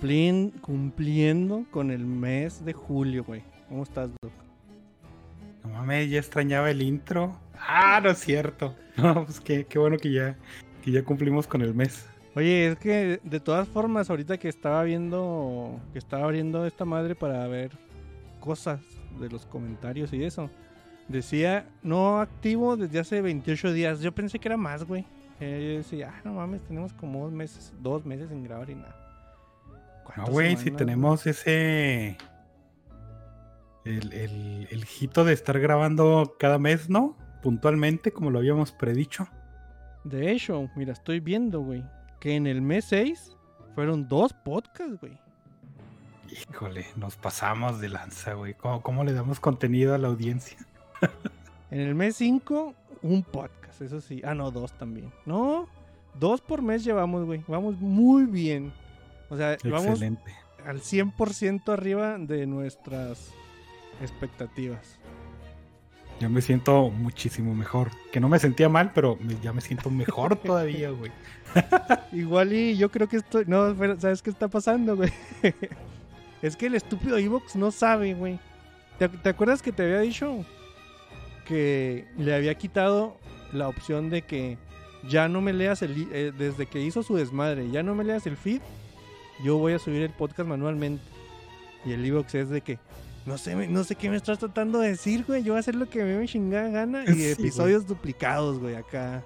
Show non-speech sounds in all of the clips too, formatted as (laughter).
Cumplin- cumpliendo con el mes de julio, güey. ¿Cómo estás, Doc? No mames, ya extrañaba el intro. Ah, no es cierto. (laughs) No, pues qué, qué bueno que ya, que ya cumplimos con el mes. Oye, es que de todas formas, ahorita que estaba viendo, que estaba abriendo esta madre para ver cosas de los comentarios y eso, decía no activo desde hace 28 días. Yo pensé que era más, güey. Eh, yo decía, ah, no mames, tenemos como dos meses, dos meses sin grabar y nada. No, ¿Cuántas güey, si tenemos ese. El, el, el hito de estar grabando cada mes, ¿no? Puntualmente, como lo habíamos predicho. De hecho, mira, estoy viendo, güey, que en el mes 6 fueron dos podcasts, güey. Híjole, nos pasamos de lanza, güey. ¿Cómo, cómo le damos contenido a la audiencia? (laughs) En el mes 5, un podcast, eso sí. Ah, no, dos también. No, dos por mes llevamos, güey. Vamos muy bien. O sea, vamos Excelente. al 100% arriba de nuestras expectativas. Yo me siento muchísimo mejor. Que no me sentía mal, pero me- ya me siento mejor (laughs) todavía, güey. Igual y yo creo que estoy... No, pero ¿sabes qué está pasando, güey? (laughs) es que el estúpido Evox no sabe, güey. ¿Te, te acuerdas que te había dicho que le había quitado la opción de que ya no me leas el... eh, desde que hizo su desmadre, ya no me leas el feed, yo voy a subir el podcast manualmente. Y el Evox es de que... No sé, no sé qué me estás tratando de decir, güey. Yo voy a hacer lo que me, chingada gana. Y (laughs) Sí, güey. episodios duplicados, güey, acá.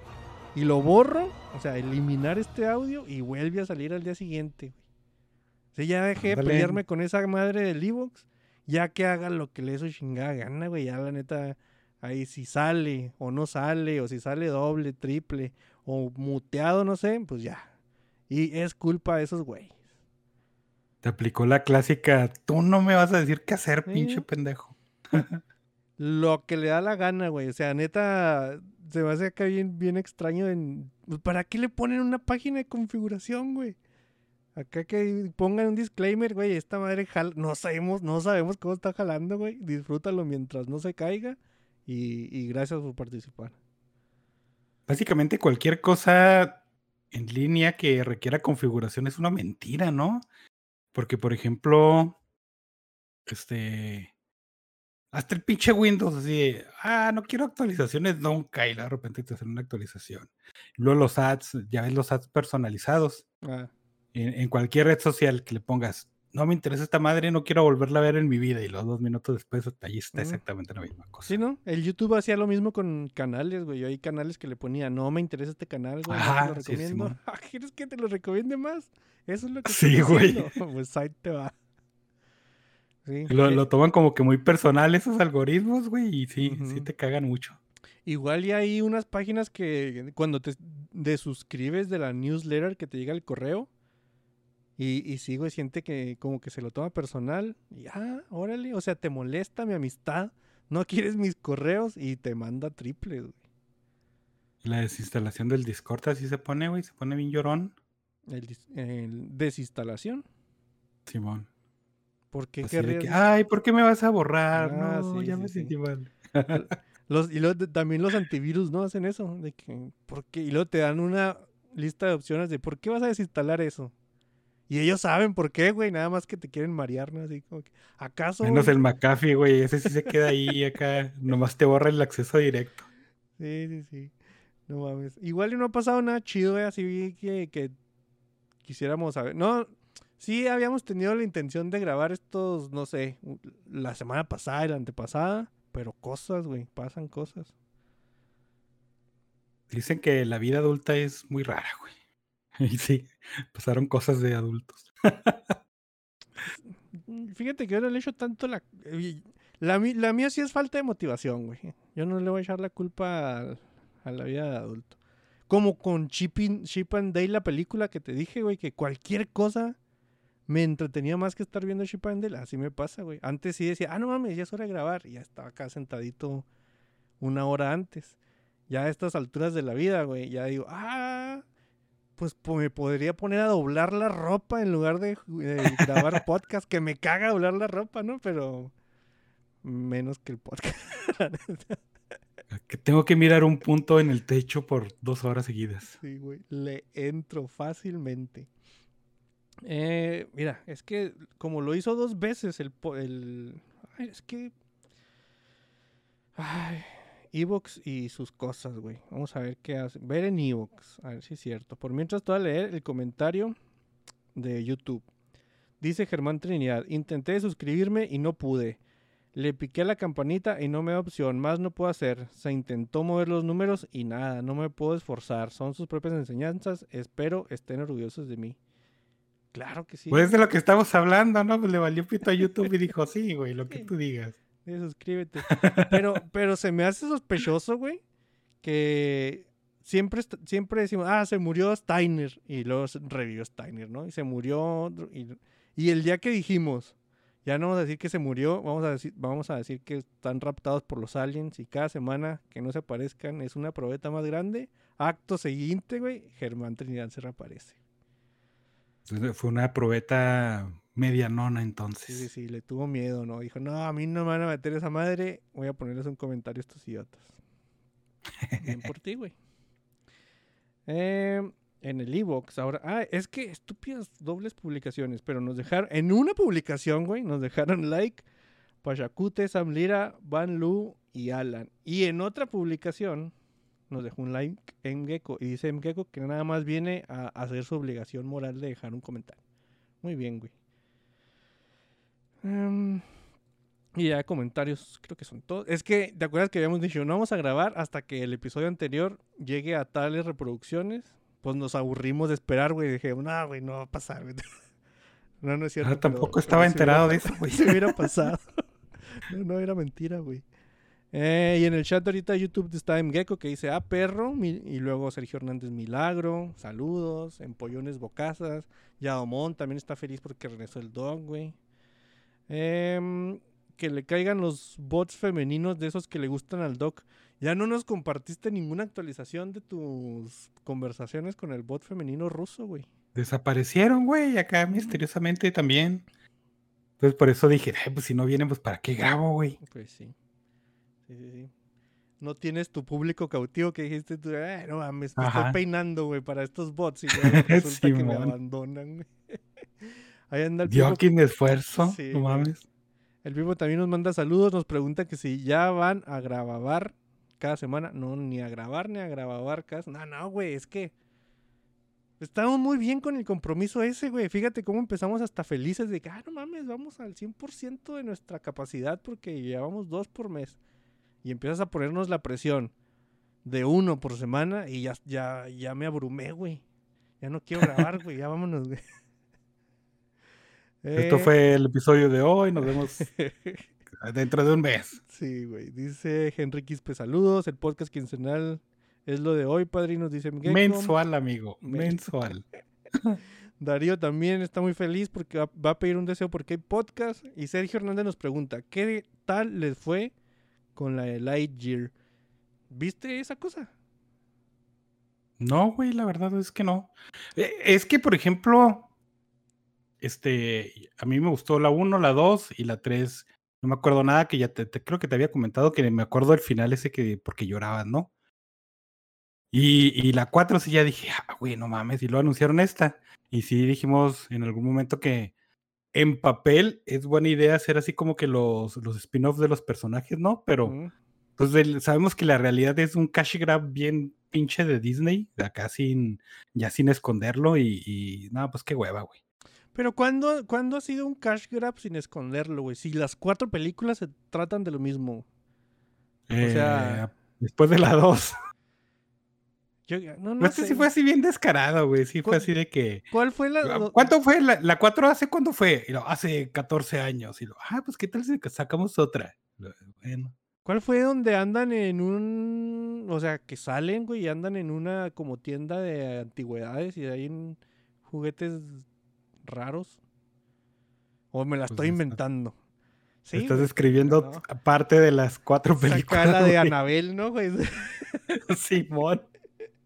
Y lo borro, o sea, eliminar este audio y vuelve a salir al día siguiente, güey. O sea, ya dejé de pelearme con esa madre del Evox. Ya que haga lo que le hizo chingada gana, güey. Ya la neta, ahí si sale o no sale, o si sale doble, triple, o muteado, no sé, pues ya. Y es culpa de esos güeyes. Te aplicó la clásica, tú no me vas a decir qué hacer, pinche pendejo. (laughs) Lo que le da la gana, güey. O sea, neta, se me hace acá bien, bien extraño. En... pues, ¿Para qué le ponen una página de configuración, güey? Acá que pongan un disclaimer, güey. Esta madre jala. No sabemos, no sabemos cómo está jalando, güey. Disfrútalo mientras no se caiga. Y, y gracias por participar. Básicamente cualquier cosa en línea que requiera configuración es una mentira, ¿no? Porque, por ejemplo, este, hasta el pinche Windows así, ah, no quiero actualizaciones nunca y de repente te hacen una actualización. Luego los ads, ya ves los ads personalizados Ah, en, en cualquier red social que le pongas, no me interesa esta madre, no quiero volverla a ver en mi vida y los dos minutos después ahí está Ujú. exactamente la misma cosa. sí, ¿no? El YouTube hacía lo mismo con canales, güey. Hay canales que le ponía, no me interesa este canal, güey. no te Ajá, lo sí, recomiendo. Ah, (laughs) ¿Quieres que te lo recomiende más? Eso es lo que Sí, güey. (laughs) Pues ahí te va. Sí. Lo, eh, lo toman como que muy personal esos algoritmos, güey, y sí, sí te cagan mucho. Igual y hay unas páginas que cuando te desuscribes de la newsletter que te llega el correo y, y sí, güey, siente que como que se lo toma personal y ah, órale, o sea, te molesta mi amistad, no quieres mis correos y te manda triple, güey. La desinstalación del Discord así se pone, güey, se pone bien llorón. El, desinstalación. Simón. ¿Por qué querrías que, Ay, ¿por qué me vas a borrar? Ah, no, sí, ya sí, me sí. sentí mal. Los, y luego también los antivirus, ¿no? Hacen eso. De que, ¿por qué? Y luego te dan una lista de opciones de ¿por qué vas a desinstalar eso? Y ellos saben por qué, güey. Nada más que te quieren marear, ¿no? Así como que, ¿acaso? Menos el McAfee, güey, ese sí se queda ahí acá, (laughs) nomás te borra el acceso directo. Sí, sí, sí. No mames. Igual y no ha pasado nada chido, güey. Así que, que quisiéramos saber. No, sí habíamos tenido la intención de grabar estos, no sé, la semana pasada y la antepasada. Pero cosas, güey. Pasan cosas. Dicen que la vida adulta es muy rara, güey. (laughs) Y sí, pasaron cosas de adultos. (laughs) Mm, Fíjate que yo no le echo tanto la... eh, La, la mía sí es falta de motivación, güey. Yo no le voy a echar la culpa a, la vida de adulto. Como con Chip, Chip and Dale, la película que te dije, güey, que cualquier cosa me entretenía más que estar viendo Chip and Dale. Así me pasa, güey. Antes sí decía, ah, no mames, ya es hora de grabar. Y ya estaba acá sentadito una hora antes. Ya a estas alturas de la vida, güey, ya digo, ah, pues me podría poner a doblar la ropa en lugar de, de grabar (laughs) podcast, que me caga doblar la ropa, ¿no? Pero menos que el podcast. (laughs) neta. Que tengo que mirar un punto en el techo por dos horas seguidas. Sí, güey. Le entro fácilmente. Eh, mira, es que como lo hizo dos veces el... el ay, es que... Ay, Evox y sus cosas, güey. Vamos a ver qué hace. Ver en Evox. A ver si es cierto. Por mientras, te voy a leer el comentario de YouTube. Dice Germán Trinidad. Intenté suscribirme y no pude. Le piqué a la campanita y no me da opción. Más no puedo hacer. Se intentó mover los números y nada. No me puedo esforzar. Son sus propias enseñanzas. Espero estén orgullosos de mí. Claro que sí. Pues de lo que estamos hablando, ¿no? Pues le valió pito a YouTube y dijo, sí, güey, lo que tú digas. Eh, suscríbete. Pero, (laughs) pero se me hace sospechoso, güey, que siempre, siempre decimos, ah, se murió Steiner. Y luego revivió Steiner, ¿no? Y se murió. Y, y el día que dijimos, ya no vamos a decir que se murió, vamos a decir, vamos a decir que están raptados por los aliens y cada semana que no se aparezcan es una probeta más grande. Acto siguiente, güey, Germán Trinidad se reaparece. Fue una probeta medianona entonces. sí, sí, le tuvo miedo, ¿no? Dijo, no, a mí no me van a meter esa madre, voy a ponerles un comentario a estos idiotas. Bien por (laughs) ti, güey. Eh, en el Evox, ahora, ah, es que estúpidas dobles publicaciones, pero nos dejaron, en una publicación, güey, nos dejaron like Pachacute, Sam Lira, Van Lu y Alan. Y en otra publicación nos dejó un like Mgecko y dice Mgecko que nada más viene a hacer su obligación moral de dejar un comentario. Muy bien, güey. Em, y ya comentarios, creo que son todos. Es que, ¿te acuerdas que habíamos dicho, no vamos a grabar hasta que el episodio anterior llegue a tales reproducciones? Pues nos aburrimos de esperar, güey. Dije, no, güey, no va a pasar, güey. (laughs) No, no es cierto. Ah, tampoco pero- estaba (laughs) pero enterado hubiera de eso, güey. (laughs) se hubiera pasado. no, no, era mentira, güey. Eh, y en el chat ahorita de YouTube está Mgecko que dice, ah, perro. Y luego Sergio Hernández Milagro. Saludos. Empollones Bocazas. Yaomón también está feliz porque regresó el dog, güey. Em, que le caigan los bots femeninos de esos que le gustan al doc. Ya no nos compartiste ninguna actualización de tus conversaciones con el bot femenino ruso, güey. Desaparecieron, güey, acá misteriosamente también. Entonces por eso dije, "Ay, pues si no vienen, pues ¿para qué grabo, güey? Pues sí. Sí, sí, sí. No tienes tu público cautivo que dijiste tú, "Ay, no mames, te estoy Ajá. peinando, güey, para estos bots. Y (laughs) luego resulta que me abandonan, güey. (laughs) Ahí anda el Pipo. aquí mi esfuerzo, Sí, no mames. El Pipo también nos manda saludos, nos pregunta que si ya van a grabar cada semana. No, ni a grabar ni a grabar cada No, no, güey, es que estamos muy bien con el compromiso ese, güey. Fíjate cómo empezamos hasta felices de que, ah, no mames, vamos al 100% de nuestra capacidad porque llevamos dos por mes. Y empiezas a ponernos la presión de uno por semana y ya, ya, ya me abrumé, güey. Ya no quiero grabar, güey, ya vámonos, güey. (laughs) Esto Eh, fue el episodio de hoy, nos vemos (laughs) dentro de un mes. Sí, güey. Dice Henry Quispe, saludos. El podcast quincenal es lo de hoy, padrinos, dice Miguel. Mensual, amigo, Men- mensual. (laughs) Darío también está muy feliz porque va, a pedir un deseo porque hay podcast. Y Sergio Hernández nos pregunta, ¿qué tal les fue con la de Lightyear? ¿Viste esa cosa? No, güey, la verdad es que no. Eh, Es que, por ejemplo, este, a mí me gustó la 1, la 2 y la 3. No me acuerdo nada que ya te, te- creo que te había comentado que me acuerdo del final ese que porque llorabas, ¿no? Y, y la 4 sí ya dije, ah, güey, no mames, y lo anunciaron esta. Y sí dijimos en algún momento que en papel es buena idea hacer así como que los, los spin-offs de los personajes, ¿no? Pero pues sabemos que la realidad es un cash grab bien pinche de Disney, de acá sin, ya sin esconderlo y, y nada, pues qué hueva, güey. Pero ¿cuándo, ¿cuándo ha sido un cash grab sin esconderlo, güey? Si las cuatro películas se tratan de lo mismo. sea- Eh, después de la 2. (laughs) Yo, no, no No sé si fue así bien descarado, güey. Sí fue ¿Cu- así de que. ¿Cuál fue la...? do- ¿Cuánto fue? La, la 4 hace cuándo fue? Y lo, hace 14 años. Y lo, ah, pues qué tal si sacamos otra. Lo, Bueno. ¿Cuál fue donde andan en un. O sea, que salen, güey, y andan en una como tienda de antigüedades y hay en juguetes raros? ¿O me la Pues estoy está- inventando? Sí. Estás escribiendo no. parte de las cuatro Saca películas. la de. Anabel, ¿no, güey? (laughs) Simón.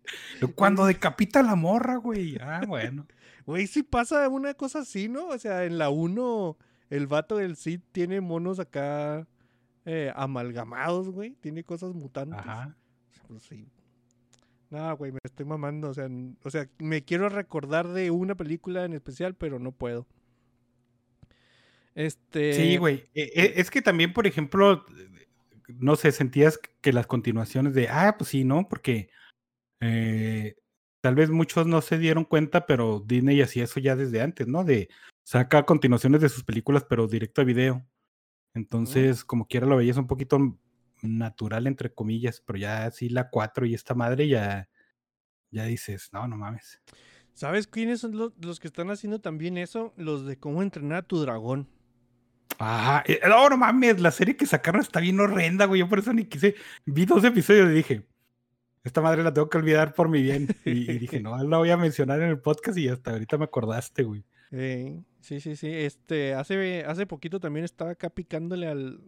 (laughs) Cuando decapita a la morra, güey. Ah, bueno. Güey, sí pasa una cosa así, ¿no? O sea, en la 1, el vato del Cid tiene monos acá eh, amalgamados, güey. Tiene cosas mutantes. Ajá. Pues sí. No, güey, me estoy mamando. O sea, o sea, me quiero recordar de una película en especial, pero no puedo. Este. Sí, güey. E- e- Es que también, por ejemplo, no sé, sentías que las continuaciones de, ah, pues sí, ¿no? Porque eh, tal vez muchos no se dieron cuenta, pero Disney hacía eso ya desde antes, ¿no? De saca continuaciones de sus películas, pero directo a video. Entonces, como quiera lo veías un poquito natural, entre comillas, pero ya así la 4 y esta madre ya, ya dices, no, no mames. ¿Sabes quiénes son los, los que están haciendo también eso? Los de cómo entrenar a tu dragón. Ajá, eh, no, no mames, la serie que sacaron está bien horrenda, güey. Yo por eso ni quise. Vi dos episodios y dije, esta madre la tengo que olvidar por mi bien. (laughs) Y, y dije, no, la voy a mencionar en el podcast y hasta ahorita me acordaste, güey. Eh, sí, sí, sí. Este, hace, hace poquito también estaba acá picándole al,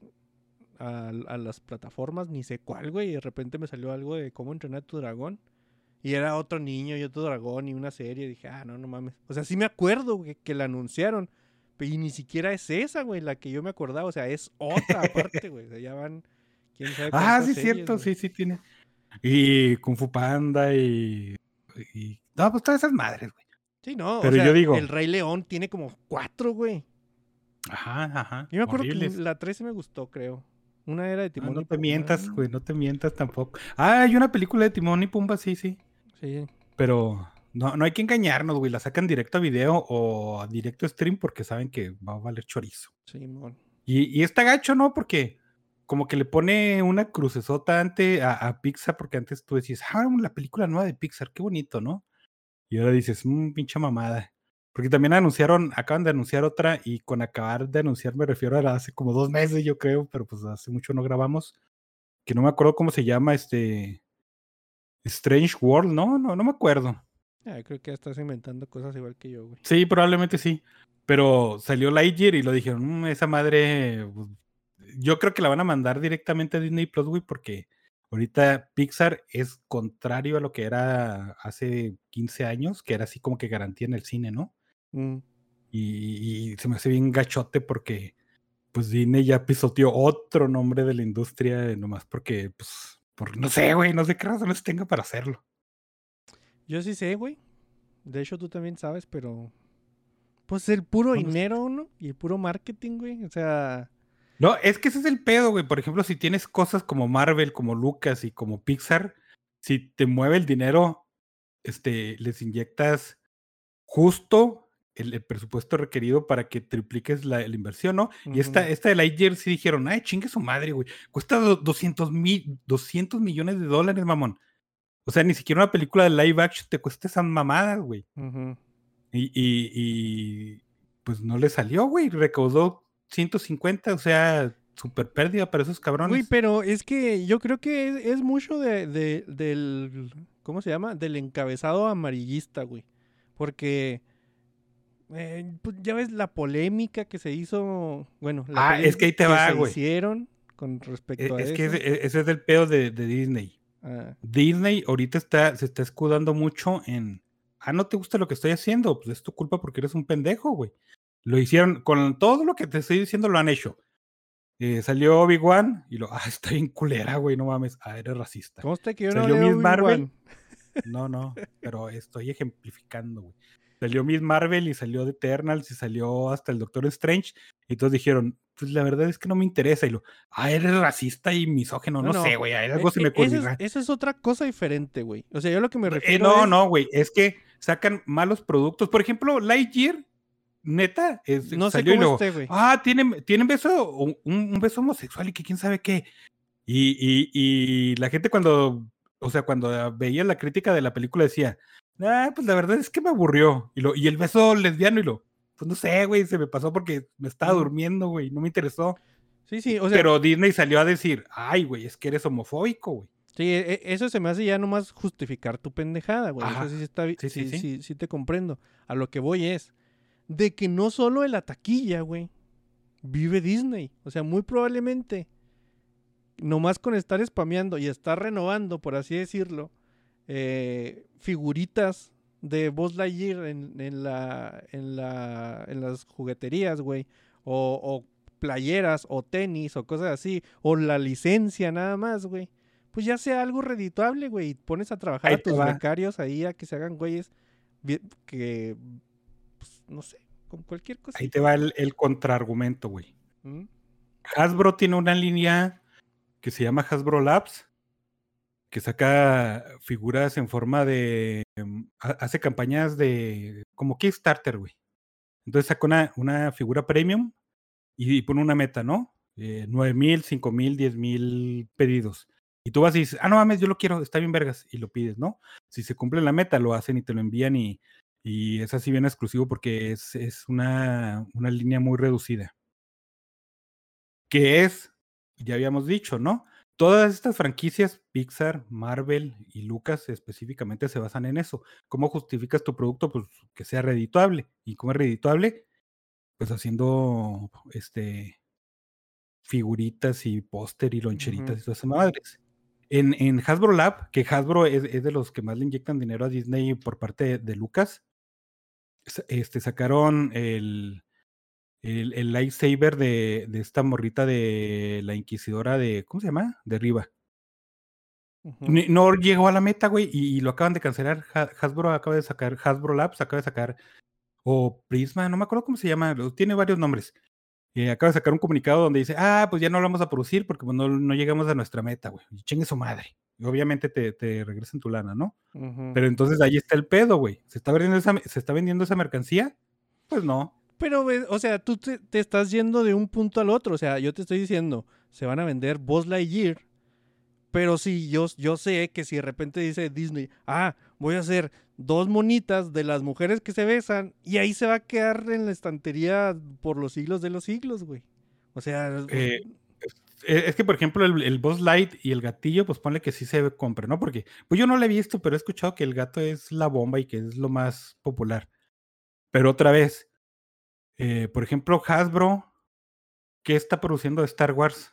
a las plataformas, ni sé cuál, güey. Y de repente me salió algo de cómo entrenar a tu dragón. Y era otro niño y otro dragón y una serie. Y dije, ah, no, no mames. O sea, sí me acuerdo güey, que la anunciaron. Y ni siquiera es esa, güey, la que yo me acordaba. O sea, es otra aparte, güey. O sea, ya van. ¿Quién sabe Ah, sí, series, cierto, güey. sí, sí tiene. Y Kung Fu Panda y. y- no, pues todas esas madres, güey. Sí, no. Pero o sea, yo digo- El Rey León tiene como cuatro, güey. Ajá, ajá. Yo me acuerdo horribles. que la 13 me gustó, creo. Una era de Ah, Timón no y te Pumba. mientas, güey, no te mientas tampoco. Ah, hay una película de Timón y Pumba, sí, sí. Sí. Pero no, no hay que engañarnos, güey. La sacan directo a video o a directo a stream porque saben que va a valer chorizo. Simón. Y, y está gacho, ¿no? Porque como que le pone una crucesota ante a, a Pixar, porque antes tú decías, ah, la película nueva de Pixar, qué bonito, ¿no? Y ahora dices, mmm, pinche mamada. Porque también anunciaron, acaban de anunciar otra, y con acabar de anunciar me refiero a la- hace como dos meses, yo creo, pero pues hace mucho no grabamos. Que no me acuerdo cómo se llama este. Strange World, no, no, no me acuerdo. Ah, creo que ya estás inventando cosas igual que yo, güey. Sí, probablemente sí. Pero salió Lightyear y lo dijeron, "Mm, esa madre, pues, yo creo que la van a mandar directamente a Disney Plus, güey, porque ahorita Pixar es contrario a lo que era hace 15 años, que era así como que garantía en el cine, ¿no? Mm. Y, y se me hace bien gachote porque, pues Disney ya pisoteó otro nombre de la industria, eh, nomás porque, pues, por, no sé, güey, no sé qué razones tenga para hacerlo. Yo sí sé, güey. De hecho, tú también sabes, pero. Pues el puro dinero, ¿no? Y el puro marketing, güey. O sea. No, es que ese es el pedo, güey. Por ejemplo, si tienes cosas como Marvel, como Lucas y como Pixar, si te mueve el dinero, este, les inyectas justo el, el presupuesto requerido para que tripliques la, la inversión, ¿no? Y esta, esta de Lightyear sí dijeron, ay, chingue su madre, güey. Cuesta do- 200 mil, 200 millones de dólares, mamón. O sea, ni siquiera una película de live action te cuesta esas mamadas, güey. y, y, pues no le salió, güey. Recaudó 150, o sea, super pérdida para esos cabrones. Güey, pero es que yo creo que es, es mucho de, de- del. ¿Cómo se llama? Del encabezado amarillista, güey. Porque. Eh, pues, ya ves la polémica que se hizo. Bueno, la Ah, es que ahí te va, se hicieron con E- respecto a es eso. que ese, e- ese es el pedo de, de Disney. Ah, Disney ahorita está, se está escudando mucho en. Ah, no te gusta lo que estoy haciendo. Pues es tu culpa porque eres un pendejo, güey. Lo hicieron con todo lo que te estoy diciendo, lo han hecho. Eh, salió Obi-Wan y lo. Ah, está bien culera, güey, no mames. Ah, eres racista. Consta que yo no Salió leo Miss Marvel. No, no, (laughs) pero estoy ejemplificando, güey. Salió Miss Marvel y salió The Eternals y salió hasta el Doctor Strange. Y todos dijeron, pues la verdad es que no me interesa. Y lo, ah, eres racista y misógeno. No, No, sé, güey, algo E- se me e- esa ocurrirá. es, esa es otra cosa diferente, güey. O sea, yo lo que me Eh, refiero no, es- no, güey, es que sacan malos productos. Por ejemplo, Lightyear, neta, es, No sé salió y cómo luego, esté, güey. ah, tienen, tienen beso, un, un beso homosexual y que quién sabe qué. Y, y, y la gente cuando, o sea, cuando veía la crítica de la película decía, ah, pues la verdad es que me aburrió. Y, lo, y el (laughs) beso lesbiano y lo, pues no sé, güey, se me pasó porque me estaba durmiendo, güey, no me interesó. Sí, sí, o sea, Pero Disney salió a decir, ay, güey, es que eres homofóbico, güey. sí, e- e- eso se me hace ya nomás justificar tu pendejada, güey. Eso sí, está, sí, sí, sí. sí, sí te comprendo. A lo que voy es de que no solo en la taquilla, güey, vive Disney. O sea, muy probablemente, nomás con estar spameando y estar renovando, por así decirlo, eh, figuritas de Buzz Lightyear en, en la, en, la, en las jugueterías, güey, o, o playeras, o tenis, o cosas así, o la licencia nada más, güey. Pues ya sea algo redituable, güey, y pones a trabajar Ahí a tus va. becarios ahí a que se hagan güeyes que, pues, no sé, con cualquier cosa. Ahí te va el, el contraargumento, güey. ¿Mm? Hasbro tiene una línea que se llama Hasbro Labs, que saca figuras en forma de... ha- hace campañas de... como Kickstarter, güey. Entonces saca una, una figura premium y, pone una meta, ¿no? Eh, 9 mil, 5 mil, 10 mil pedidos. Y tú vas y dices, ah, no mames, yo lo quiero, está bien vergas, y lo pides, ¿no? Si se cumple la meta, lo hacen y te lo envían y, y es así bien exclusivo porque es, es una, una línea muy reducida. Que es, ya habíamos dicho, ¿no? Todas estas franquicias, Pixar, Marvel y Lucas específicamente se basan en eso. ¿Cómo justificas tu producto? Pues que sea redituable. ¿Y cómo es redituable? Pues haciendo este figuritas y póster y loncheritas y todas esas madres. En, en Hasbro Lab, que Hasbro es, es de los que más le inyectan dinero a Disney por parte de, de Lucas, este, sacaron el, el, el lightsaber de, de esta morrita de la inquisidora de, ¿cómo se llama? De Riva. Ni- No llegó a la meta, güey, y, y lo acaban de cancelar. Ha- Hasbro acaba de sacar, Hasbro Labs acaba de sacar, o Prisma, no me acuerdo cómo se llama, tiene varios nombres. Eh, acaba de sacar un comunicado donde dice, ah, pues ya no lo vamos a producir porque pues, no, no llegamos a nuestra meta, güey. Chingue su madre. Y obviamente te, te regresan tu lana, ¿no? Pero entonces ahí está el pedo, güey. ¿Se está vendiendo esa, se está vendiendo esa mercancía? Pues no. Pero, o sea, tú te, estás yendo de un punto al otro. O sea, yo te estoy diciendo, se van a vender Buzz Lightyear. Pero sí, yo, yo sé que si de repente dice Disney, ah, voy a hacer dos monitas de las mujeres que se besan y ahí se va a quedar en la estantería por los siglos de los siglos, güey. O sea, Eh, Eh, Es que, por ejemplo, el, el Boss Light y el gatillo, pues ponle que sí se compre, ¿no? Porque, pues yo no lo he visto, pero he escuchado que el gato es la bomba y que es lo más popular. Pero otra vez, eh, por ejemplo, Hasbro, ¿qué está produciendo de Star Wars?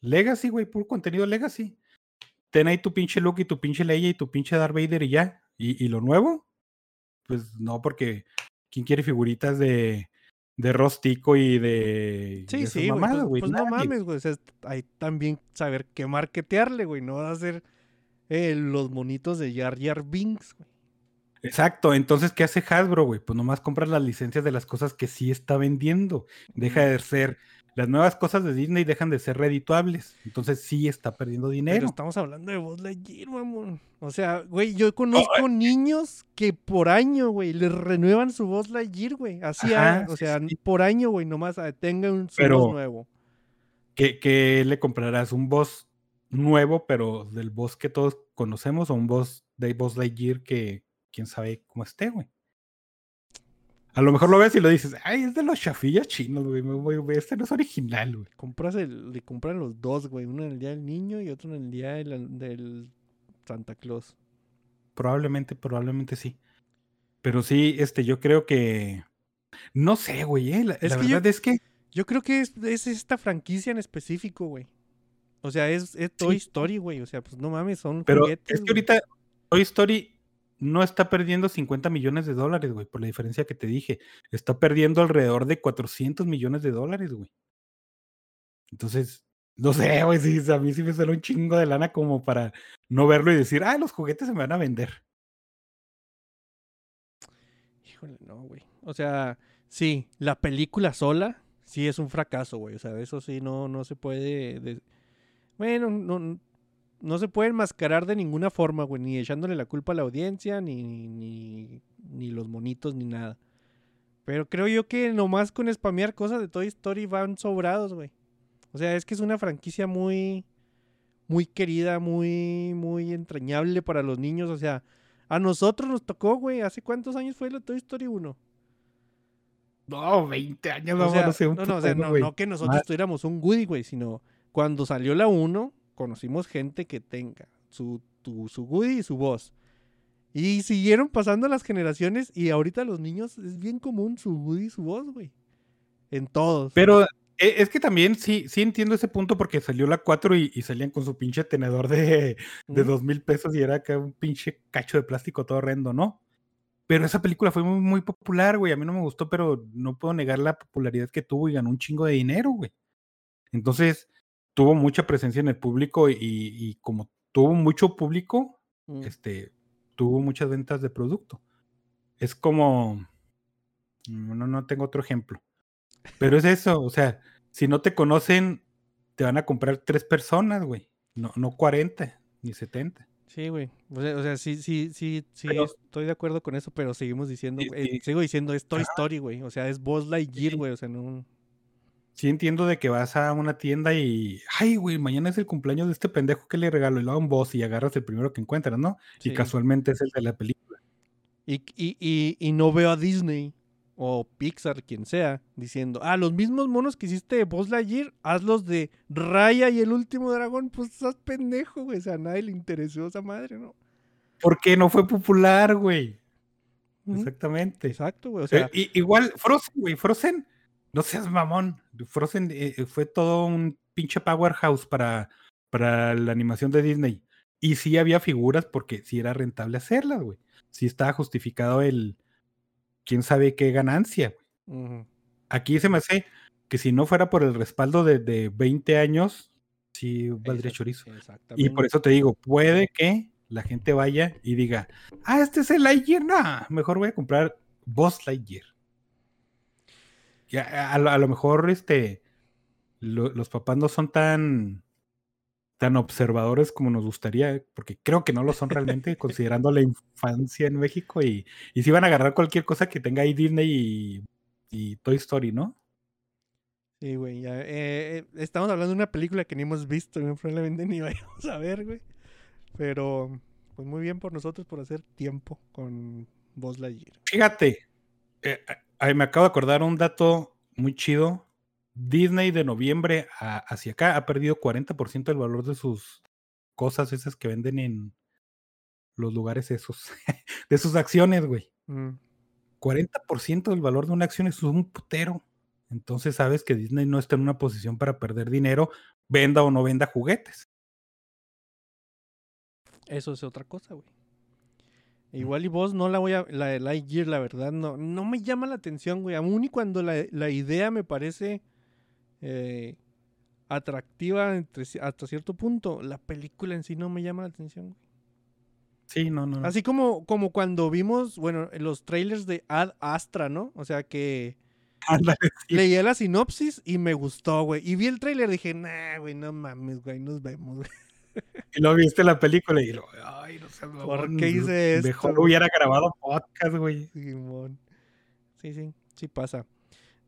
Legacy, güey, puro contenido Legacy. Ten ahí tu pinche Luke y tu pinche Leia y tu pinche Darth Vader y ya. ¿Y, y lo nuevo? Pues no, porque ¿quién quiere figuritas de, de Rostico y de, Sí, sí, güey. Pues, güey? pues no mames, güey. O sea, hay también saber qué marketearle, güey. No va a ser eh, los monitos de Jar Jar Binks, güey. Exacto, entonces, ¿qué hace Hasbro, güey? Pues nomás compras las licencias de las cosas que sí está vendiendo. Deja de ser, las nuevas cosas de Disney dejan de ser redituables. Entonces sí está perdiendo Pero dinero. estamos hablando de Buzz Lightyear, mamón. O sea, güey, yo conozco niños que por año, güey, les renuevan su Buzz Lightyear, güey. Así, Ajá, o sea, sí. por año, güey, nomás tenga un su Pero- Buzz nuevo. ¿Qué, qué le comprarás? ¿Un boss nuevo, pero del boss que todos conocemos o un boss de Boss Lightyear que quién sabe cómo esté, güey? A lo mejor lo ves y lo dices, ay, es de los chafillas chinos, güey, este no es original, güey. Compras el, le compran los dos, güey. Uno en el día del niño y otro en el día del, del Santa Claus. Probablemente, probablemente sí. Pero sí, este, yo creo que. No sé, güey. eh, La, Es la que yo- verdad es que. Yo creo que es, es esta franquicia en específico, güey. O sea, es, es Toy Sí. Story, güey. O sea, pues no mames, son Pero juguetes, es que güey. ahorita Toy Story no está perdiendo 50 millones de dólares, güey, por la diferencia que te dije. Está perdiendo alrededor de 400 millones de dólares, güey. Entonces, no sé, güey, sí, a mí sí me suena un chingo de lana como para no verlo y decir, ah, los juguetes se me van a vender. Híjole, no, güey. O sea, sí, la película sola sí es un fracaso, güey. O sea, eso sí no, no se puede. de- Bueno, no, no se puede enmascarar de ninguna forma, güey. Ni echándole la culpa a la audiencia, ni, ni, ni los monitos, ni nada. Pero creo yo que nomás con spamear cosas de Toy Story van sobrados, güey. O sea, es que es una franquicia muy. Muy querida, muy, muy entrañable para los niños. O sea, a nosotros nos tocó, güey. ¿Hace cuántos años fue la Toy Story 1? No, 20 años, O no, sea, no no, no, o sea, no, no que nosotros tuviéramos un Woody, güey, sino cuando salió la 1, conocimos gente que tenga su, tu- su Woody y su voz. Y siguieron pasando las generaciones y ahorita los niños es bien común su Woody y su voz, güey. En todos. Pero eh, es que también sí, sí entiendo ese punto porque salió la 4 y, y salían con su pinche tenedor de, de dos mil pesos y era acá un pinche cacho de plástico todo horrendo, ¿no? Pero esa película fue muy, muy popular, güey. A mí no me gustó, pero no puedo negar la popularidad que tuvo y ganó un chingo de dinero, güey. Entonces, tuvo mucha presencia en el público y, y como tuvo mucho público, Mm. este, tuvo muchas ventas de producto. Es como, no, no tengo otro ejemplo. Pero es eso, o sea, si no te conocen, te van a comprar tres personas, güey. No, no 40 ni 70. Sí, güey. O sea, o sea, sí, sí, sí, sí, Pero- estoy de acuerdo con eso, pero seguimos diciendo, Sí, eh, sigo diciendo, es Toy. Story, güey. O sea, es Buzz Lightyear, güey. O sea, no... Sí entiendo de que vas a una tienda y, ay, güey, mañana es el cumpleaños de este pendejo que le regalo y lo un boss y agarras el primero que encuentras, ¿no? Sí. Y casualmente es el de la película. Y, y, y, y no veo a Disney o Pixar, quien sea, diciendo, ah, los mismos monos que hiciste de Buzz Lightyear, hazlos de Raya y el último dragón, pues estás pendejo, güey. O sea, a nadie le interesó esa madre, ¿no? Porque no fue popular, güey. Exactamente. Exacto, güey. O Eh, sea, igual, Frozen, güey, Frozen, no seas mamón. Frozen eh, eh, fue todo un pinche powerhouse para, para la animación de Disney. Y sí había figuras porque sí era rentable hacerlas, güey. Sí estaba justificado el quién sabe qué ganancia, güey. Aquí se me hace que si no fuera por el respaldo de, de 20 años, sí valdría chorizo. Y por eso te digo, puede que la gente vaya y diga, ah, este es el Lightyear, mejor voy a comprar Boss Lightyear. A, a lo- a lo mejor este, lo- los papás no son tan, tan observadores como nos gustaría, porque creo que no lo son realmente, (laughs) considerando la infancia en México y, y si van a agarrar cualquier cosa que tenga ahí Disney y, y Toy Story, ¿no? Sí, güey. ya, eh, eh, estamos hablando de una película que ni hemos visto, güey, probablemente ni (laughs) vayamos a ver, güey. Pero, pues muy bien por nosotros por hacer tiempo con Buzz Lightyear. Fíjate, eh, eh, me acabo de acordar un dato muy chido. Disney de noviembre a- hacia acá ha perdido 40% del valor de sus cosas esas que venden en los lugares esos, (laughs) de sus acciones, güey. Mm, 40% del valor de una acción es un putero. Entonces sabes que Disney no está en una posición para perder dinero, venda o no venda juguetes. Eso es otra cosa, güey. Igual y vos no la voy a... La de Lightyear, la verdad, no, no me llama la atención, güey. Aún y cuando la, la idea me parece eh, atractiva entre hasta cierto punto, la película en sí no me llama la atención, güey. Sí, no, no. no. Así como, como cuando vimos, bueno, los trailers de Ad Astra, ¿no? O sea que (laughs) leía la sinopsis y me gustó, güey. Y vi el trailer y dije, nah, güey, no mames, güey, nos vemos, güey. (laughs) Y luego viste la película y lo, ay, no seas ¿Por qué hice esto, Mejor hubiera grabado podcast, güey. Simón. Sí, sí, sí pasa.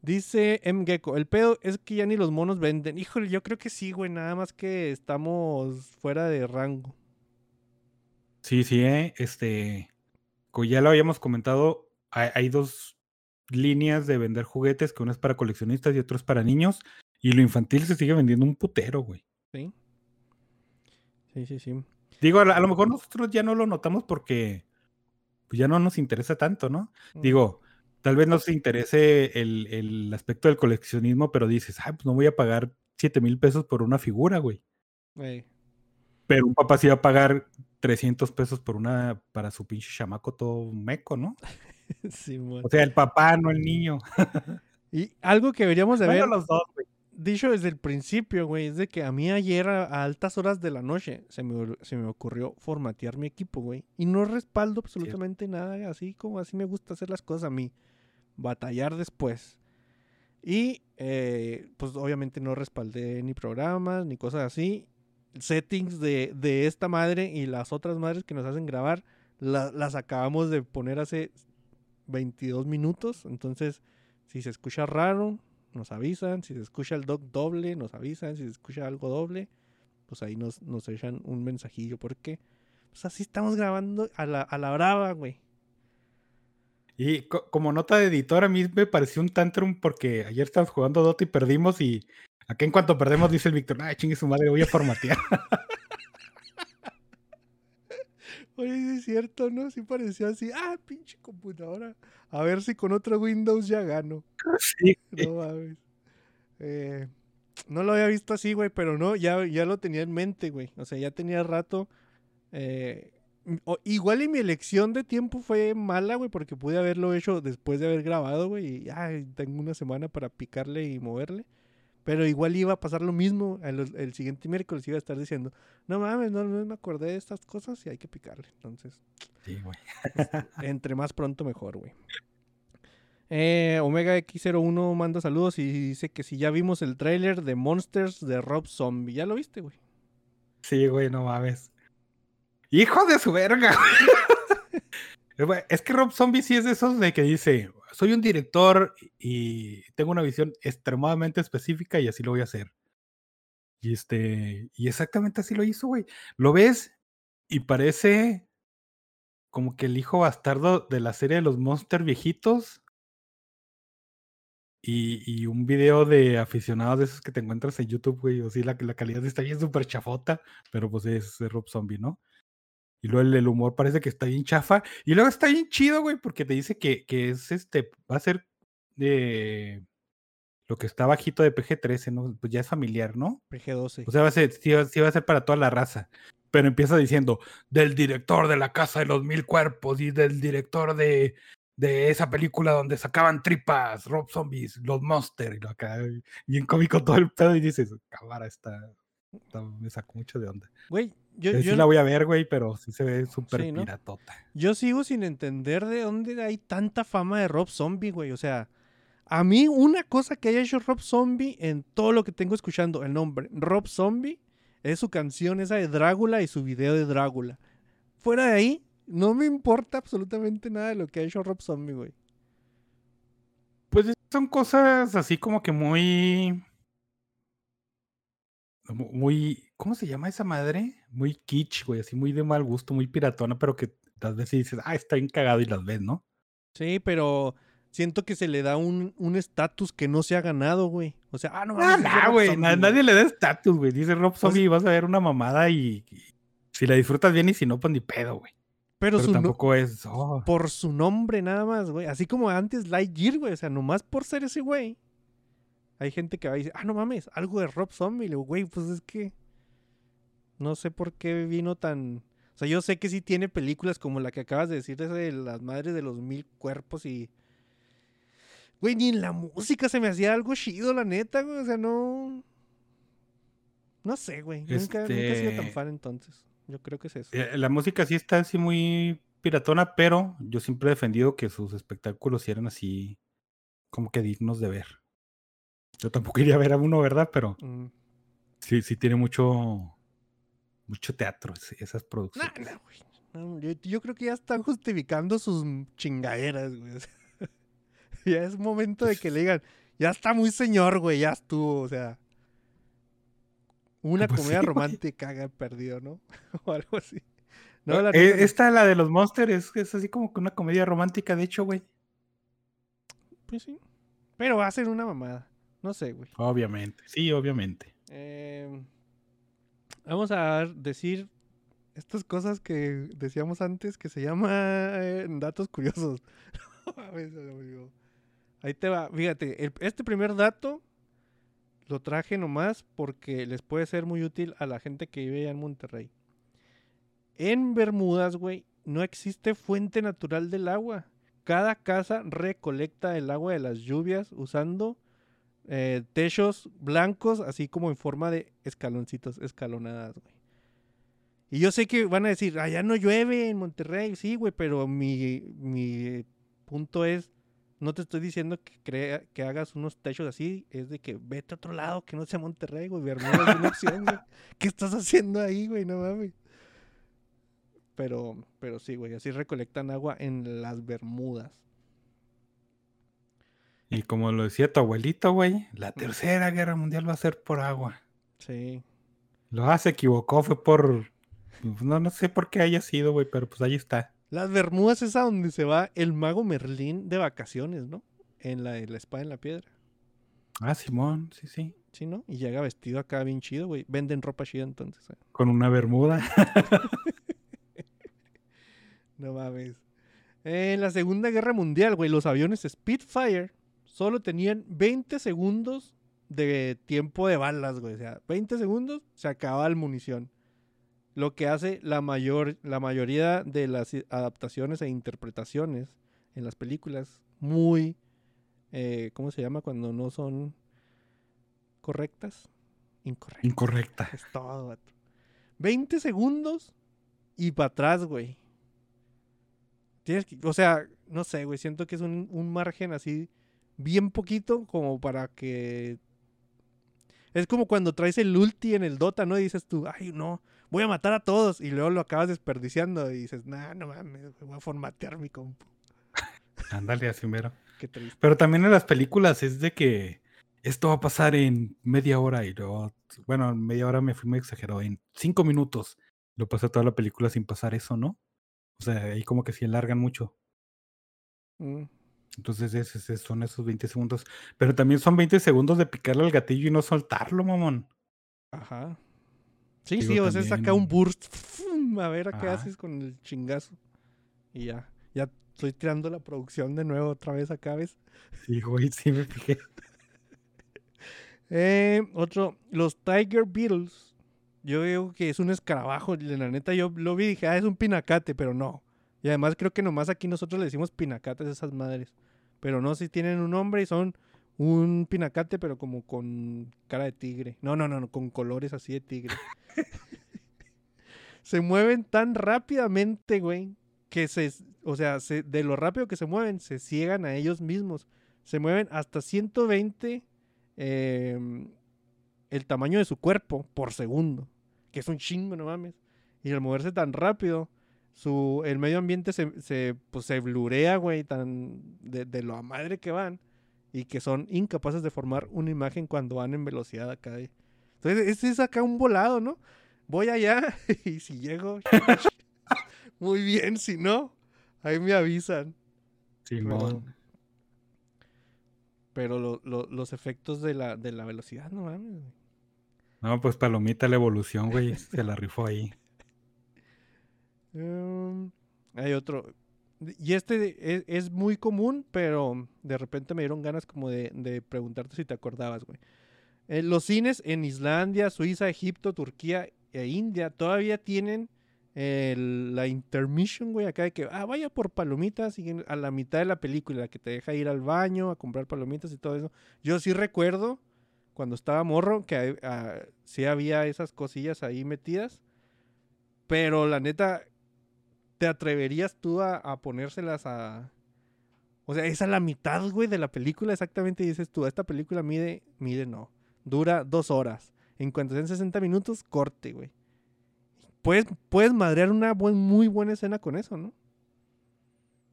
Dice M. Gecko, el pedo es que ya ni los monos venden. Híjole, yo creo que sí, güey, nada más que estamos fuera de rango. Sí, sí, eh, este, como ya lo habíamos comentado, hay, hay dos líneas de vender juguetes, que una es para coleccionistas y otra es para niños, y lo infantil se sigue vendiendo un putero, güey. Sí, sí, sí. sí. Digo, a, lo- mejor nosotros ya no lo notamos porque pues, ya no nos interesa tanto, ¿no? Mm. Digo, tal vez nos interese el, el aspecto del coleccionismo, pero dices, ah, pues no voy a pagar 7 mil pesos por una figura, güey. Ey, Pero un papá sí va a pagar 300 pesos por una, para su pinche chamaco todo meco, ¿no? (laughs) Simón. O sea, el papá, no el niño. (laughs) Y algo que deberíamos de Bueno, ver, los dos, güey. Dicho desde el principio, güey, es de que a mí ayer a, altas horas de la noche se me, se me ocurrió formatear mi equipo, güey. Y no respaldo absolutamente nada, así como así me gusta hacer las cosas a mí. Batallar después. Y eh, pues obviamente no respaldé ni programas ni cosas así. Settings de, de esta madre y las otras madres que nos hacen grabar la- las acabamos de poner hace 22 minutos. Entonces, si se escucha raro, nos avisan. Si se escucha el doc doble, nos avisan. Si se escucha algo doble, pues ahí nos, nos echan un mensajillo. Porque pues así estamos grabando a la, a la brava, güey. Y co- como nota de editor, a mí me pareció un tantrum porque ayer estábamos jugando Dota y perdimos y acá en cuanto perdemos dice el Víctor, ay, chingue su madre, voy a formatear. (laughs) Oye, sí es cierto, ¿no? Sí pareció así. Ah, pinche computadora. A ver si con otro Windows ya gano. sí. No mames. Eh, no lo había visto así, güey, pero no, ya, ya lo tenía en mente, güey. O sea, ya tenía rato. eh, o- igual y mi elección de tiempo fue mala, güey, porque pude haberlo hecho después de haber grabado, güey. Y ay, tengo una semana para picarle y moverle. Pero igual iba a pasar lo mismo. El, el siguiente miércoles iba a estar diciendo, no mames, no, no me acordé de estas cosas y hay que picarle. Entonces, Sí, güey. entre más pronto mejor, güey. Eh, Omega X01 manda saludos y dice que si ya vimos el tráiler de Monsters de Rob Zombie. ¿Ya lo viste, güey? Sí, güey, no mames. Hijo de su verga. Güey, (laughs) es que Rob Zombie sí es de esos de que dice, soy un director y tengo una visión extremadamente específica y así lo voy a hacer. Y este, y exactamente así lo hizo, güey. Lo ves y parece como que el hijo bastardo de la serie de los Monster viejitos. Y, y un video de aficionados de esos que te encuentras en YouTube, güey. O sí, la, la calidad está bien súper chafota, pero pues es, es Rob Zombie, ¿no? Y luego el, el humor parece que está bien chafa. Y luego está bien chido, güey, porque te dice que, que es este, va a ser de lo que está bajito de PG-13, ¿no? Pues ya es familiar, ¿no? PG-12. O sea, va a ser, sí, va- sí va a ser para toda la raza. Pero empieza diciendo, del director de la Casa de los Mil Cuerpos y del director de, de esa película donde sacaban tripas, Rob Zombies, los Monster, y lo acá, bien cómico todo el pedo, y dices, cámara, está, está- me sacó mucho de onda. Güey, yo, Eh, yo, sí la voy a ver, güey, pero sí se ve súper Sí, ¿no? piratota. yo sigo sin entender de dónde hay tanta fama de Rob Zombie, güey. O sea, a mí una cosa que haya hecho Rob Zombie en todo lo que tengo escuchando, el nombre Rob Zombie, es su canción esa de Drácula y su video de Drácula. Fuera de ahí, no me importa absolutamente nada de lo que ha hecho Rob Zombie, güey. Pues es- son cosas así como que muy. mu- Muy. ¿Cómo se llama esa madre? Muy kitsch, güey, así muy de mal gusto, muy piratona, pero que las veces dices, ah, está bien cagado y las ves, ¿no? Sí, pero siento que se le da un un estatus que no se ha ganado, güey. O sea, ah, no Ah, mames, Rob güey, Zombie, na- güey. nadie le da estatus, güey. Dice Rob Zombie, vas a ver una mamada y, y si la disfrutas bien y si no, pues ni pedo, güey. Pero, Pero su no- tampoco es. oh, por su nombre nada más, güey. Así como antes Lightyear, güey. O sea, nomás por ser ese güey. Hay gente que va y dice, ah, no mames, algo de Rob Zombie. Le digo, güey, pues es que. No sé por qué vino tan. O sea, yo sé que sí tiene películas como la que acabas de decir, esa de las madres de los mil cuerpos y. Güey, ni en la música se me hacía algo chido, la neta, güey. O sea, no. No sé, güey. Nunca, nunca he sido tan Este- fan entonces. Yo creo que es eso. eh, La música sí está así muy piratona, pero yo siempre he defendido que sus espectáculos sí eran así como que dignos de ver. Yo tampoco (laughs) iría a ver a uno, ¿verdad? Pero Mm. sí, sí tiene mucho, mucho teatro esas Nah, producciones. nah, güey. No, yo, yo creo que ya están justificando sus chingaderas, güey. o sea, (laughs) ya es momento de que le digan, ya está muy señor, güey, ya estuvo, o sea. Una Pues sí, comedia güey. romántica haga perdido, ¿no? (laughs) o algo así. No, la Eh, no. esta, la de los Monsters, es, es así como que una comedia romántica, de hecho, güey. Pues sí. Pero va a ser una mamada. No sé, güey. Obviamente, sí, obviamente. Eh, vamos a decir estas cosas que decíamos antes que se llama eh, datos curiosos. (laughs) Ahí te va. Fíjate, este primer dato lo traje nomás porque les puede ser muy útil a la gente que vive allá en Monterrey. En Bermudas, güey, no existe fuente natural del agua. Cada casa recolecta el agua de las lluvias usando eh, techos blancos, así como en forma de escaloncitos, escalonadas, güey. Y yo sé que van a decir, allá no llueve en Monterrey, sí, güey, pero mi, mi punto es, no te estoy diciendo que, crea, que hagas unos techos así, es de que vete a otro lado, que no sea Monterrey, güey, Bermuda es una opción, güey. (laughs) ¿Qué estás haciendo ahí, güey? No mames. Pero, pero sí, güey, así recolectan agua en las Bermudas. Y como lo decía tu abuelito, güey, la tercera guerra mundial va a ser por agua. Sí. Lo ah, se equivocó, fue por. No, no sé por qué haya sido, güey, pero pues ahí está. Las Bermudas es a donde se va el mago Merlín de vacaciones, ¿no? En la la espada en la piedra. Ah, Simón, sí, sí. Sí, ¿no? Y llega vestido acá bien chido, güey. Venden ropa chida entonces. ¿eh? Con una bermuda. (laughs) No mames. En la Segunda Guerra Mundial, güey, los aviones Spitfire solo tenían 20 segundos de tiempo de balas, güey. O sea, 20 segundos se acaba la munición. Lo que hace la, mayor, la mayoría de las adaptaciones e interpretaciones en las películas muy... eh, ¿Cómo se llama cuando no son correctas? Incorrectas. Incorrecta. Es todo, vato. 20 segundos y para atrás, güey. Tienes que, o sea, no sé, güey, siento que es un, un margen así bien poquito como para que... Es como cuando traes el ulti en el Dota, ¿no? Y dices tú, ay, no, voy a matar a todos. Y luego lo acabas desperdiciando y dices, nah, no mames, voy a formatear mi compu. (laughs) Ándale, así mero. Qué triste. Pero también en las películas es de que esto va a pasar en media hora y luego, bueno, en media hora me fui muy exagerado, en cinco minutos lo pasé toda la película sin pasar eso, ¿no? O sea, ahí como que se alargan mucho. Mm, Entonces ese- son esos 20 segundos. Pero también son 20 segundos de picarle al gatillo y no soltarlo, mamón. Ajá. Sí, Digo, sí, o sea, saca un burst. A ver a qué Ajá. haces con el chingazo. Y ya. Ya estoy tirando la producción de nuevo otra vez acá, ¿ves? Sí, güey, sí me fijé. Eh, otro, los Tiger Beetles. Yo digo que es un escarabajo. La neta, yo lo vi y dije, ah, es un pinacate, pero no. Y además creo que nomás aquí nosotros le decimos pinacates a esas madres. Pero no, si tienen un nombre y son un pinacate, pero como con cara de tigre. No, no, no, no, con colores así de tigre. (laughs) (laughs) se mueven tan rápidamente, güey, que se, o sea, se- de lo rápido que se mueven, se ciegan a ellos mismos. Se mueven hasta 120 em, el tamaño de su cuerpo por segundo, que es un chingo, no mames. Y al moverse tan rápido, su, el medio ambiente se, se, pues, se blurea, güey, tan de, de lo a madre que van, y que son incapaces de formar una imagen cuando van en velocidad acá. eh. Entonces, ese es acá un volado, ¿no? Voy allá (laughs) y si llego, (laughs) muy bien, si no, ahí me avisan. Simón. Pero lo- lo- los efectos de la, de la velocidad, no mames. güey. No, pues palomita la evolución, güey. Se la rifó ahí. Em, hay otro. Y este de- es, muy común, pero de repente me dieron ganas como de, preguntarte si te acordabas, güey. Eh, los cines en Islandia, Suiza, Egipto, Turquía e India todavía tienen la intermission, güey, acá de que, ah, vaya por palomitas y a la mitad de la película, que te deja ir al baño a comprar palomitas y todo eso. Yo sí recuerdo cuando estaba morro que hay- ah, sí había esas cosillas ahí metidas, pero la neta, ¿te atreverías tú a, a ponérselas a... O sea, es a la mitad, güey, de la película exactamente y dices tú, esta película mide, mide no, dura dos horas. En cuanto sean 60 minutos, corte, güey. Puedes, puedes madrear una buen, muy buena escena con eso, ¿no?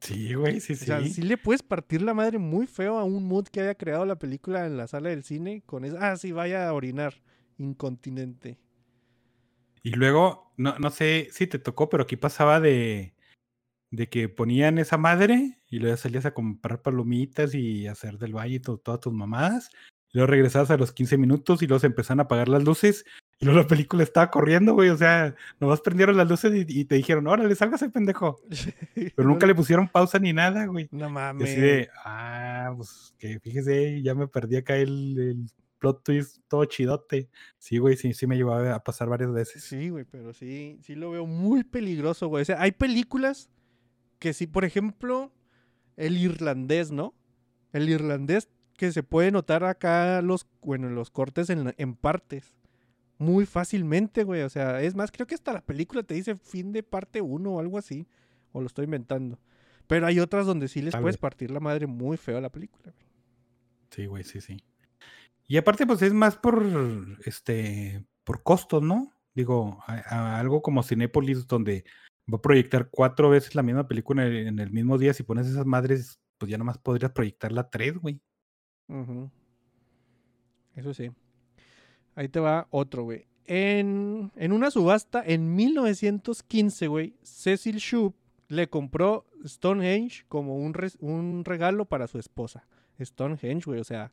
Sí, güey, sí, O sí. sea, sí le puedes partir la madre muy feo a un mood que haya creado la película en la sala del cine con eso. Ah, sí, vaya a orinar. Incontinente. Y luego, no, no sé si te tocó, pero aquí pasaba de, de que ponían esa madre y luego salías a comprar palomitas y hacer del valle y to- todas tus mamadas. Y luego regresabas a los 15 minutos y luego se empezaron a apagar las luces y luego la película estaba corriendo, güey. O sea, nomás prendieron las luces y, y te dijeron, órale, sálgase, pendejo. (laughs) Pero nunca le pusieron pausa ni nada, güey. No Y mames. así de, ah, pues que fíjese, ya me perdí acá el, el plot twist todo chidote. Sí, güey, sí, sí me llevó a pasar varias veces. Sí, güey, pero sí, sí lo veo muy peligroso, güey. O sea, hay películas que sí, por ejemplo, el irlandés, ¿no? El irlandés que se puede notar acá los, bueno, los cortes en, partes. Muy fácilmente, güey. O sea, es más, creo que hasta la película te dice fin de parte 1 o algo así. O lo estoy inventando. Pero hay otras donde sí les Tal puedes vez. partir la madre muy feo a la película. güey. Sí, güey, sí, sí. Y aparte, pues es más por este por costos, ¿no? Digo, algo como Cinépolis, donde va a proyectar cuatro veces la misma película en el, mismo día. Si pones esas madres, pues ya nomás podrías proyectarla tres, güey. Eso sí. Ahí te va otro, güey. En, en una subasta en 1915, güey, Cecil Shoup le compró Stonehenge como un, un regalo para su esposa. Stonehenge, güey, o sea,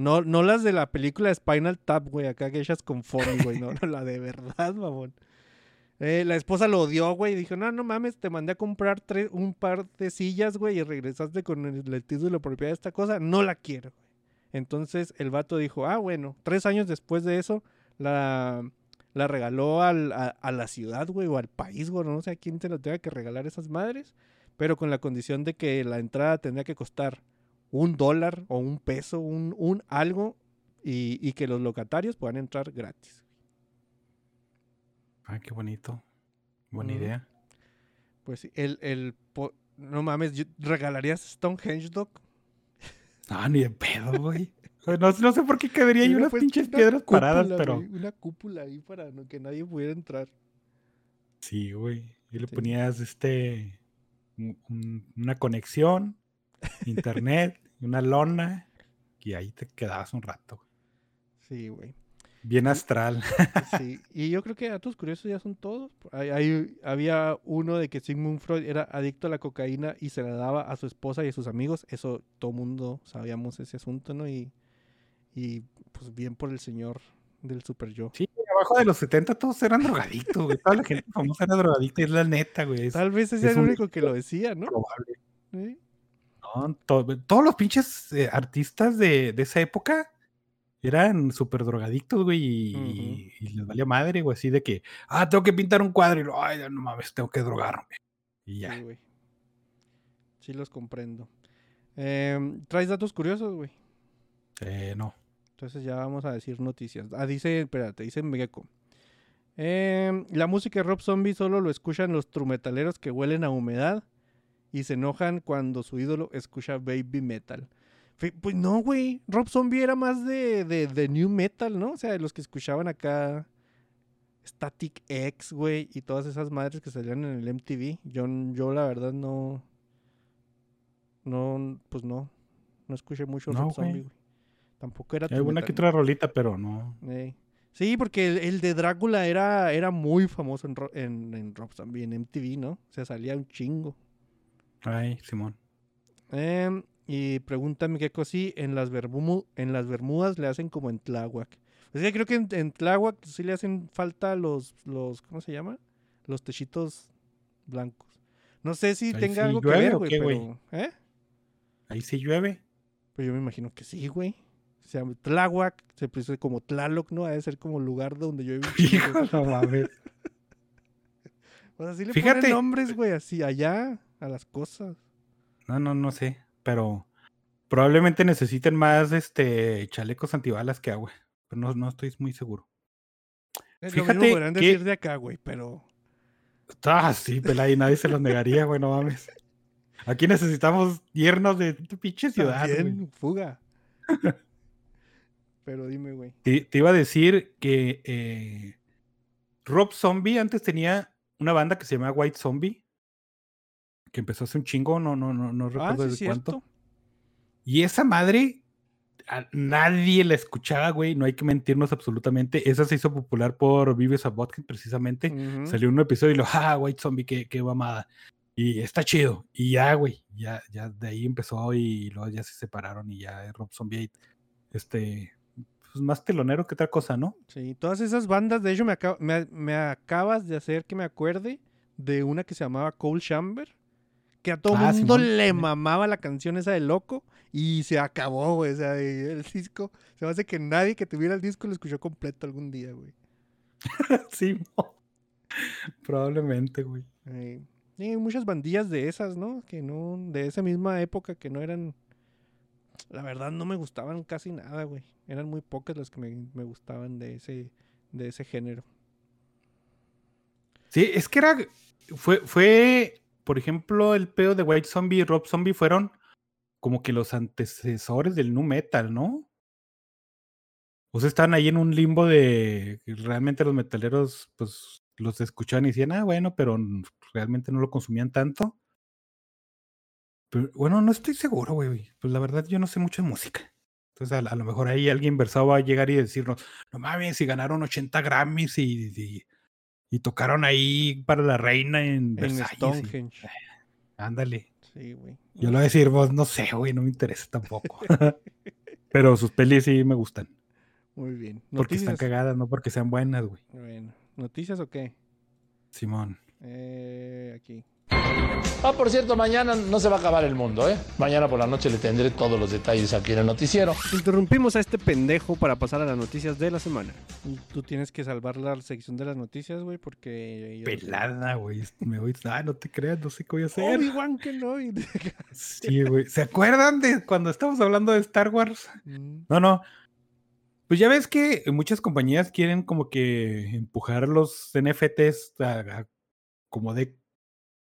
no, no las de la película Spinal Tap, güey, acá que hechas con güey, no, no, la de verdad, mamón. Eh, la esposa lo odió, güey, dijo, no, no mames, te mandé a comprar tres, un par de sillas, güey, y regresaste con el, el título propiedad de esta cosa, no la quiero, güey. Entonces el vato dijo, ah, bueno, tres años después de eso, la, la regaló al- a, la ciudad, güey, o al país, güey, no sé a quién te lo tenga que regalar esas madres, pero con la condición de que la entrada tendría que costar un dólar o un peso, un, un algo, y, y que los locatarios puedan entrar gratis. Ah, qué bonito. Buena idea. Pues sí, el, el, no mames, yo- ¿regalarías Stonehenge, Doc? Ah, ni de pedo, güey. No, no sé por qué quedaría ahí unas pinches una piedras paradas, pero. güey, una cúpula ahí para no- que nadie pudiera entrar. Sí, güey. Y le Sí. ponías este. un- un- una conexión, (laughs) internet, una lona. Y ahí te quedabas un rato. güey. Sí, güey. Bien astral. (laughs) Sí, y yo creo que datos curiosos ya son todos. Hay- hay- había uno de que Sigmund Freud era adicto a la cocaína y se la daba a su esposa y a sus amigos. Eso todo mundo sabíamos ese asunto, ¿no? Y, y pues bien por el señor del super yo. Sí, abajo de los 70 todos eran drogadictos, güey. Toda la gente famosa era drogadicta, es la neta, güey. Es Tal vez ese es era el único que lo decía, ¿no? probable. Sí. No, to- todos los pinches eh, artistas de, de esa época eran súper drogadictos, güey, y, les valía madre, güey, así de que, ah, tengo que pintar un cuadro y lo, ay, no mames, tengo que drogarme. Y ya. Sí, güey. Sí los comprendo. Em, ¿Traes datos curiosos, güey? Eh, no. Entonces ya vamos a decir noticias. Ah, dice, espérate, dice Megeco. Em, la música de Rob Zombie solo lo escuchan los trumetaleros que huelen a humedad y se enojan cuando su ídolo escucha baby metal. Pues no, güey. Rob Zombie era más de, de, de new metal, ¿no? O sea, de los que escuchaban acá Static X, güey, y todas esas madres que salían en el MTV. Yo, yo la verdad no... No, pues no. No escuché mucho No, Rob Zombie, güey. Tampoco era Hay una que otra rolita, pero no. Sí, porque el, el de Drácula era, era muy famoso en, en Rob Zombie, en MTV, ¿no? O sea, salía un chingo. Ay, Simón. Em, y pregúntame qué cosí, en las, Bermumu- en las Bermudas le hacen como en Tláhuac. Es que creo que en, en Tláhuac sí le hacen falta los, los, ¿cómo se llama? Los techitos blancos. No sé si Ahí tenga sí algo que ver, güey, pero... ¿Eh? Ahí sí llueve. Pues yo me imagino que sí, güey. O sea, Tláhuac se parece como Tlaloc, ¿no? Ha de ser como lugar donde llueve un chingo. Hijo, no mames. O sea, sí le Fíjate, ponen nombres, güey, así allá a las cosas. No, no, no sé. Pero probablemente necesiten más este chalecos antibalas que agua. Pero no, no estoy muy seguro. Lo mismo Fíjate podrán que- decir de acá, güey, pero... Ah, sí, pela, y nadie se los negaría, güey, no mames. Aquí necesitamos yernos de tu pinche ciudad, güey. También, fuga. (laughs) pero dime, güey. Te, te iba a decir que eh, Rob Zombie antes tenía una banda que se llamaba White Zombie, que empezó hace un chingo, no, no, no, no Ah, recuerdo sí, de cuánto. cierto. Y esa madre, a nadie la escuchaba, güey, no hay que mentirnos absolutamente. Esa se hizo popular por Vives a Butthead, precisamente. Salió un episodio y lo, ah, White Zombie, qué, qué mamada. Y está chido. Y ya, güey, ya, ya de ahí empezó y luego ya se separaron y ya Rob Zombie, este, pues más telonero que otra cosa, ¿no? Sí, todas esas bandas, de hecho, me, acab- me, me acabas de hacer que me acuerde de una que se llamaba Cole Chamber, que a todo Ah, mundo Simón, le mamaba la canción esa de Loco y se acabó, güey. O sea, el disco, se me hace que nadie que tuviera el disco lo escuchó completo algún día, güey. (laughs) sí, probablemente, güey. Eh, y hay muchas bandillas de esas, ¿no? Que no, de esa misma época que no eran, la verdad no me gustaban casi nada, güey. Eran muy pocas las que me, me gustaban de ese, de ese género. Sí, es que era, fue, fue, por ejemplo, el pedo de White Zombie y Rob Zombie fueron como que los antecesores del nu metal, ¿no? O sea, estaban ahí en un limbo de realmente los metaleros, pues, los escuchaban y decían, ah, bueno, pero realmente no lo consumían tanto. Pero, bueno, no estoy seguro, güey. Pues la verdad, yo no sé mucho de música. Entonces, a, a lo mejor ahí alguien versado va a llegar y decirnos, no mames, si ganaron 80 Grammys y, y- y tocaron ahí para la reina en En Versalles. y- Stonehenge. Ándale. Sí, güey. Yo le voy a decir, vos no sé, güey, no me interesa tampoco. (laughs) Pero sus pelis sí me gustan. Muy bien. Porque están Noticias. cagadas, no porque sean buenas, güey. Bueno, ¿noticias o qué? Simón. Eh, aquí. Ah, por cierto, mañana no se va a acabar el mundo, ¿eh? Mañana por la noche le tendré todos los detalles aquí en el noticiero. Interrumpimos a este pendejo para pasar a las noticias de la semana. Y Tú tienes que salvar la sección de las noticias, güey, porque... yo- Pelada, güey. Me voy. Ah, no te creas, no sé qué voy a hacer. Obi-Wan Kenobi. (laughs) Sí, güey. ¿Se acuerdan de cuando estábamos hablando de Star Wars? Mm, No, no. Pues ya ves que muchas compañías quieren como que empujar los NFTs a, a- como de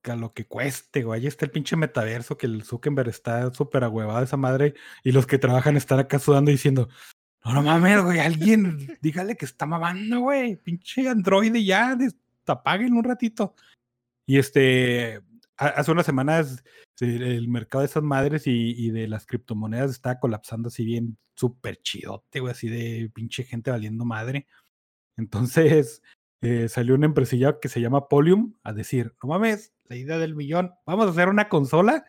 a lo que cueste, güey. Ahí está el pinche metaverso que el Zuckerberg está súper ahuevado esa madre y los que trabajan están acá sudando diciendo, no, no mames, güey, alguien (laughs) dígale que está mamando, güey. Pinche androide ya, apaguen un ratito. Y este, ha- hace unas semanas el mercado de esas madres y, y de las criptomonedas está colapsando así bien súper chidote, güey, así de pinche gente valiendo madre. Entonces eh, salió una empresilla que se llama Polium a decir, no mames, la idea del millón, vamos a hacer una consola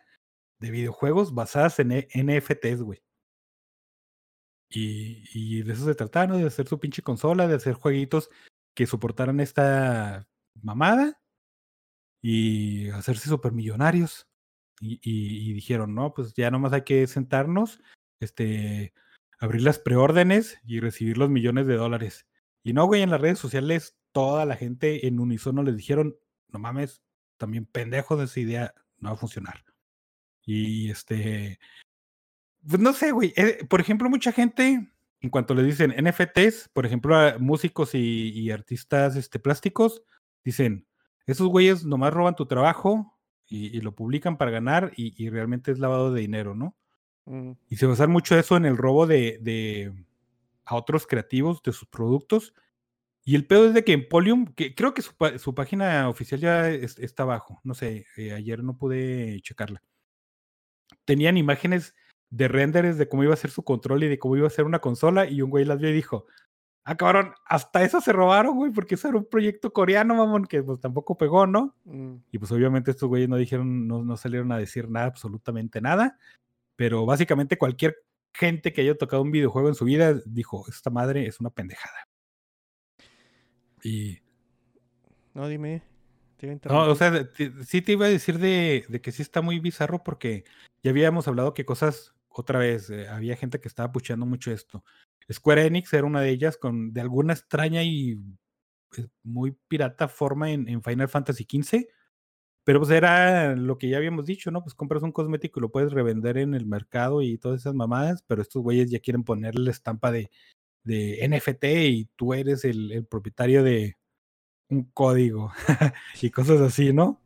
de videojuegos basadas en E- NFTs, güey. Y, de eso se trataba, ¿no? De hacer su pinche consola, de hacer jueguitos que soportaran esta mamada y hacerse supermillonarios. Y, y, y dijeron, no, pues ya nomás hay que sentarnos, este, abrir las preórdenes y recibir los millones de dólares. Y no, güey, en las redes sociales toda la gente en unísono les dijeron, no mames, también pendejos de esa idea no va a funcionar. Y este, pues no sé, güey. eh, por ejemplo, mucha gente, en cuanto le dicen NFTs, por ejemplo, a músicos y, y artistas este, plásticos, dicen, esos güeyes nomás roban tu trabajo y, y lo publican para ganar y, y realmente es lavado de dinero, ¿no? mm, Y se basa mucho eso en el robo de, de a otros creativos de sus productos. Y el pedo es de que en Polium, que creo que su, página oficial ya es- está abajo, no sé, eh, ayer no pude checarla. Tenían imágenes de renders de cómo iba a ser su control y de cómo iba a ser una consola y un güey las vio y dijo, ah cabrón, hasta eso se robaron, güey, porque eso era un proyecto coreano, mamón, que pues tampoco pegó, ¿no? mm. Y pues obviamente estos güeyes no dijeron, no, no salieron a decir nada, absolutamente nada. Pero básicamente cualquier gente que haya tocado un videojuego en su vida dijo, esta madre es una pendejada. Y No, dime. No, o sea, sí te iba a decir de, de que sí está muy bizarro porque ya habíamos hablado que cosas, otra vez, eh, había gente que estaba puchando mucho esto. Square Enix era una de ellas con de alguna extraña y eh, muy pirata forma en, en Final Fantasy XV. Pero pues era lo que ya habíamos dicho, ¿no? Pues compras un cosmético y lo puedes revender en el mercado y todas esas mamadas, pero estos güeyes ya quieren ponerle la estampa de, de NFT y tú eres el, el propietario de un código (laughs) y cosas así, ¿no?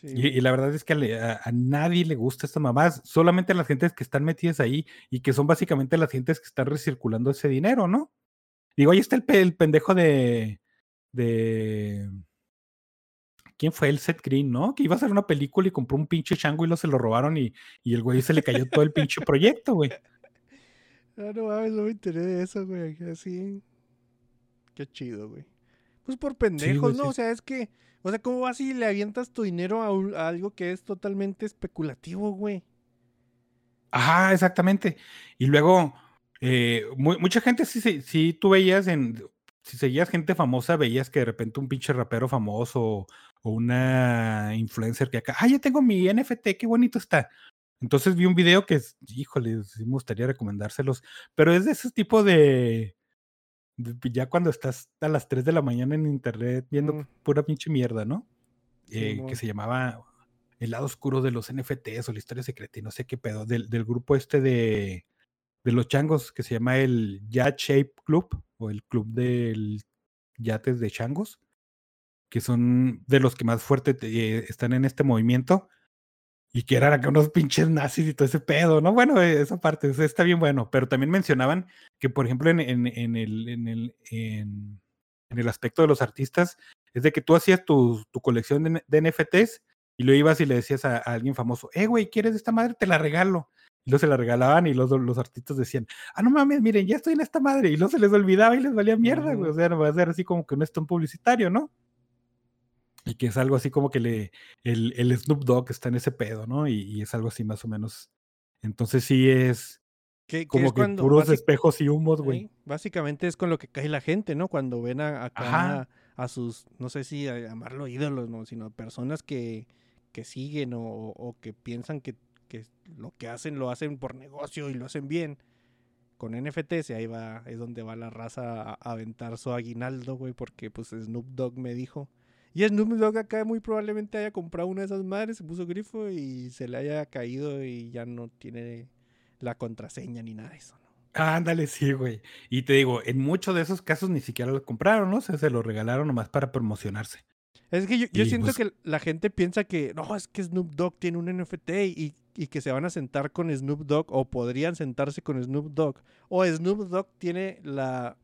Sí, Y, y la verdad es que a, nadie le gusta esta mamás, solamente a las gentes que están metidas ahí y que son básicamente las gentes que están recirculando ese dinero, ¿no? Digo, ahí está el pendejo de, de... ¿Quién fue el Seth Green, no? Que iba a hacer una película y compró un pinche chango y lo se lo robaron y, y el güey se le cayó todo el pinche proyecto, güey. Ah, no mames, no me enteré de eso, güey. Así. Qué chido, güey. Pues por pendejos, güey, ¿no? sí. O sea, es que. O sea, ¿cómo vas y le avientas tu dinero a, un- a algo que es totalmente especulativo, güey? Ajá, exactamente. Y luego, eh, mu- mucha gente sí, sí, sí, tú veías en, si seguías gente famosa, veías que de repente un pinche rapero famoso o, o una influencer que acá, ah, ya tengo mi NFT, qué bonito está. Entonces vi un video que, híjole, sí me gustaría recomendárselos, pero es de ese tipo de, de- ya cuando estás a las 3 de la mañana en internet viendo Mm. pura pinche mierda, ¿no? Eh, que se llamaba El lado oscuro de los NFTs o la historia secreta y no sé qué pedo, del, del grupo este de, de los changos que se llama el Yacht Shape Club o el club del yates de changos, que son de los que más fuerte te- eh, están en este movimiento y que eran acá unos pinches nazis y todo ese pedo, ¿no? Bueno, eh, esa parte o sea, está bien bueno, pero también mencionaban que, por ejemplo, en, en- en el, en, el, en, en el aspecto de los artistas, es de que tú hacías tu, tu colección de, de NFTs y lo ibas y le decías a, a alguien famoso, eh, güey, ¿quieres esta madre? Te la regalo. Y luego se la regalaban y los, los artistas decían, ah, no mames, miren, ya estoy en esta madre. Y luego se les olvidaba y les valía mierda, güey. O sea, va a ser así como que un stone publicitario, ¿no? Y que es algo así como que le, el, el Snoop Dogg está en ese pedo, ¿no? Y, y es algo así más o menos. Entonces sí es como es que cuando puros espejos y humos, güey. Básicamente es con lo que cae la gente, ¿no? Cuando ven a, acá a, a sus, no sé si a llamarlo ídolos, ¿no? Sino personas que, que siguen o, o que piensan que, que lo que hacen lo hacen por negocio y lo hacen bien. Con NFTs y ahí va, es donde va la raza a, a aventar su aguinaldo, güey, porque pues Snoop Dogg me dijo. Y Snoop Dogg acá muy probablemente haya comprado una de esas madres, se puso grifo y se le haya caído y ya no tiene la contraseña ni nada de eso, ¿no? Ándale, sí, güey. Y te digo, en muchos de esos casos ni siquiera lo compraron, ¿no? O sea, se lo regalaron nomás para promocionarse. Es que yo, siento pues- que la gente piensa que no, es que Snoop Dogg tiene un NFT y, y que se van a sentar con Snoop Dogg o podrían sentarse con Snoop Dogg. O Snoop Dogg tiene la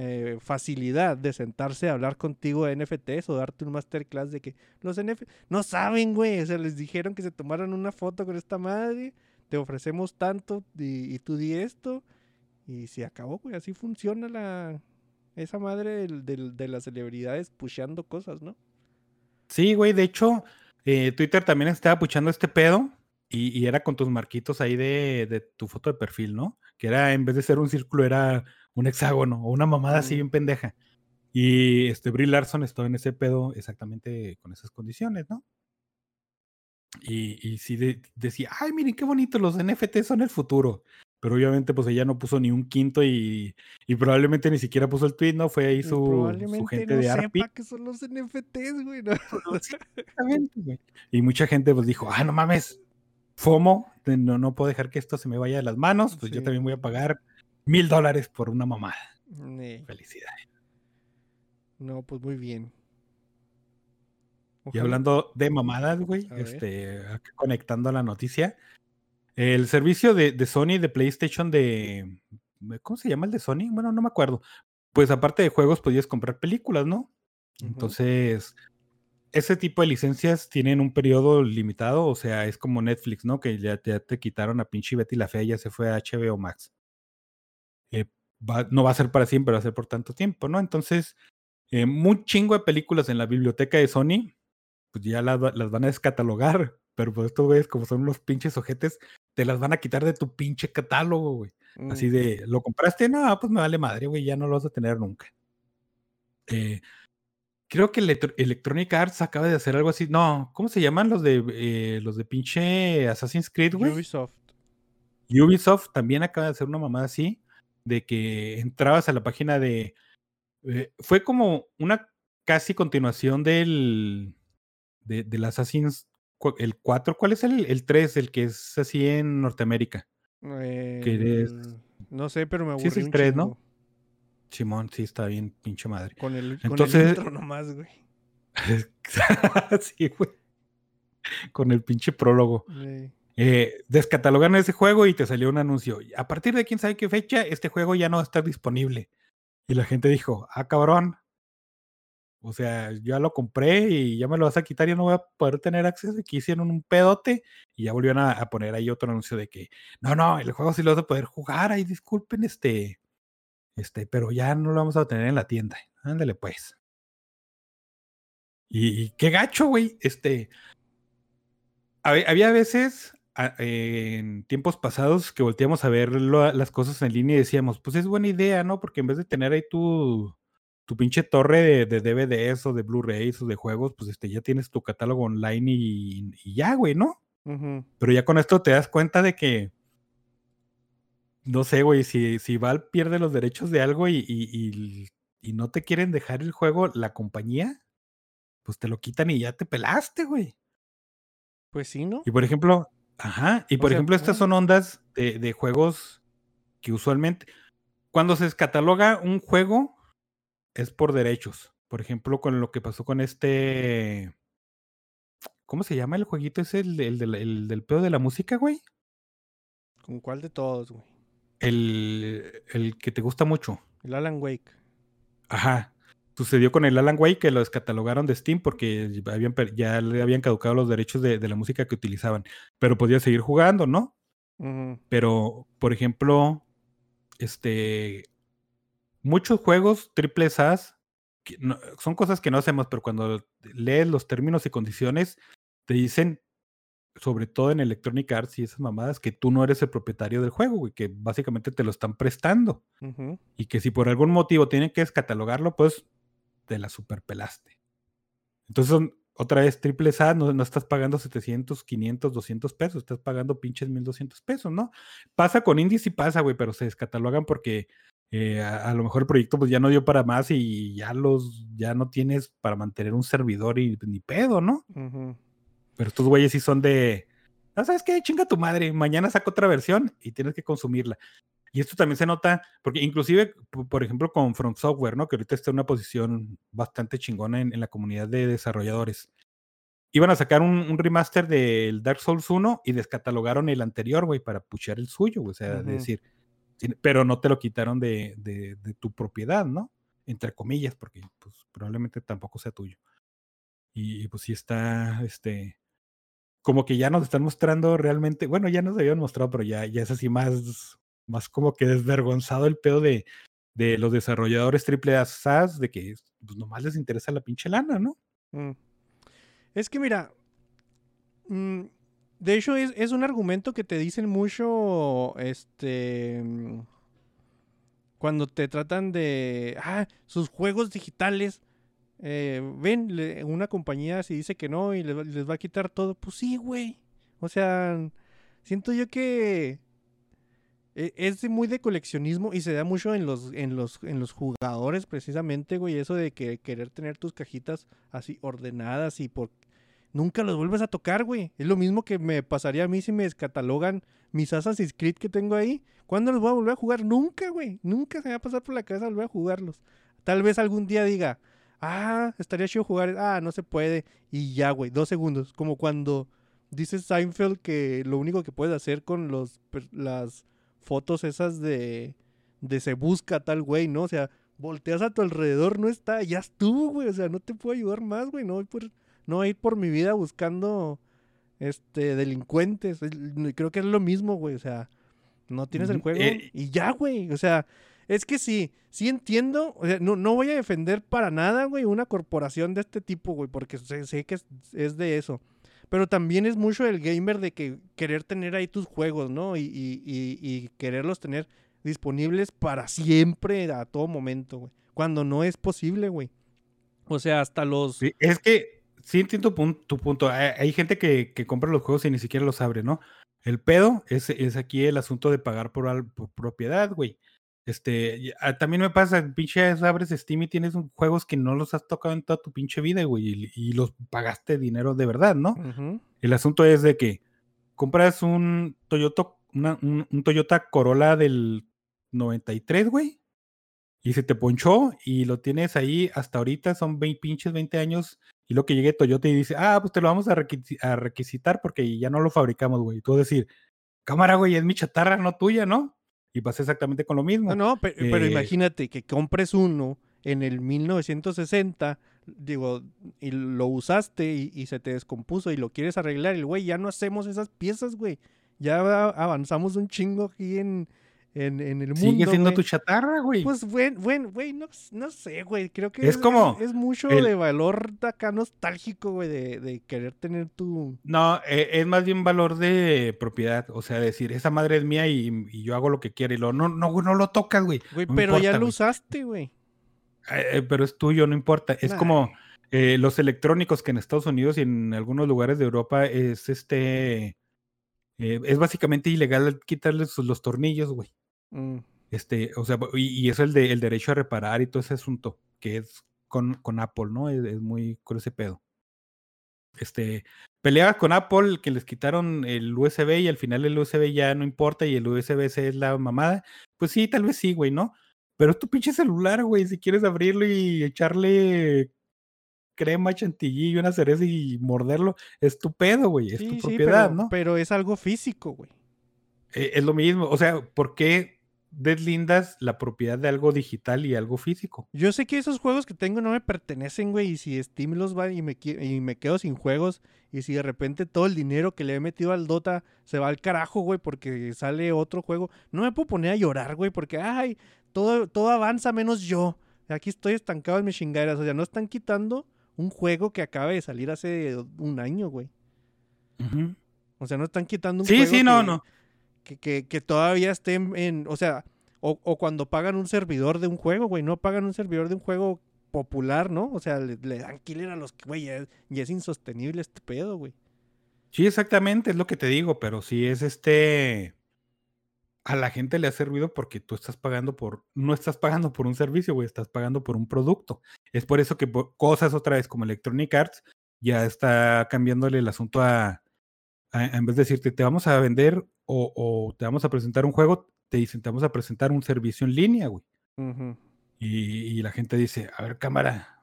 eh, facilidad de sentarse a hablar contigo de NFTs o darte un masterclass de que los NFT no saben, güey. O sea, les dijeron que se tomaran una foto con esta madre, te ofrecemos tanto y, tú di esto. Y se acabó, güey. Así funciona la esa madre del- de las celebridades pusheando cosas, ¿no? Sí, güey, de hecho, eh, Twitter también estaba puchando este pedo y, y era con tus marquitos ahí de, de tu foto de perfil, ¿no? Que era, en vez de ser un círculo, era un hexágono o una mamada así bien pendeja. Y este Brie Larson estaba en ese pedo exactamente con esas condiciones, ¿no? Y, y sí de- decía, ay, miren qué bonito, los NFT son el futuro. Pero obviamente, pues ella no puso ni un quinto y, y probablemente ni siquiera puso el tweet, ¿no? Fue ahí Pues su, su gente no de Arpi. qué son los NFTs, güey. ¿no? Sí, exactamente, güey. Y mucha gente pues dijo, ah, no mames, FOMO, no, no puedo dejar que esto se me vaya de las manos, pues yo también voy a pagar mil dólares por una mamada. Ne, Felicidades. No, pues muy bien. Y hablando de mamadas, güey, este, conectando a la noticia, el servicio de, de Sony, de PlayStation, de, ¿cómo se llama el de Sony? Bueno, no me acuerdo. Pues aparte de juegos, podías comprar películas, ¿no? Entonces, ese tipo de licencias tienen un periodo limitado, o sea, es como Netflix, ¿no? Que ya, ya te quitaron a pinche Betty la Fea, ya se fue a HBO Max. Va- no va a ser para siempre, va a ser por tanto tiempo, ¿no? Entonces, eh, un chingo de películas en la biblioteca de Sony, pues ya las, va- las van a descatalogar, pero pues estos güeyes, como son unos pinches ojetes, te las van a quitar de tu pinche catálogo, güey. Así Mm, de, ¿lo compraste? No, pues me vale madre, güey, ya no lo vas a tener nunca. Eh, creo que Electro- Electronic Arts acaba de hacer algo así. No, ¿cómo se llaman los de eh, los de pinche Assassin's Creed, güey? Ubisoft. Ubisoft también acaba de hacer una mamada así, de que entrabas a la página de... eh, fue como una casi continuación del... De, del Assassin's... El 4, ¿cuál es el, el 3? El que es así en Norteamérica. El- No sé, pero me aburrí Sí, es el un tres, ¿no? chingo. Simón, sí, está bien, pinche madre. Con el, con Entonces- el intro nomás, güey. (laughs) sí, güey. Con el pinche prólogo. Eh, Eh, descatalogaron ese juego y te salió un anuncio. A partir de quién sabe qué fecha, este juego ya no va a estar disponible. Y la gente dijo, ah, cabrón. O sea, ya lo compré y ya me lo vas a quitar y no voy a poder tener acceso. Aquí hicieron un pedote y ya volvieron a, poner ahí otro anuncio de que, no, no, el juego sí lo vas a poder jugar. Ahí disculpen, este, este, pero ya no lo vamos a tener en la tienda. Ándale, pues. Y, y qué gacho, güey. Este, hab- había veces a- en tiempos pasados que volteamos a ver lo- las cosas en línea y decíamos, pues es buena idea, ¿no? Porque en vez de tener ahí tu, tu pinche torre de, de DVDs o de Blu-rays o de juegos, pues este, ya tienes tu catálogo online y, y ya, güey, ¿no? Pero ya con esto te das cuenta de que, no sé, güey, si, si Valve pierde los derechos de algo y- y no te quieren dejar el juego, la compañía, pues te lo quitan y ya te pelaste, güey. Pues sí, ¿no? Y por ejemplo, ajá, y O por sea, ejemplo, estas son ondas de, de juegos que usualmente, cuando se descataloga un juego, es por derechos. Por ejemplo, con lo que pasó con este. ¿Cómo se llama el jueguito? ¿Es el, el del pedo de la música, güey? ¿Con cuál de todos, güey? El, el que te gusta mucho. El Alan Wake. Ajá. Sucedió con el Alan Wake que lo descatalogaron de Steam porque habían, ya le habían caducado los derechos de, de la música que utilizaban. Pero podía seguir jugando, ¿no? Pero, por ejemplo, este, muchos juegos triple que no- son cosas que no hacemos, pero cuando lees los términos y condiciones, te dicen, sobre todo en Electronic Arts y esas mamadas, que tú no eres el propietario del juego, güey, que básicamente te lo están prestando. Y que si por algún motivo tienen que descatalogarlo, pues te la superpelaste. Entonces, son- otra vez, triple A, no, no estás pagando 700, 500, 200 pesos, estás pagando pinches 1200 pesos, ¿no? Pasa con indies y pasa, güey, pero se descatalogan porque eh, a, a lo mejor el proyecto pues ya no dio para más y ya los, ya no tienes para mantener un servidor y ni pedo, ¿no? Pero estos güeyes sí son de, "Ah, ¿sabes qué? Chinga tu madre, mañana saco otra versión y tienes que consumirla. Y esto también se nota, porque inclusive, por ejemplo, con From Software, ¿no? Que ahorita está en una posición bastante chingona en, en la comunidad de desarrolladores. Iban a sacar un, un remaster del Dark Souls 1 y descatalogaron el anterior, güey, para puchar el suyo, güey, O sea, Ujú. de decir, "Tiene- pero no te lo quitaron de, de- de tu propiedad, ¿no? Entre comillas, porque pues, probablemente tampoco sea tuyo. Y, y, pues sí está, este, como que ya nos están mostrando realmente, bueno, ya nos habían mostrado, pero ya, ya es así más, más como que desvergonzado el pedo de, de los desarrolladores triple A SaaS, de que pues nomás les interesa la pinche lana, ¿no? Mm. Es que mira, mm, de hecho es, es un argumento que te dicen mucho, este, mm, cuando te tratan de, ah, sus juegos digitales, eh, ven, una compañía si dice que no y les, va- a quitar todo, pues sí, güey. O sea, siento yo que es de- muy de coleccionismo y se da mucho en los, en los, en los jugadores precisamente, güey, eso de que querer tener tus cajitas así ordenadas y por nunca los vuelves a tocar, güey. Es lo mismo que me pasaría a mí si me descatalogan mis Assassin's Creed que tengo ahí. ¿Cuándo los voy a volver a jugar? Nunca, güey. Nunca se me va a pasar por la cabeza volver a jugarlos. Tal vez algún día diga, ah, estaría chido jugar. Ah, no se puede. Y ya, güey, dos segundos. Como cuando dice Seinfeld que lo único que puedes hacer con los, las fotos esas de, de se busca tal güey, ¿no? O sea, volteas a tu alrededor, no está, ya estuvo, güey. O sea, no te puedo ayudar más, güey. No voy por, no voy a ir por mi vida buscando este delincuentes. Es- Creo que es lo mismo, güey. O sea, no tienes el juego eh, y ya, güey. O sea, es que sí, sí entiendo. O sea, no, no voy a defender para nada, güey, una corporación de este tipo, güey, porque sé, sé que es, es de eso. Pero también es mucho el gamer de que querer tener ahí tus juegos, ¿no? Y, y- y- y quererlos tener disponibles para siempre, a todo momento, güey. Cuando no es posible, güey. O sea, hasta los... Sí, es que sí entiendo tu punto. Hay, hay gente que, que compra los juegos y ni siquiera los abre, ¿no? El pedo es, es aquí el asunto de pagar por, por propiedad, güey. Este, ah, también me pasa, pinche abres Steam y tienes juegos que no los has tocado en toda tu pinche vida, güey, y, y los pagaste dinero de verdad, ¿no? El asunto es de que compras un Toyota, una- un, un Toyota Corolla del 93, güey, y se te ponchó y lo tienes ahí hasta ahorita, son 20, pinches 20 años, y lo que llegue Toyota y dice, ah, pues te lo vamos a, a requisitar porque ya no lo fabricamos, güey. Y tú decir, cámara, güey, es mi chatarra, no tuya, ¿no? Y pasa exactamente con lo mismo. No, no, pe- pero, Eh, imagínate que compres uno en el 1960, digo, y lo usaste y, y se te descompuso y lo quieres arreglar, y el güey, ya no hacemos esas piezas, güey. Ya va- avanzamos un chingo aquí en, en, en el mundo. Sigue siendo güey. tu chatarra, güey. Pues, bueno, bueno, güey, no, no sé, güey. Creo que Es como Es, mucho el- de valor de acá nostálgico, güey, de, de querer tener tu. No, eh, es más bien valor de propiedad. O sea, decir, esa madre es mía y, y yo hago lo que quiero. Y lo, no, no, güey, no lo tocas, güey. Güey, No pero ya lo güey. usaste, güey. Eh, eh, pero es tuyo, no importa. Es Nah. como eh, los electrónicos que en Estados Unidos y en algunos lugares de Europa es este. Eh, es básicamente ilegal quitarles los tornillos, güey. Mm. Este, o sea, y, y eso el de el derecho a reparar y todo ese asunto, que es con, con Apple, ¿no? Es, es muy con ese pedo. Este, peleabas con Apple que les quitaron el USB y al final el USB ya no importa y el USB-C es la mamada. Pues sí, tal vez sí, güey, ¿no? Pero es tu pinche celular, güey, si quieres abrirlo y echarle crema, chantilly y una cereza y morderlo, es tu pedo, güey, es Sí, tu sí, propiedad, pero, ¿no? pero es algo físico, güey. Eh, es lo mismo, o sea, ¿por qué deslindas la propiedad de algo digital y algo físico? Yo sé que esos juegos que tengo no me pertenecen, güey, y si Steam los va y me, y me quedo sin juegos, y si de repente todo el dinero que le he metido al Dota se va al carajo, güey, porque sale otro juego, no me puedo poner a llorar, güey, porque, ay, todo, todo avanza menos yo. Aquí estoy estancado en mis chingaderas. O sea, no están quitando un juego que acaba de salir hace un año, güey. O sea, no están quitando un Sí, juego sí, no, que, no. Que, que- que todavía esté en, O sea, o, o cuando pagan un servidor de un juego, güey. No pagan un servidor de un juego popular, ¿no? O sea, le, le dan killer a los que, güey, ya, ya es insostenible este pedo, güey. Sí, exactamente, es lo que te digo, pero si es este. A la gente le ha servido porque tú estás pagando por. No estás pagando por un servicio, güey, estás pagando por un producto. Es por eso que cosas otra vez como Electronic Arts ya está cambiándole el asunto a. a- en vez de decirte te vamos a vender o, o te vamos a presentar un juego, te dicen te vamos a presentar un servicio en línea, güey. Y la gente dice, a ver, cámara,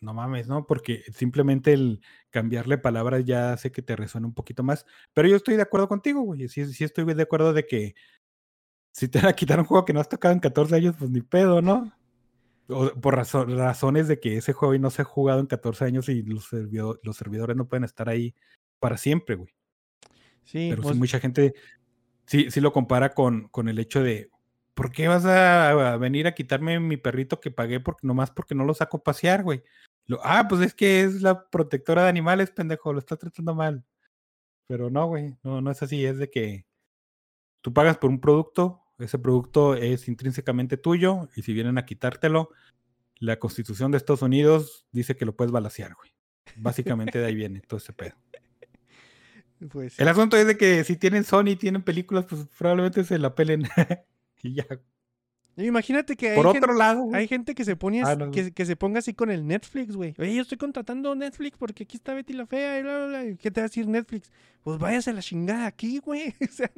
no mames, ¿no? Porque simplemente el cambiarle palabras ya hace que te resuene un poquito más. Pero yo estoy de acuerdo contigo, güey. Sí, sí estoy de acuerdo de que si te van a quitar un juego que no has tocado en 14 años, pues ni pedo, ¿no? O por razo- razones de que ese juego no se ha jugado en 14 años y los, servidor- los servidores no pueden estar ahí para siempre, güey. Sí, Pero sí, pues, mucha gente sí, sí lo compara con, con el hecho de, ¿por qué vas a, a venir a quitarme mi perrito que pagué porque nomás porque no lo saco a pasear, güey? Lo, ah, pues es que es la protectora de animales, pendejo, lo está tratando mal. Pero no, güey, no, no es así, es de que tú pagas por un producto, ese producto es intrínsecamente tuyo, y si vienen a quitártelo, la constitución de Estados Unidos dice que lo puedes balasear, güey. Básicamente de ahí viene todo ese pedo. (laughs) pues, El asunto es de que si tienen Sony, tienen películas, pues probablemente se la pelen. (laughs) y ya. Imagínate que hay Por gente- otro lado, güey, Hay gente que se pone Ah, así- no, no. que, que se ponga así con el Netflix, güey. Oye, yo estoy contratando Netflix porque aquí está Betty la fea y bla bla bla. ¿Y ¿Qué te va a decir Netflix? Pues váyase a la chingada aquí, güey. (laughs) O sea,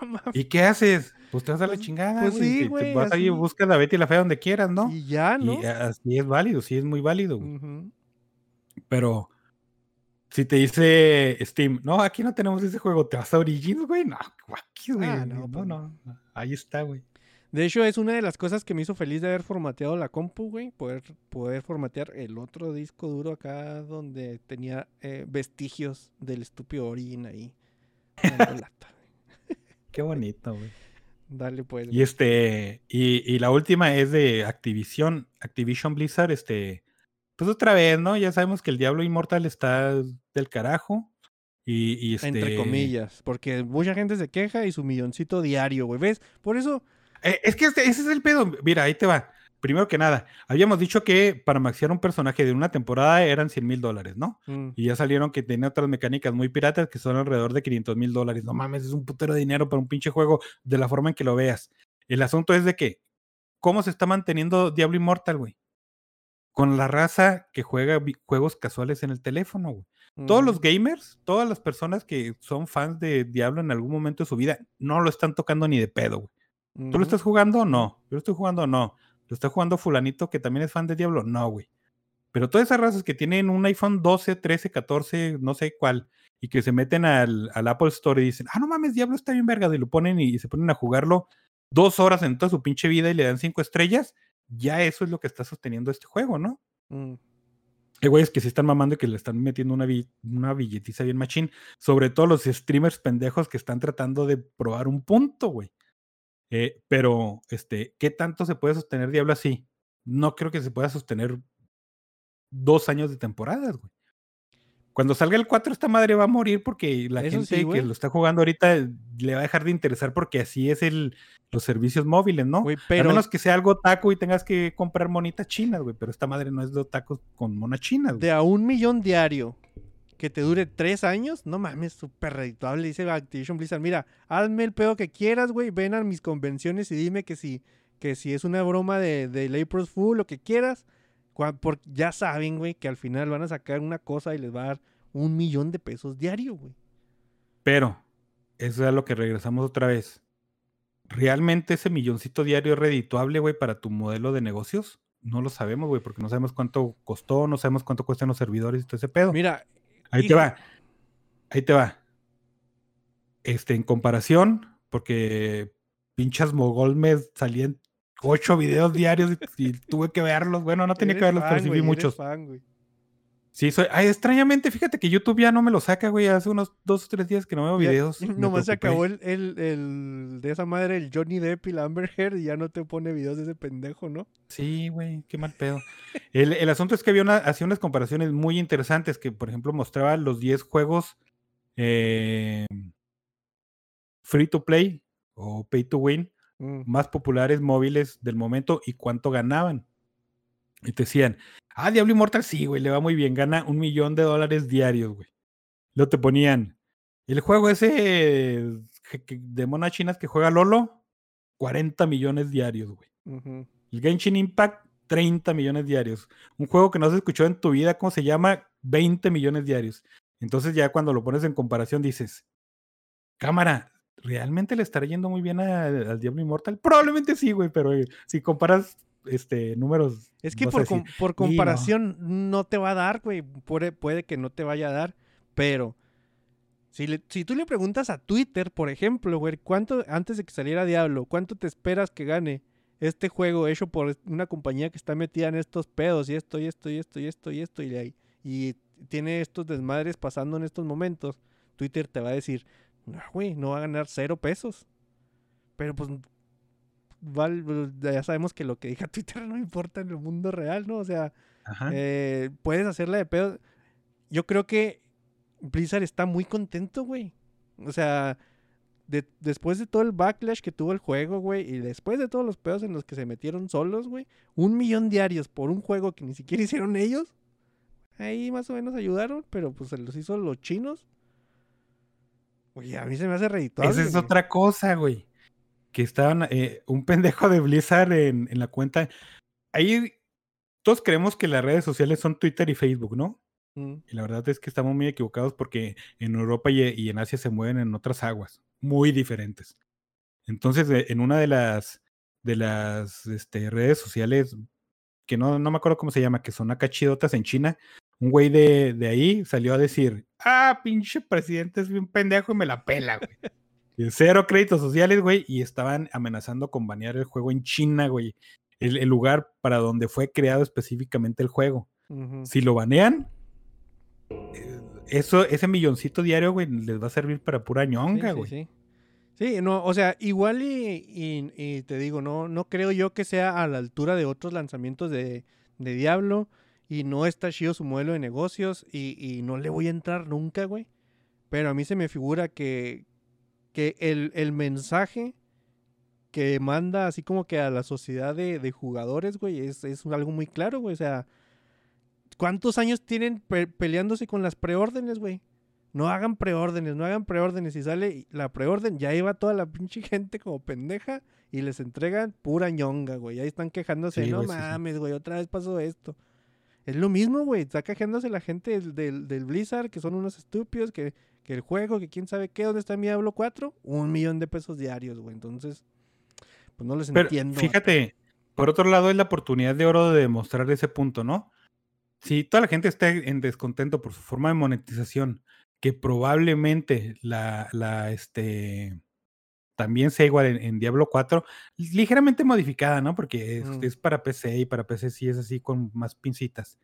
no, mames. ¿y qué haces? Pues te vas a la Pues- chingada, pues güey. sí, güey, vas ahí y buscas a Betty la fea donde quieras, ¿no? Y ya, ¿no? Y así es válido, sí es muy válido, güey. Pero si te dice Steam, no, aquí no tenemos ese juego, te vas a Origins, güey. No, aquí, güey. Ah, no, no, pues no, no. Ahí está, güey. De hecho, es una de las cosas que me hizo feliz de haber formateado la compu, güey. Poder, poder formatear el otro disco duro acá donde tenía eh, vestigios del estúpido Origin ahí. (laughs) lata. Qué bonito, güey. Dale, pues. Y este, y, y la última es de Activision, Activision Blizzard, este, pues otra vez, ¿no? Ya sabemos que el Diablo Inmortal está del carajo. Y, y este. Entre comillas. Porque mucha gente se queja y su milloncito diario, güey. ¿Ves? Por eso. Eh, es que este- ese es el pedo. Mira, ahí te va. Primero que nada, habíamos dicho que para maxear un personaje de una temporada eran 100 mil dólares, ¿no? mm, Y ya salieron que tenía otras mecánicas muy piratas que son alrededor de 500 mil dólares. No mames, es un putero de dinero para un pinche juego de la forma en que lo veas. El asunto es de que, ¿cómo se está manteniendo Diablo Immortal, güey? Con la raza que juega juegos casuales en el teléfono, güey. Todos los ujú, gamers, todas las personas que son fans de Diablo en algún momento de su vida, no lo están tocando ni de pedo, güey. ¿Tú lo estás jugando o no? Yo lo estoy jugando o no. ¿Lo está jugando fulanito que también es fan de Diablo? No, güey. Pero todas esas razas que tienen un iPhone 12, 13, 14, no sé cuál, y que se meten al, al Apple Store y dicen, ah, no mames, Diablo está bien verga, y lo ponen y, se ponen a jugarlo dos horas en toda su pinche vida y le dan cinco estrellas, ya eso es lo que está sosteniendo este juego, ¿no? Mm, Hay güeyes que se están mamando y que le están metiendo una, una billetiza bien machín. Sobre todo los streamers pendejos que están tratando de probar un punto, güey. Eh, pero, este, ¿qué tanto se puede sostener Diablo así? No creo que se pueda sostener dos años de temporadas, güey. Cuando salga el 4, esta madre va a morir porque la Eso gente sí, que lo está jugando ahorita eh, le va a dejar de interesar porque así es el, los servicios móviles, ¿no? Güey, A pero menos que sea algo taco y tengas que comprar monitas chinas, güey. Pero esta madre no es de tacos con monas chinas, de a un millón diario que te dure tres años, no mames, súper redituable. Dice Activision Blizzard, mira, hazme el pedo que quieras, güey, ven a mis convenciones y dime que si, que si es una broma de, de April Fool, lo que quieras. Porque ya saben, güey, que al final van a sacar una cosa y les va a dar un millón de pesos diario, güey. Pero, eso es a lo que regresamos otra vez. ¿Realmente ese milloncito diario es redituable, güey, para tu modelo de negocios? No lo sabemos, güey, porque no sabemos cuánto costó, no sabemos cuánto cuestan los servidores y todo ese pedo. Mira, Ahí te va. Ahí te va. Este, en comparación, porque pinchas mogol me salían ocho videos diarios y, y tuve que verlos. Bueno, no tenía que verlos, pero fan, sí güey, vi muchos. fan. Sí, soy. Ay, extrañamente, fíjate que YouTube ya no me lo saca, güey. Hace unos dos o tres días que no veo videos. (laughs) Nomás se acabó el, el, el de esa madre, el Johnny Depp y la Amber Heard, y ya no te pone videos de ese pendejo, ¿no? Sí, güey, qué mal pedo. El, el asunto es que había una, hacía unas comparaciones muy interesantes que, por ejemplo, mostraba los 10 juegos eh, free to play o pay to win Mm, más populares móviles del momento y cuánto ganaban. Y te decían, ah, Diablo Immortal sí, güey, le va muy bien, gana un millón de dólares diarios, güey. Luego te ponían, el juego ese de monas chinas que juega Lolo, 40 millones diarios, güey. El Genshin Impact, 30 millones diarios. Un juego que no has escuchado en tu vida, ¿cómo se llama? 20 millones diarios. Entonces ya cuando lo pones en comparación dices, cámara, ¿realmente le estará yendo muy bien al Diablo Immortal? Probablemente sí, güey, pero eh, si comparas este, números... Es que por, "Y no". comparación no te va a dar, güey. Puede, puede que no te vaya a dar, pero si, le- si tú le preguntas a Twitter, por ejemplo, güey, ¿cuánto, antes de que saliera Diablo, cuánto te esperas que gane este juego hecho por una compañía que está metida en estos pedos y esto y esto y esto y esto y esto y, ahí, y tiene estos desmadres pasando en estos momentos? Twitter te va a decir, no, güey, no va a ganar cero pesos. Pero pues val- ya sabemos que lo que diga (laughs) Twitter no importa en el mundo real, ¿no? O sea, eh, puedes hacerla de pedo. Yo creo que Blizzard está muy contento, güey. O sea, de- después de todo el backlash que tuvo el juego, güey, y después de todos los pedos en los que se metieron solos, güey, un millón diarios por un juego que ni siquiera (laughs) hicieron ellos, ahí más o menos ayudaron, pero pues se los hizo los chinos. Oye, a mí se me hace redituable. Esa es güey. otra cosa, güey. Que estaban eh, un pendejo de Blizzard en, en la cuenta. Ahí todos creemos que las redes sociales son Twitter y Facebook, ¿no? Mm, Y la verdad es que estamos muy equivocados porque en Europa y, y en Asia se mueven en otras aguas, muy diferentes. Entonces, eh, en una de las de las este, redes sociales, que no, no me acuerdo cómo se llama, que son acá chidotas en China, un güey de, de ahí salió a decir, ah, pinche presidente es bien pendejo y me la pela, güey. (laughs) Cero créditos sociales, güey, y estaban amenazando con banear el juego en China, güey. El, el lugar para donde fue creado específicamente el juego. Si lo banean, eh, eso, ese milloncito diario, güey, les va a servir para pura Sí, ñonga, sí, güey. sí. Sí, no, o sea, igual y, y- y te digo, no, no creo yo que sea a la altura de otros lanzamientos de, de Diablo y no está chido su modelo de negocios y, y no le voy a entrar nunca, güey. Pero a mí se me figura que, que el, el mensaje que manda así como que a la sociedad de, de jugadores, güey, es, es algo muy claro, güey. O sea, ¿cuántos años tienen pe- peleándose con las preórdenes, güey? No hagan preórdenes, no hagan preórdenes. Si sale la preorden, ya iba toda la pinche gente como pendeja y les entregan pura ñonga, güey. Ahí están quejándose, Sí, no güey, sí, sí. mames, güey, otra vez pasó esto. Es lo mismo, güey. Está quejándose la gente del, del- del Blizzard, que son unos estúpidos, que, que el juego, que quién sabe qué, ¿dónde está mi Diablo 4? Un millón de pesos diarios, güey. Entonces, pues no les Pero entiendo. fíjate, por otro lado es la oportunidad de oro de demostrar ese punto, ¿no? Si toda la gente está en descontento por su forma de monetización, que probablemente la, la este, también sea igual en, en Diablo 4, ligeramente modificada, ¿no? Porque es, Mm. es para PC y para PC sí es así con más pincitas.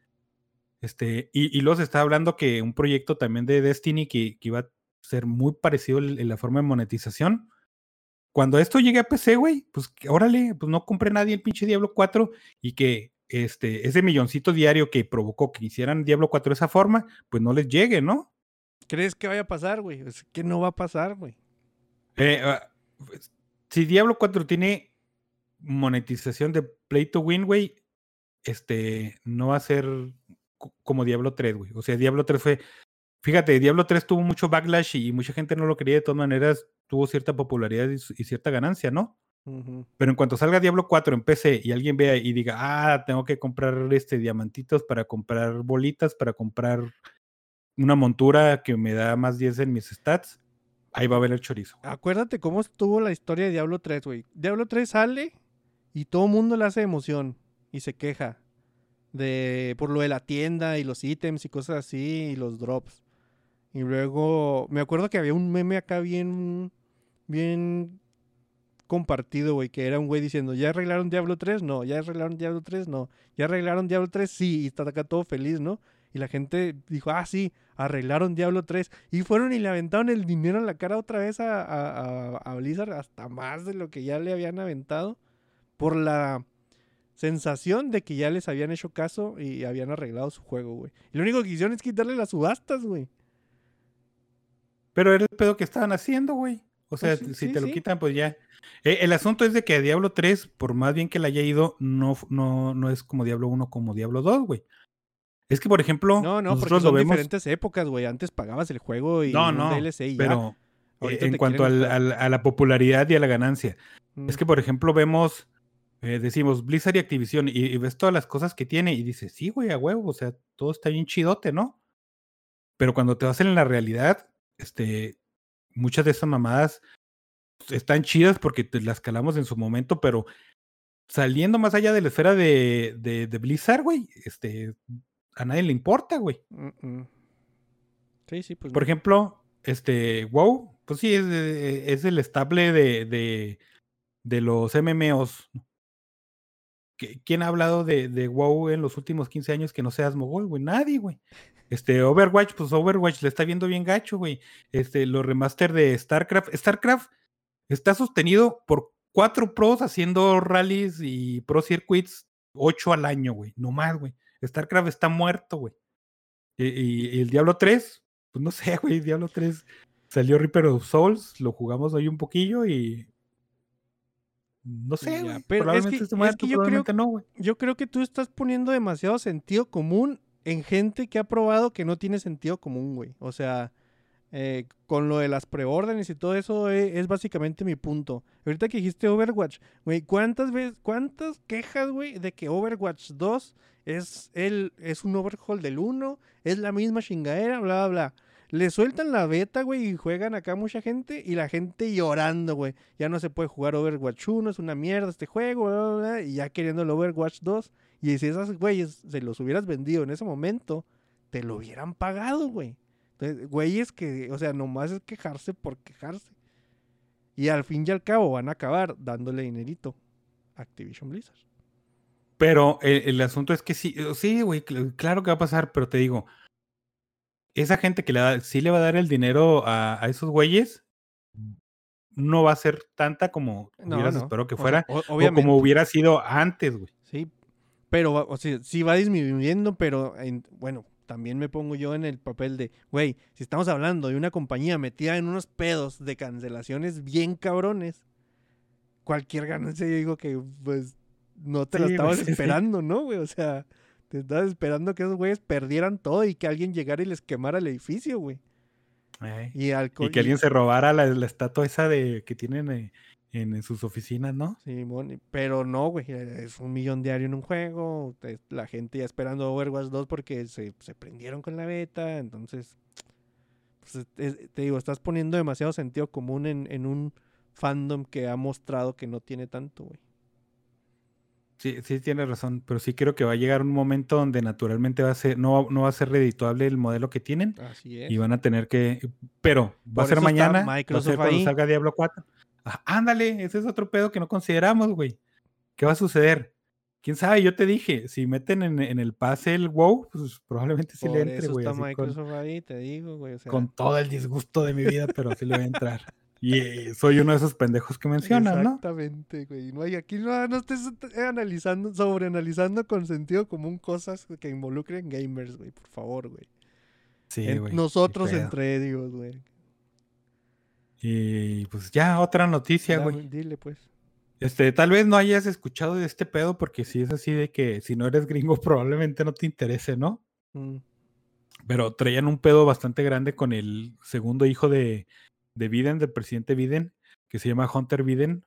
Este, y, y luego se está hablando que un proyecto también de Destiny que, que iba a ser muy parecido en la forma de monetización. Cuando esto llegue a PC, güey, pues órale, pues no compre nadie el pinche Diablo 4 y que este, ese milloncito diario que provocó que hicieran Diablo 4 de esa forma, pues no les llegue, ¿no? ¿Crees que vaya a pasar, güey? Es que no va a pasar, güey. Eh, ah, pues, si Diablo 4 tiene monetización de Play to Win, güey, este, no va a ser como Diablo 3, güey. O sea, Diablo 3 fue, fíjate, Diablo 3 tuvo mucho backlash y mucha gente no lo quería, de todas maneras tuvo cierta popularidad y, cierta ganancia, ¿no? Pero en cuanto salga Diablo 4 en PC y alguien vea y diga, ah, tengo que comprar este diamantitos para comprar bolitas, para comprar una montura que me da más 10 en mis stats, ahí va a haber el chorizo. Acuérdate cómo estuvo la historia de Diablo 3, güey. Diablo 3 sale y todo el mundo le hace emoción y se queja de por lo de la tienda y los ítems y cosas así y los drops. Y luego me acuerdo que había un meme acá bien bien compartido, güey, que era un güey diciendo, "¿Ya arreglaron Diablo 3?" No, "¿Ya arreglaron Diablo 3?" No, "¿Ya arreglaron Diablo 3?" Sí, y está acá todo feliz, ¿no? Y la gente dijo, ah, sí, arreglaron Diablo 3. Y fueron y le aventaron el dinero en la cara otra vez a, a- a- Blizzard, hasta más de lo que ya le habían aventado, por la sensación de que ya les habían hecho caso y habían arreglado su juego, güey. Y lo único que hicieron es quitarle las subastas, güey. Pero era el pedo que estaban haciendo, güey. O sea, Pues si sí, te lo quitan, pues ya. Eh, el asunto es de que Diablo 3, por más bien que le haya ido, no, no, no es como Diablo 1 como Diablo 2, güey. Es que, por ejemplo, No, no, porque nosotros lo son vemos. diferentes épocas, güey. Antes pagabas el juego y No, no, DLC y. Pero eh, en cuanto al- al- a la popularidad y a la ganancia. Es Mm. que, por ejemplo, vemos, eh, decimos Blizzard y Activision y, y ves todas las cosas que tiene y dices, sí, güey, a huevo, o sea, todo está bien chidote, ¿no? Pero cuando te vas en la realidad, este, muchas de esas mamadas pues, están chidas porque te las calamos en su momento, pero saliendo más allá de la esfera de, de, de Blizzard, güey, este, a nadie le importa, güey. Sí, sí, pues. Por no. ejemplo, este, WoW, pues sí, es, de- es el estable de, de, de los MMOs. ¿Qui- ¿Quién ha hablado de, WoW en los últimos 15 años que no seas mogol, güey? Nadie, güey. Este, Overwatch, pues Overwatch le está viendo bien gacho, güey. Este, los remaster de StarCraft. StarCraft está sostenido por cuatro pros haciendo rallies y pro circuits, ocho al año, güey. No más, güey. StarCraft está muerto, güey. Y, y- y el Diablo 3, pues no sé, güey, Diablo 3 salió Reaper of Souls, lo jugamos hoy un poquillo y no sé, Ya, pero es que- esté es muerto, que yo creo- no. Yo creo que tú estás poniendo demasiado sentido común en gente que ha probado que no tiene sentido común, güey. O sea, eh, con lo de las preórdenes y todo eso eh, es, básicamente mi punto. Ahorita que dijiste Overwatch, güey, ¿cuántas veces, cuántas quejas, güey, de que Overwatch 2 es, el, es un overhaul del 1, es la misma chingadera, bla, bla, bla? Le sueltan la beta, güey, y juegan acá mucha gente y la gente llorando, güey. Ya no se puede jugar Overwatch 1, es una mierda este juego, bla, y ya queriendo el Overwatch 2. Y si esas güeyes se los hubieras vendido en ese momento, te lo hubieran pagado, güey. Entonces, güeyes que, o sea, nomás es quejarse por quejarse. Y al fin y al cabo van a acabar dándole dinerito a Activision Blizzard. Pero el, el asunto es que sí, eh, sí, güey, cl- claro que va a pasar, pero te digo, esa gente que le da, sí le va a dar el dinero a, a esos güeyes, no va a ser tanta como No, hubieras no. esperado que O sea, fuera, o- como hubiera sido antes, güey. Sí, pero, va- o sea, sí va disminuyendo, pero en- bueno, también me pongo yo en el papel de, güey, si estamos hablando de una compañía metida en unos pedos de cancelaciones bien cabrones, cualquier ganancia yo digo que, pues, no te la Sí, (laughs) güey, estabas sí. esperando, ¿no, güey? O sea, te estabas esperando que esos güeyes perdieran todo y que alguien llegara y les quemara el edificio, güey. Y, que alguien se robara la, la estatua esa de que tienen eh, en, en sus oficinas, ¿no? Simón, y- pero no, güey, eh, es un millón diario en un juego, la gente ya esperando Overwatch 2 porque se, se prendieron con la beta, entonces, pues, es- es- te digo, estás poniendo demasiado sentido común en, en un fandom que ha mostrado que no tiene tanto, güey. Sí, sí tienes razón, pero sí creo que va a llegar un momento donde naturalmente va a ser, no, va- no va a ser redituable el modelo que tienen Así es. y van a tener que, pero va Por a ser mañana, va a Microsoft ser cuando ahí. salga Diablo 4. Ah, ándale, ese es otro pedo que no consideramos, güey. ¿Qué va a suceder? ¿Quién sabe? Yo te dije, si meten en, en el pase el WoW, pues probablemente sí Por le entre, güey. con- Microsoft ahí, te digo, güey. O sea, con todo el disgusto de mi vida, pero sí le voy a entrar. (laughs) Y soy uno de esos pendejos que mencionan, ¿no? Exactamente, güey. No hay, aquí no, no estés analizando, sobreanalizando con sentido común cosas que involucren gamers, güey, por favor, güey. Sí, En- güey. nosotros entre ellos, güey. Y pues ya, otra noticia, Dame- güey. Dile, pues. Este, tal vez no hayas escuchado de este pedo, porque si es así de que si no eres gringo, (laughs) probablemente no te interese, ¿no? Mm. Pero traían un pedo bastante grande con el segundo hijo de, de Biden, del presidente Biden, que se llama Hunter Biden,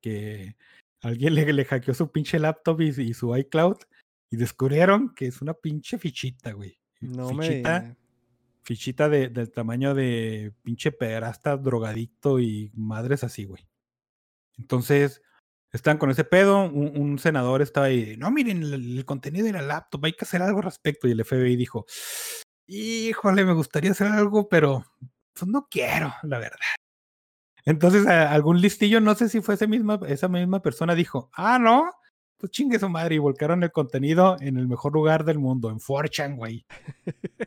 que alguien le, le hackeó su pinche laptop y, y su iCloud y descubrieron que es una pinche fichita, güey. No fichita, fichita de- del tamaño de pinche pederasta, drogadicto y madres así, güey. Entonces, están con ese pedo, un, un senador estaba ahí, no, miren el, el contenido de la laptop, hay que hacer algo al respecto. Y el FBI dijo, híjole, me gustaría hacer algo, pero pues no quiero, la verdad. Entonces, algún listillo, no sé si fue ese misma, esa misma persona, dijo, ah, no, pues chingue su madre y volcaron el contenido en el mejor lugar del mundo, en 4chan, güey.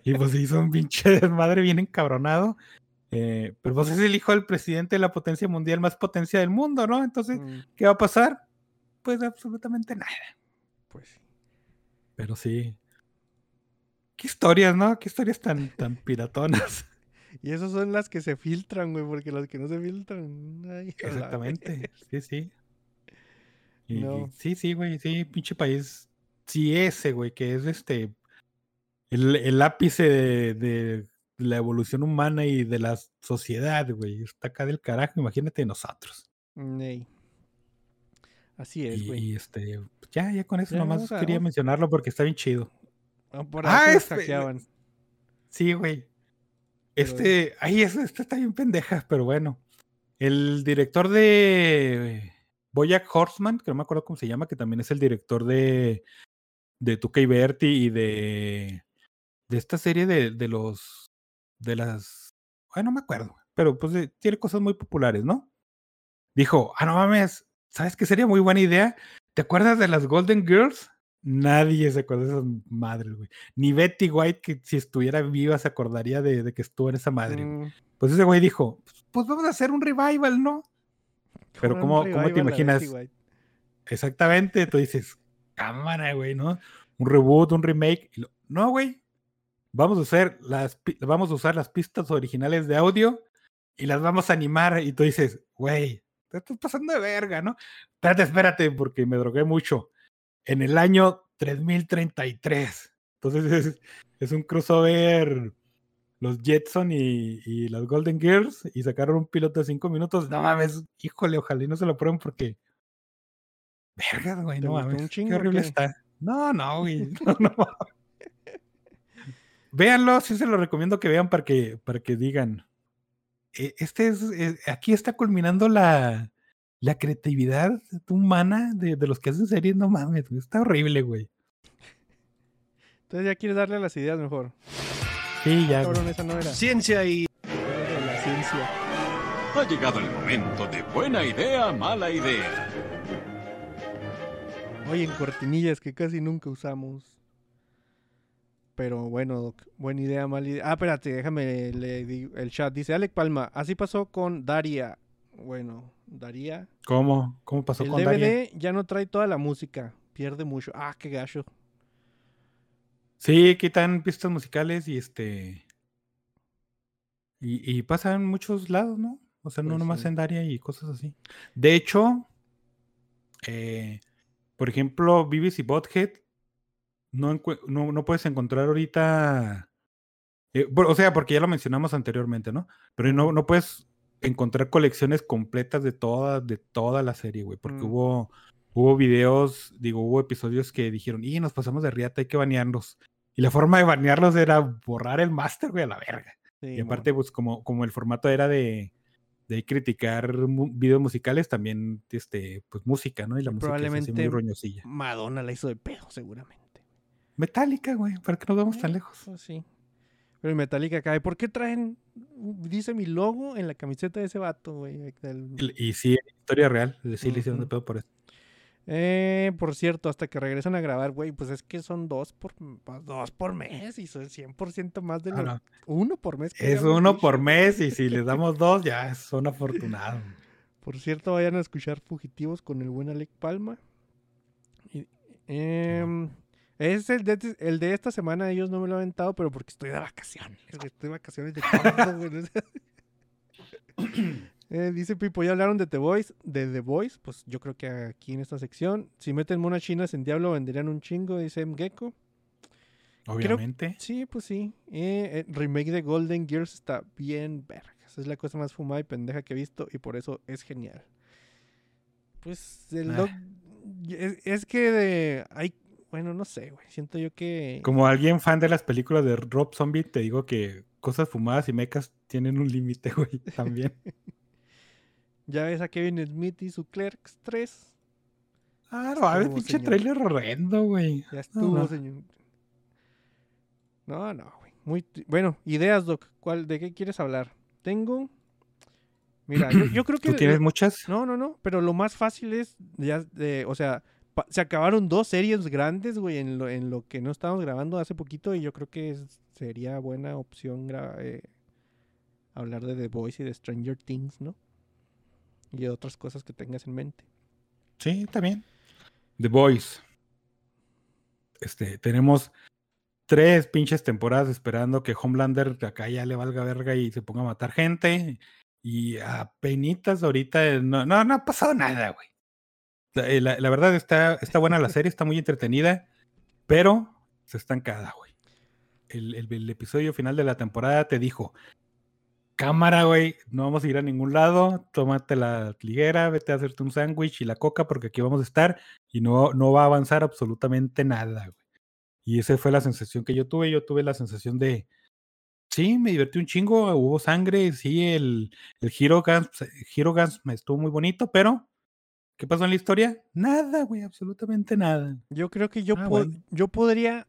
Y pues hizo un pinche (laughs) desmadre bien encabronado. Eh, pero pues es el hijo del presidente de la potencia mundial más potencia del mundo, ¿no? Entonces, Mm, ¿qué va a pasar? Pues absolutamente nada. Pues sí. Pero sí. Qué historias, ¿no? Qué historias tan, tan piratonas. Y esas son las que se filtran, güey, porque las que no se filtran. ay, Exactamente. Sí, sí. Y- No. sí, sí, güey. Sí, pinche país. Sí, ese, güey, que es este. El, el ápice de, de la evolución humana y de la sociedad, güey. Está acá del carajo. Imagínate nosotros. Ney. Así es, güey. y, este. Ya, ya con eso Ya, nomás a- quería vamos- mencionarlo porque está bien chido. Ah, por Ah, ahí este. Sí, güey. Este, ay, esta está bien pendeja, pero bueno. El director de Boyack Horseman, que no me acuerdo cómo se llama, que también es el director de, de Tuca y Berti y de, de esta serie de, de los, de las, ay, no me acuerdo, pero pues de- tiene cosas muy populares, ¿no? Dijo, ah, no mames, ¿sabes qué sería muy buena idea? ¿Te acuerdas de las Golden Girls? Nadie se acuerda de esas madres, güey. Ni Betty White, que si estuviera viva se acordaría de, de que estuvo en esa madre. Mm, Pues ese güey dijo, "Pues- pues vamos a hacer un revival, ¿no? Pero ¿cómo, cómo te imaginas? Exactamente, tú dices, cámara, güey, ¿no? Un reboot, un remake. lo- no, güey. Vamos a hacer las vamos a usar las pistas originales de audio y las vamos a animar. Y tú dices, güey, te estás pasando de verga, ¿no? Espérate, espérate, porque me drogué mucho. En el año 3033. Entonces es, (laughs) es un crossover. Los Jetson y, y las Golden Girls y sacaron un piloto de cinco minutos. No mames, híjole, ojalá y no se lo prueben porque Vergas, güey, ¿Te no mames. chingo Qué horrible qué? está. No, no, güey. (laughs) No, no. Véanlo, sí se lo recomiendo que vean para que, para que digan. "E- Este es, eh, aquí está culminando la, la creatividad humana de, de los que hacen series. No mames, está horrible, güey. Entonces ya quieres darle las ideas mejor. Sí, ya. güey. Cabrón, esa no era. Ciencia y la ciencia. Ha llegado el momento de buena idea, mala idea. Oye, en cortinillas que casi nunca usamos. Pero bueno, Doc, buena idea, mala idea. Ah, espérate, déjame le digo el chat. Dice Alec Palma, así pasó con Daria. Bueno, Daria. ¿Cómo? ¿Cómo pasó El con DVD Daria? ya no trae toda la música. Pierde mucho. Ah, qué gacho. Sí, quitan pistas musicales y este. Y, y pasa en muchos lados, ¿no? O sea, no Pues nomás sí. en Daria y cosas así. De hecho, eh, por ejemplo, Beavis y Butthead, no, no, no puedes encontrar ahorita. eh, o sea, porque ya lo mencionamos anteriormente, ¿no? Pero no, no puedes encontrar colecciones completas de toda, de toda la serie, güey. Porque Mm. hubo, hubo videos, digo, hubo episodios que dijeron, y nos pasamos de riata, hay que banearlos. Y la forma de banearlos era borrar el máster, güey, a la verga. Sí, Y aparte, pues, como, como el formato era de, de criticar mu- videos musicales, también, este, pues, música, ¿no? Y la música es así muy Probablemente- roñosilla. Madonna la hizo de pedo, seguramente. Metálica, güey, ¿para qué nos vamos tan lejos? pues sí. Pero en Metallica cae. ¿Por qué traen, dice mi logo en la camiseta de ese vato, güey? El- Y sí, historia real, sí le hicieron de pedo por eso. Eh, por cierto, hasta que regresan a grabar, güey, pues es que son dos por, pues, dos por mes y son 100% más de Ah, lo... no, Uno por mes. que Es uno dicho. por mes y si les (laughs) damos dos, ya son afortunados. Por cierto, vayan a escuchar Fugitivos con el buen Alec Palma. Y, em, es el de, el de esta semana, ellos no me lo han aventado, pero porque estoy de vacaciones. Estoy de vacaciones de. Eh, dice Pipo, ya hablaron de The Voice, de The Voice, pues yo creo que aquí en esta sección, si meten monas chinas en Diablo venderían un chingo, dice M. Gecko. Obviamente. Sí, pues sí. Eh, eh, remake de Golden Gears está bien vergas. Es la cosa más fumada y pendeja que he visto y por eso es genial. Pues el Ah. es, es que de, hay, bueno, no sé, güey. Siento yo que Como alguien fan de las películas de Rob Zombie, te digo que cosas fumadas y mecas tienen un límite, (laughs) güey, también. (laughs) ya ves a Kevin Smith y su Clerks 3. Ah, no, a ver, pinche trailer horrendo, güey. Ya estuvo, no. señor. No, no, güey. Muy, bueno, ideas, Doc. ¿Cuál, ¿De qué quieres hablar? Tengo. Mira, yo, yo creo (clears throat) que. ¿Tú tienes muchas? No, no, no, pero lo más fácil es, ya, de, o sea, se acabaron dos series grandes, güey, en lo, en lo que no estábamos grabando hace poquito y yo creo que sería buena opción eh, hablar de The Voice y de Stranger Things, ¿no? Y de otras cosas que tengas en mente. Sí, también. The Boys. Este, tenemos tres pinches temporadas esperando que Homelander acá ya le valga verga y se ponga a matar gente. Y a penitas ahorita no, no, no ha pasado nada, güey. La, eh, la- verdad está, está buena la serie, está muy entretenida, pero se estancada, güey. El, episodio final de la temporada te dijo, cámara, güey, no vamos a ir a ningún lado, tómate la liguera, vete a hacerte un sándwich y la coca porque aquí vamos a estar y no, no va a avanzar absolutamente nada, güey. Y esa fue la sensación que yo tuve, yo tuve la sensación de, sí, me divertí un chingo, hubo sangre, sí, el, el Hero Guns, Hero Guns me estuvo muy bonito, pero ¿qué pasó en la historia? Nada, güey, absolutamente nada. Yo creo que yo, Ah, po- bueno. yo podría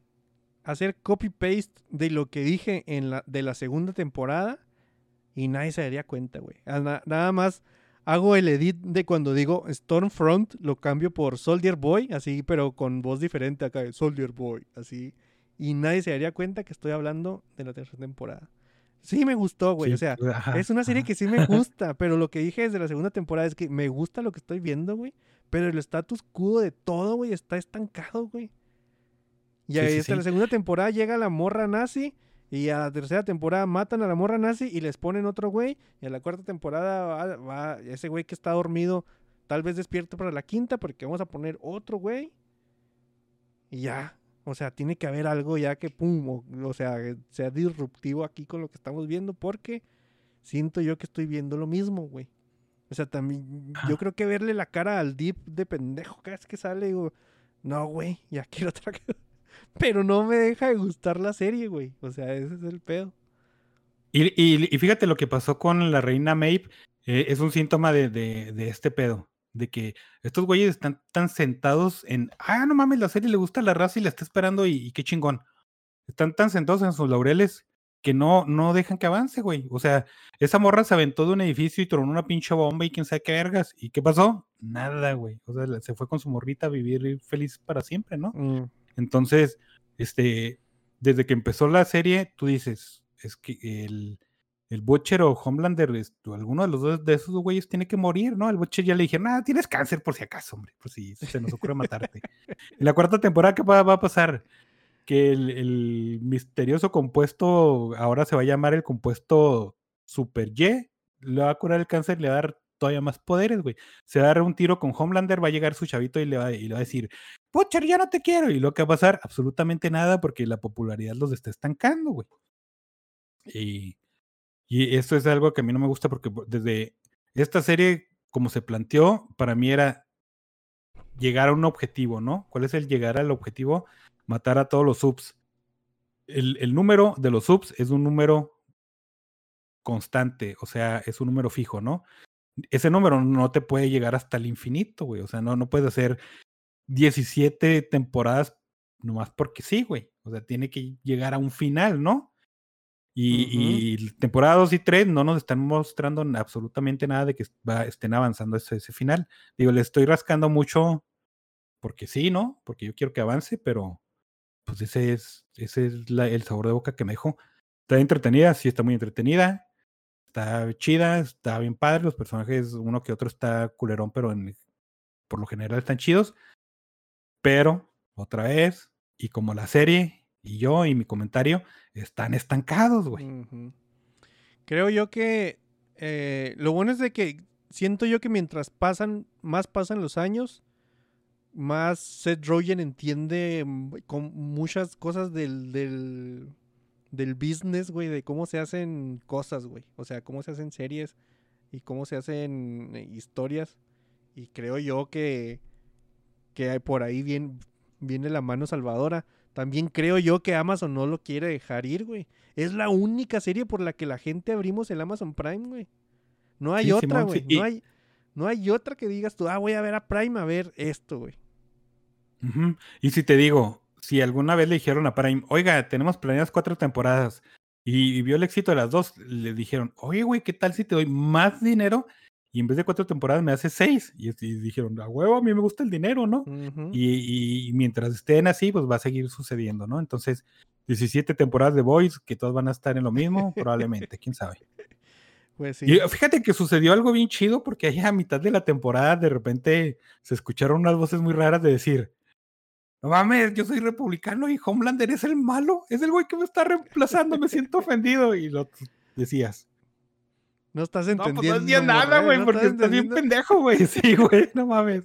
hacer copy-paste de lo que dije en la, de la segunda temporada y nadie se daría cuenta, güey. Ah, na- nada más hago el edit de cuando digo Stormfront, lo cambio por Soldier Boy, así, pero con voz diferente acá, de Soldier Boy, así. Y nadie se daría cuenta que estoy hablando de la tercera temporada. Sí me gustó, güey. Sí, o sea, ajá, es una serie ajá. que sí me (laughs) gusta, pero lo que dije desde la segunda temporada es que me gusta lo que estoy viendo, güey. Pero el status quo de todo, güey, está estancado, güey. Y Sí, ahí sí, hasta la segunda temporada llega la morra nazi. Y a la tercera temporada matan a la morra nazi y les ponen otro güey. Y a la cuarta temporada va, va ese güey que está dormido, tal vez despierto para la quinta, porque vamos a poner otro güey. Y ya. O sea, tiene que haber algo ya que, pum, o, o sea, que sea disruptivo aquí con lo que estamos viendo, porque siento yo que estoy viendo lo mismo, güey. O sea, también, Ajá. yo creo que verle la cara al Deep de pendejo cada vez que sale, digo, no, güey, ya quiero otra cosa. (laughs) Pero no me deja de gustar la serie, güey. O sea, ese es el pedo. Y, y- y fíjate lo que pasó con la reina Maeve, eh, es un síntoma de, de- de este pedo, de que estos güeyes están tan sentados en, ah, no mames, la serie le gusta a la raza y la está esperando y, y qué chingón. Están tan sentados en sus laureles que no, no dejan que avance, güey. O sea, esa morra se aventó de un edificio y tronó una pinche bomba y quién sabe qué vergas. ¿Y qué pasó? Nada, güey. O sea, se fue con su morrita a vivir feliz para siempre, ¿no? Mm, Entonces, este, desde que empezó la serie, tú dices, es que el, el Butcher o Homelander, alguno de los dos de esos güeyes tiene que morir, ¿no? El Butcher ya le dije, nada, tienes cáncer por si acaso, hombre, por si se nos ocurre matarte. En la cuarta temporada, ¿qué va, a pasar? Que el, el misterioso compuesto ahora se va a llamar el compuesto Super Y, le va a curar el cáncer, le va a dar todavía más poderes, güey. Se va a dar un tiro con Homelander, va a llegar su chavito y le va, y le va a decir, Butcher, ya no te quiero. Y lo que va a pasar, absolutamente nada, porque la popularidad los está estancando, güey. Y, y esto es algo que a mí no me gusta porque po- desde esta serie, como se planteó, para mí era llegar a un objetivo, ¿no? ¿Cuál es el llegar al objetivo? Matar a todos los subs. El, el número de los subs es un número constante, o sea, es un número fijo, ¿no? Ese número no te puede llegar hasta el infinito, güey. O sea, no, no puedes hacer 17 temporadas nomás porque sí, güey. O sea, tiene que llegar a un final, ¿no? Y, y temporada 2 y 3 no nos están mostrando absolutamente nada de que estén avanzando ese, ese final. Digo, le estoy rascando mucho porque sí, ¿no? Porque yo quiero que avance, pero pues ese es, ese es el sabor de boca que me dejó. Está entretenida, sí está muy entretenida. Está chida, está bien padre. Los personajes, uno que otro está culerón, pero por lo general están chidos. Pero, otra vez, y como la serie, y yo, y mi comentario, están estancados, güey. Creo yo que eh, lo bueno es de que siento yo que mientras pasan, más pasan los años, más Seth Rogen entiende mm, con muchas cosas del, del, del business, güey, de cómo se hacen cosas, güey. O sea, cómo se hacen series y cómo se hacen eh, historias. Y creo yo que, que por ahí bien, viene la mano salvadora. También creo yo que Amazon no lo quiere dejar ir, güey. Es la única serie por la que la gente abrimos el Amazon Prime, güey. No hay Sí, otra, Simón, güey. sí, No hay, no hay otra que digas tú, ah, voy a ver a Prime a ver esto, güey. Y si te digo, si alguna vez le dijeron a Prime, oiga, tenemos planeadas cuatro temporadas y, y vio el éxito de las dos, le dijeron, oye, güey, ¿qué tal si te doy más dinero y en vez de cuatro temporadas me hace seis. Y, y dijeron, a huevo, a mí me gusta el dinero, ¿no? Y, y mientras estén así, pues va a seguir sucediendo, ¿no? Entonces, 17 temporadas de Boys, que todas van a estar en lo mismo, probablemente, quién sabe. (laughs) Pues sí. Y fíjate que sucedió algo bien chido porque ahí a mitad de la temporada de repente se escucharon unas voces muy raras de decir, no mames, yo soy republicano y Homelander es el malo, es el güey que me está reemplazando, me siento (laughs) ofendido. Y lo decías, No estás no, entendiendo. pues no nada, güey, no porque estás bien pendejo, güey. (laughs) Sí, güey, no mames.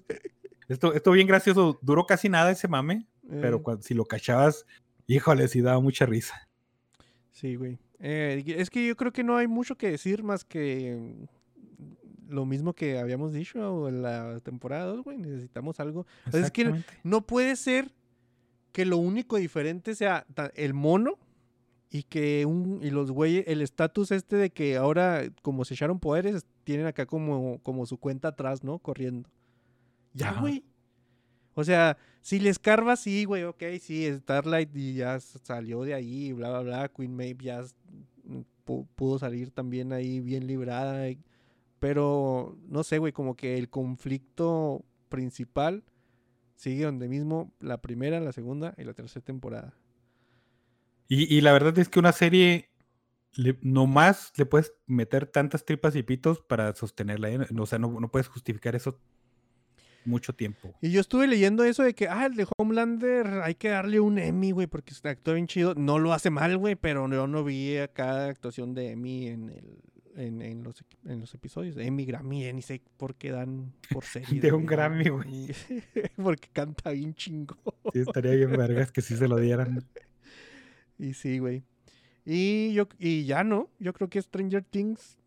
Esto, esto bien gracioso, duró casi nada ese mame, pero Eh, cuando, si lo cachabas, híjole, sí daba mucha risa. Sí, güey. Eh, es que yo creo que no hay mucho que decir más que lo mismo que habíamos dicho en la temporada 2, güey. Necesitamos algo. Es que no puede ser que lo único diferente sea el mono y que un y los güeyes, el estatus este de que ahora como se echaron poderes, tienen acá como, como su cuenta atrás, ¿no? Corriendo. Ya, Ajá. güey. O sea, si le escarbas, sí, güey, ok, sí, Starlight y ya salió de ahí, bla, bla, bla. Queen Maeve ya mm, pu- pudo salir también ahí bien librada. Pero, no sé, güey, como que el conflicto principal sigue donde mismo la primera, la segunda y la tercera temporada. Y, y la verdad es que una serie, le, nomás le puedes meter tantas tripas y pitos para sostenerla. ¿eh? O sea, no, no puedes justificar eso mucho tiempo. Y yo estuve leyendo eso de que, ah, el de Homelander hay que darle un Emmy, güey, porque actúa bien chido. No lo hace mal, güey, pero yo no vi acá actuación de Emmy en el en, en los, en los episodios. Emmy, Grammy, eh, ni sé por qué dan por (laughs) series. De un. Grammy, güey. (laughs) porque canta bien chingo. Sí, estaría bien vergas que sí se lo dieran. (laughs) Y sí, güey. Y yo y ya no, yo creo que Stranger Things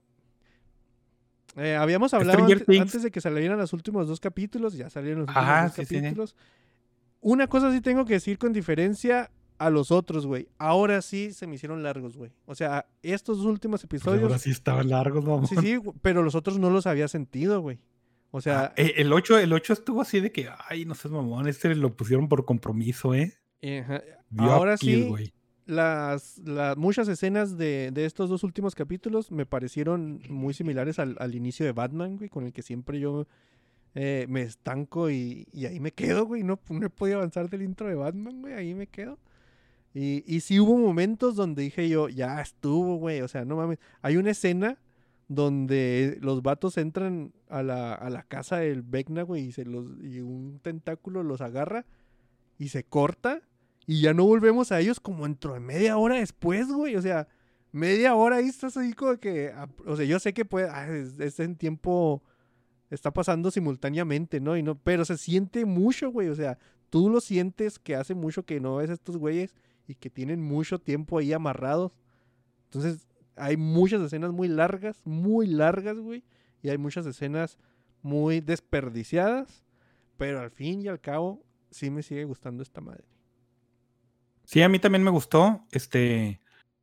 eh, habíamos hablado antes de que salieran los últimos dos capítulos, ya salieron los últimos Ajá, dos sí, sí, sí. capítulos. Una cosa sí tengo que decir con diferencia a los otros, güey. Ahora sí se me hicieron largos, güey. O sea, estos dos últimos Pues episodios, ahora sí estaban largos, mamón. sí, sí, pero los otros no los había sentido, güey. O sea, Ah, eh, el 8, el 8 estuvo así de que, ay, no seas mamón, este lo pusieron por compromiso, ¿eh? ajá, ahora sí, güey. Las, muchas escenas de, de estos dos últimos capítulos me parecieron muy similares al, al inicio de Batman, güey, con el que siempre yo eh, me estanco y, y ahí me quedo, güey. No, no he podido avanzar del intro de Batman, güey, ahí me quedo. Y, y sí hubo momentos donde dije yo, ya estuvo, güey, o sea, no mames. Hay una escena donde los vatos entran a la, a la casa del Vecna, güey, y, se los, y un tentáculo los agarra y se corta y ya no volvemos a ellos como dentro de media hora después, güey. O sea, media hora ahí estás ahí como que... ah, O sea, yo sé que puede... ah, es, en tiempo... Está pasando simultáneamente, ¿no? Y no pero se siente mucho, güey. O sea, tú lo sientes que hace mucho que no ves a estos güeyes y que tienen mucho tiempo ahí amarrados. Entonces, hay muchas escenas muy largas, muy largas, güey. Y hay muchas escenas muy desperdiciadas. Pero al fin y al cabo, sí me sigue gustando esta madre. Sí, a mí también me gustó. Este,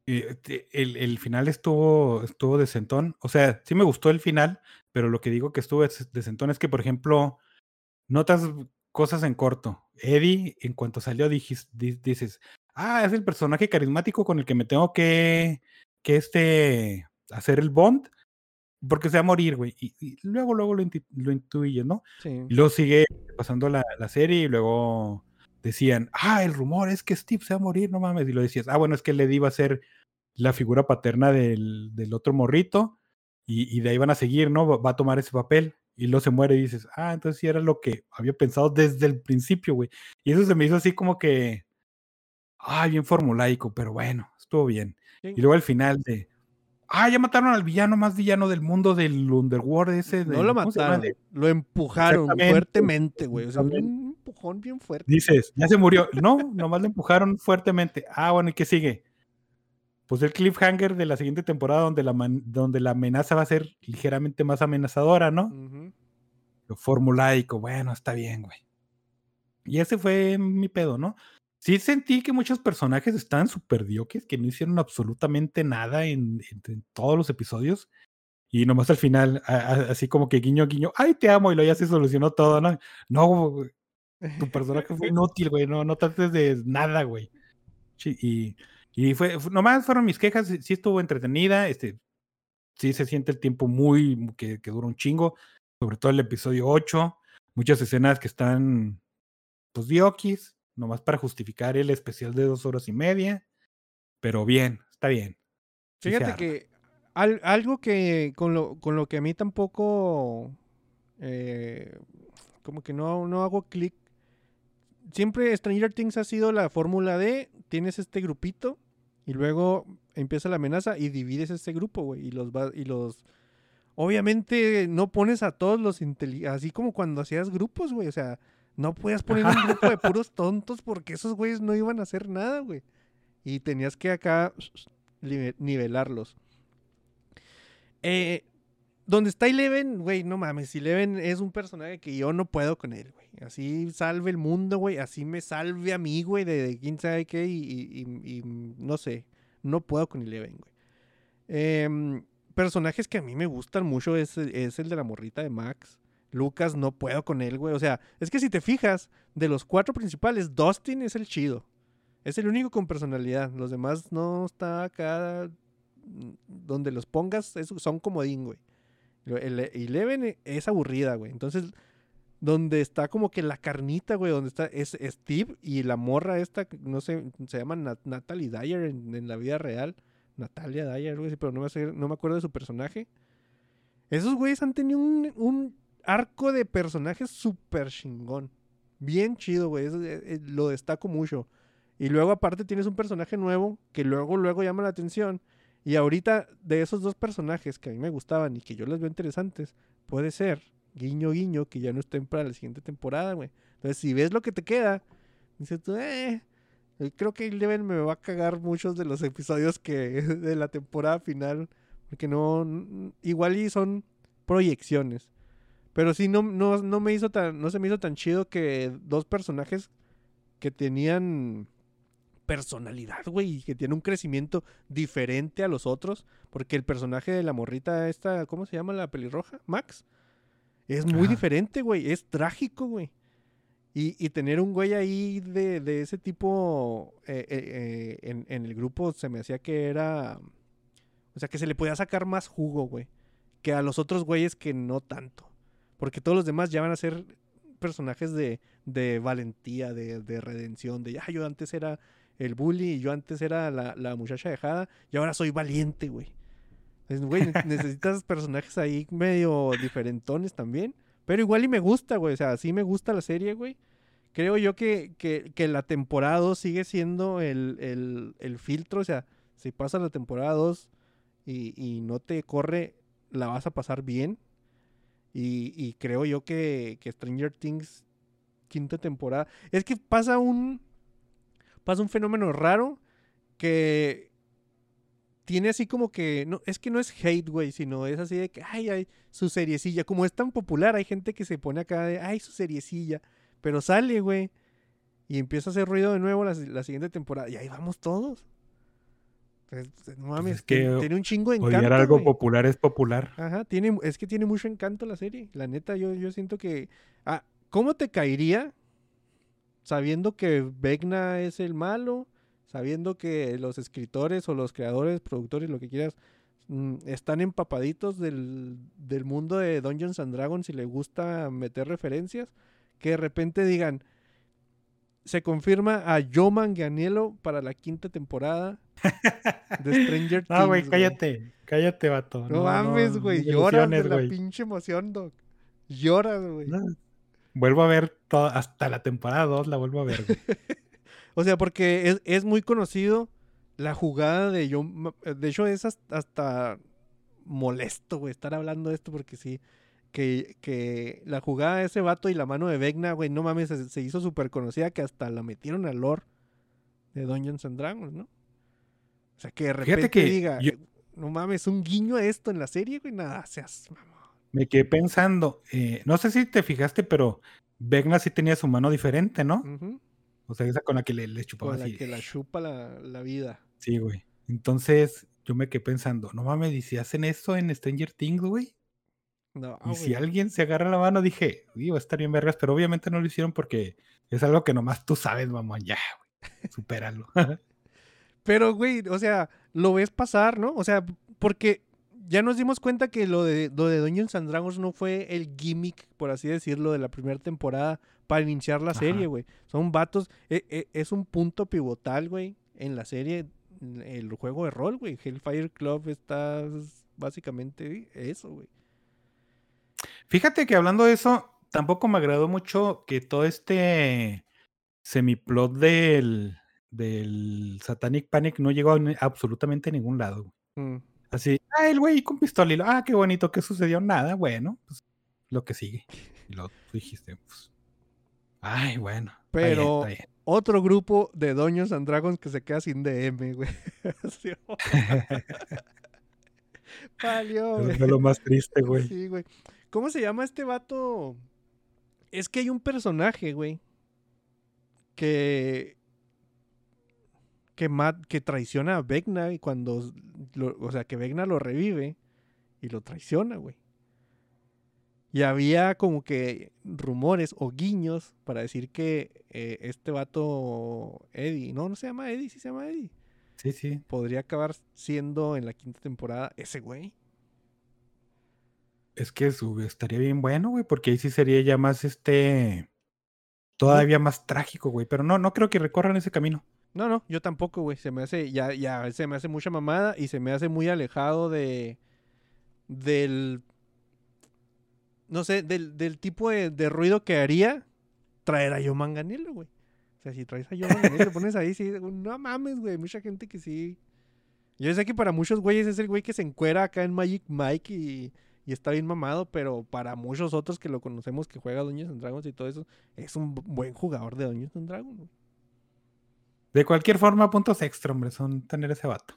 eh, el, el final estuvo, estuvo decentón. O sea, sí me gustó el final, pero lo que digo que estuvo des- decentón es que, por ejemplo, notas cosas en corto. Eddie, en cuanto salió, dijis- di- dices, ah, es el personaje carismático con el que me tengo que, que este, hacer el bond, porque se va a morir, güey. Y, y luego, luego lo, inti- lo intuyes, ¿no? Sí. Y luego sigue pasando la, la serie y luego decían, ah, el rumor es que Steve se va a morir, no mames. Y lo decías, ah, bueno, es que Lady iba a ser la figura paterna del, del otro morrito y, y de ahí van a seguir, ¿no? Va, va a tomar ese papel y luego se muere y dices, ah, entonces sí era lo que había pensado desde el principio, güey. Y eso se me hizo así como que, ay, bien formulaico, pero bueno, estuvo bien. Sí. Y luego al final de, ah, ya mataron al villano más villano del mundo del Underworld ese. No de- lo ¿cómo se llama? mataron, lo empujaron fuertemente, güey. O sea, un. Empujón bien fuerte. Dices, ya se murió. No, nomás lo empujaron fuertemente. Ah, bueno, ¿y qué sigue? Pues el cliffhanger de la siguiente temporada donde la, donde la amenaza va a ser ligeramente más amenazadora, ¿no? Ujú. Lo formulaico, bueno, está bien, güey. Y ese fue mi pedo, ¿no? Sí sentí que muchos personajes estaban súper dioques, que no hicieron absolutamente nada en, en- en todos los episodios. Y nomás al final, a- a- así como que guiño, guiño, ay, te amo, y luego ya se solucionó todo, ¿no? No, tu (laughs) personaje fue inútil, güey, no, no trates de nada, güey. Y, y fue, fu- nomás fueron mis quejas, sí estuvo entretenida, este, sí se siente el tiempo muy, mu- que, que dura un chingo, sobre todo el episodio 8, muchas escenas que están, pues, diokis, nomás para justificar el especial de dos horas y media, pero bien, está bien. sí Fíjate que al- algo que con lo, con lo que a mí tampoco eh, como que no, no hago clic. Siempre Stranger Things ha sido la fórmula de tienes este grupito y luego empieza la amenaza y divides este grupo, güey, y los va- y los obviamente no pones a todos los así como cuando hacías grupos, güey, o sea, no podías poner un grupo de (laughs) puros tontos porque esos güeyes no iban a hacer nada, güey. Y tenías que acá (sniffs) nivelarlos. Eh, donde está Eleven, güey, no mames, Eleven es un personaje que yo no puedo con él, güey. Así salve el mundo, güey, así me salve a mí, güey, de, de quién sabe qué y, no sé, no puedo con Eleven, güey. Em, personajes que a mí me gustan mucho es, es el de la morrita de Max. Lucas, no puedo con él, güey. O sea, es que si te fijas, de los cuatro principales, Dustin es el chido. Es el único con personalidad. Los demás no está acá. mm, Donde los pongas, son comodín, güey. El- Eleven e- es aburrida, güey. Entonces, donde está como que la carnita, güey, donde está es Steve y la morra esta, no sé, se llama Nat- Natalie Dyer en, la vida real. Natalia Dyer, güey, pero no me, no me acuerdo de su personaje. Esos güeyes han tenido un, arco de personajes súper chingón. Bien chido, güey. eh, eh, lo destaco mucho. Y luego aparte tienes un personaje nuevo que luego, luego llama la atención. Y ahorita de esos dos personajes que a mí me gustaban y que yo les veo interesantes, puede ser, guiño, guiño, que ya no estén para la siguiente temporada, güey. Entonces, si ves lo que te queda, dices tú, eh, eh, creo que Eleven me va a cagar muchos de los episodios que (laughs) de la temporada final, porque no, igual y son proyecciones. Pero sí, no, no, no me hizo tan, no se me hizo tan chido que dos personajes que tenían personalidad, güey, y que tienen un crecimiento diferente a los otros, porque el personaje de la morrita esta, ¿cómo se llama la pelirroja? Max. Es muy Ajá. diferente, güey, es trágico, güey. Y, y tener un güey ahí de, de ese tipo eh, eh, eh, en, en el grupo se me hacía que era... O sea, que se le podía sacar más jugo, güey. Que a los otros güeyes que no tanto. Porque todos los demás ya van a ser personajes de, de valentía, de, de redención, de, ah, yo antes era el bully y yo antes era la, la muchacha dejada y ahora soy valiente, güey. Güey, ne- necesitas (laughs) personajes ahí medio diferentones también. Pero igual y me gusta, güey. O sea, sí me gusta la serie, güey. Creo yo que, que, que la temporada 2 sigue siendo el, el, el filtro. O sea, si pasa la temporada 2 y, y no te corre, la vas a pasar bien. Y, y creo yo que, que Stranger Things, quinta temporada. Es que pasa un. Pasa un fenómeno raro que tiene así como que. No, es que no es hate, güey, sino es así de que, ay, ay, su seriecilla. Como es tan popular, hay gente que se pone acá de, ay, su seriecilla. Pero sale, güey. Y empieza a hacer ruido de nuevo la, la siguiente temporada. Y ahí vamos todos. Entonces, no mames, es que tiene, tiene un chingo de encanto. Odiar algo güey. popular es popular. Ajá, tiene, es que tiene mucho encanto la serie. La neta, yo, yo siento que. Ah, ¿Cómo te caería sabiendo que Vecna es el malo? Sabiendo que los escritores o los creadores, productores, lo que quieras, mm, están empapaditos del, del mundo de Dungeons and Dragons y le gusta meter referencias. Que de repente digan. Se confirma a Joe Manganiello para la quinta temporada de Stranger (laughs) Things. No, güey, cállate. Cállate, vato. No, mames, güey. lloras de la pinche emoción, Doc. Lloras, güey. No. Vuelvo a ver hasta la temporada 2, la vuelvo a ver. (laughs) O sea, porque es, es muy conocido la jugada de John. De hecho, es hasta, hasta molesto, güey, estar hablando de esto porque sí. Que, que la jugada de ese vato y la mano de Vecna, güey, no mames, se, se hizo súper conocida que hasta la metieron al lore de Dungeons and Dragons, ¿no? O sea, que de repente que diga, yo- no mames, un guiño a esto en la serie, güey, nada, seas mamón. Me quedé pensando, eh, no sé si te fijaste, pero Vecna sí tenía su mano diferente, ¿no? O sea, esa con la que le, le chupaba Con la así. que la chupa la, la vida. Sí, güey. Entonces, yo me quedé pensando, no mames, ¿y si hacen eso en Stranger Things, güey? No, y si güey. alguien se agarra la mano, dije, va a estar bien vergas, pero obviamente no lo hicieron porque es algo que nomás tú sabes, mamá, ya, güey. Supéralo. (laughs) Pero, güey, o sea, lo ves pasar, ¿no? O sea, porque ya nos dimos cuenta que lo de, lo de Dungeons and Dragons no fue el gimmick, por así decirlo, de la primera temporada para iniciar la Ajá. serie, güey. Son vatos, e- e- es un punto pivotal, güey, en la serie, en el juego de rol, güey. Hellfire Club está básicamente eso, güey. Fíjate que hablando de eso, tampoco me agradó mucho que todo este semiplot del, del Satanic Panic no llegó a absolutamente a ningún lado. güey. Mm. Así, ah, el güey con pistola y lo, ah, qué bonito, ¿qué sucedió? Nada, bueno, pues lo que sigue. Y lo dijiste, pues, ay, bueno. está bien, Pero- está bien. Otro grupo de Dungeons and Dragons que se queda sin DM, güey. (laughs) Sí, (laughs) Valió, fue lo más triste, güey. Sí, güey. ¿Cómo se llama este vato? Es que hay un personaje, güey. Que. Que, que traiciona a Vecna y cuando. lo- o sea, que Vecna lo revive y lo traiciona, güey. Y había como que rumores o guiños para decir que eh, este vato Eddie, no, no se llama Eddie, sí se llama Eddie, Sí, sí. podría acabar siendo en la quinta temporada ese güey. Es que su- estaría bien bueno, güey, porque ahí sí sería ya más este. Todavía más trágico, güey. Pero no, no creo que recorran ese camino. No, no, yo tampoco, güey. Se me hace, ya, ya, se me hace mucha mamada y se me hace muy alejado de, del, no sé, del, del tipo de, de ruido que haría traer a Yo Manganelo, güey. O sea, si traes a Yo Manganelo, lo pones ahí, sí, no mames, güey. Mucha gente que sí. Yo sé que para muchos güeyes es el güey que se encuera acá en Magic Mike y, y está bien mamado, pero para muchos otros que lo conocemos que juega Dungeons and Dragons y todo eso, es un bu- buen jugador de Dungeons and Dragons, güey. De cualquier forma, puntos extra, hombre, son tener ese vato.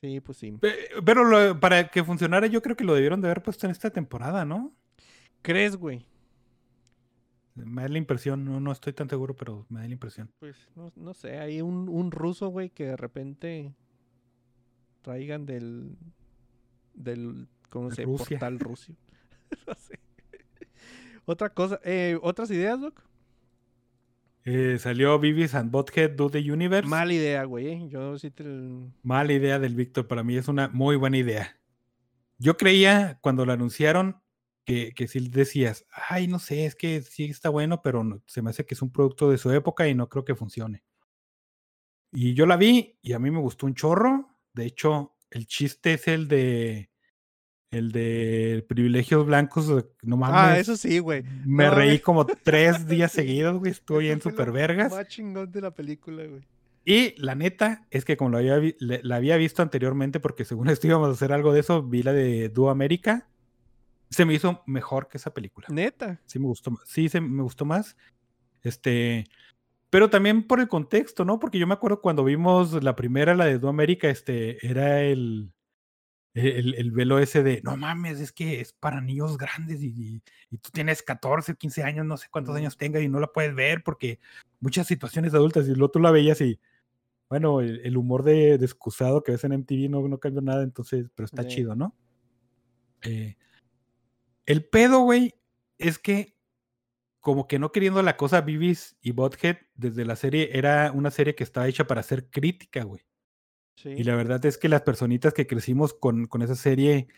Sí, pues sí. Pe- Pero lo- para que funcionara, yo creo que lo debieron de haber puesto en esta temporada, ¿no? ¿Crees, güey? Me da la impresión, no, no estoy tan seguro, pero me da la impresión. Pues no, no sé, hay un, un ruso, güey, que de repente traigan del, del, ¿cómo se portal rusio. (laughs) no sé. Otra cosa, eh, ¿otras ideas, Doc? Eh, salió Vivis and Bothead Do the Universe. Mala idea, güey, eh. Yo sí te... Mala idea del Víctor, para mí es una muy buena idea. Yo creía cuando lo anunciaron que, que sí decías, ay, no sé, es que sí está bueno, pero no- se me hace que es un producto de su época y no creo que funcione. Y yo la vi y a mí me gustó un chorro. De hecho, el chiste es el de el de privilegios blancos. No mames. Ah, eso sí, güey. Me No reí como tres (laughs) días seguidos, güey. Estuvo bien super vergas. Más chingón de la película, güey. Y la neta es que como lo había, le- la había visto anteriormente, porque según esto íbamos a hacer algo de eso, vi la de Duo América. Se me hizo mejor que esa película. Neta. Sí me gustó más. Sí, se, me gustó más. Este. Pero también por el contexto, ¿no? Porque yo me acuerdo cuando vimos la primera, la de Duo América, este, era el, el, el velo ese de, no mames, es que es para niños grandes y, y- y tú tienes 14, 15 años, no sé cuántos años tengas y no la puedes ver porque muchas situaciones adultas y luego tú la veías y, bueno, el, el humor de, de excusado que ves en MTV no, no cambió nada, entonces, pero está Sí. chido, ¿no? Eh, el pedo, güey, es que como que no queriendo la cosa, Beavis y Butthead desde la serie era una serie que estaba hecha para ser crítica, güey. Sí. Y la verdad es que las personitas que crecimos con, con esa serie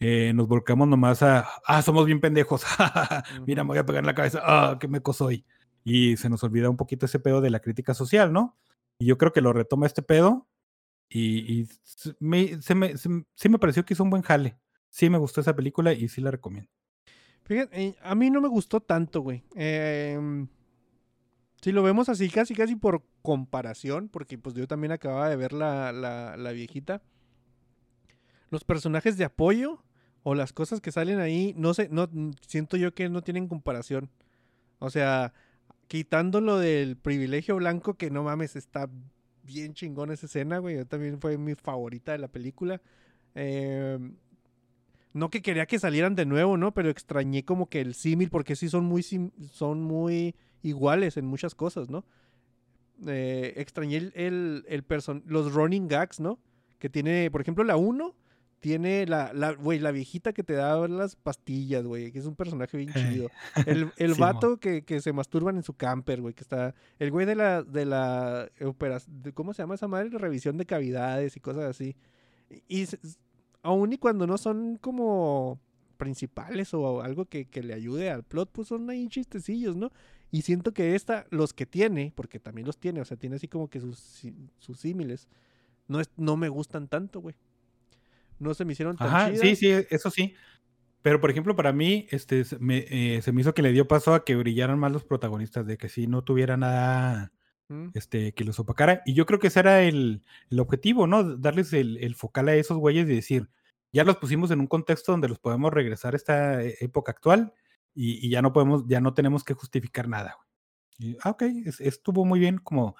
eh, nos volcamos nomás a, ah, somos bien pendejos, (laughs) mira, me voy a pegar en la cabeza, ah, qué meco soy. Y se nos olvida un poquito ese pedo de la crítica social, ¿no? Y yo creo que lo retoma este pedo y, y s- me, se me- se sí me pareció que hizo un buen jale. Sí me gustó esa película y sí la recomiendo. Fíjate, eh, a mí no me gustó tanto, güey. Em, si lo vemos así, casi, casi por comparación, porque pues yo también acababa de ver la, la, la viejita. Los personajes de apoyo o las cosas que salen ahí, no sé, no siento yo que no tienen comparación. O sea, quitando lo del privilegio blanco, que no mames, está bien chingón esa escena, güey. Yo también fue mi favorita de la película. Em, no que quería que salieran de nuevo, ¿no? Pero extrañé como que el símil, porque sí son muy, son muy iguales en muchas cosas, ¿no? Eh, extrañé el, el, el person- los running gags, ¿no? Que tiene, por ejemplo, la 1 tiene la, la, güey, la viejita que te da las pastillas, güey, que es un personaje bien chido. (laughs) El, el Simón. vato que, que se masturban en su camper, güey, que está... El güey de la, de la. ¿Cómo se llama esa madre? Revisión de cavidades y cosas así. Y, s- aún y cuando no son como principales o algo que, que le ayude al plot, pues son ahí chistecillos, ¿no? Y siento que esta, los que tiene, porque también los tiene, o sea, tiene así como que sus, sus símiles, no, es, no me gustan tanto, güey. No se me hicieron tan Ajá, sí, chidas. sí, eso sí. Pero, por ejemplo, para mí, este, se me, eh, se me hizo que le dio paso a que brillaran más los protagonistas, de que si no tuviera nada Mm, este, que los opacara. Y yo creo que ese era el, el objetivo, ¿no? Darles el, el focal a esos güeyes y decir, ya los pusimos en un contexto donde los podemos regresar a esta e- época actual y, ya no podemos, ya no tenemos que justificar nada. Y, ah, ok, es- estuvo muy bien como,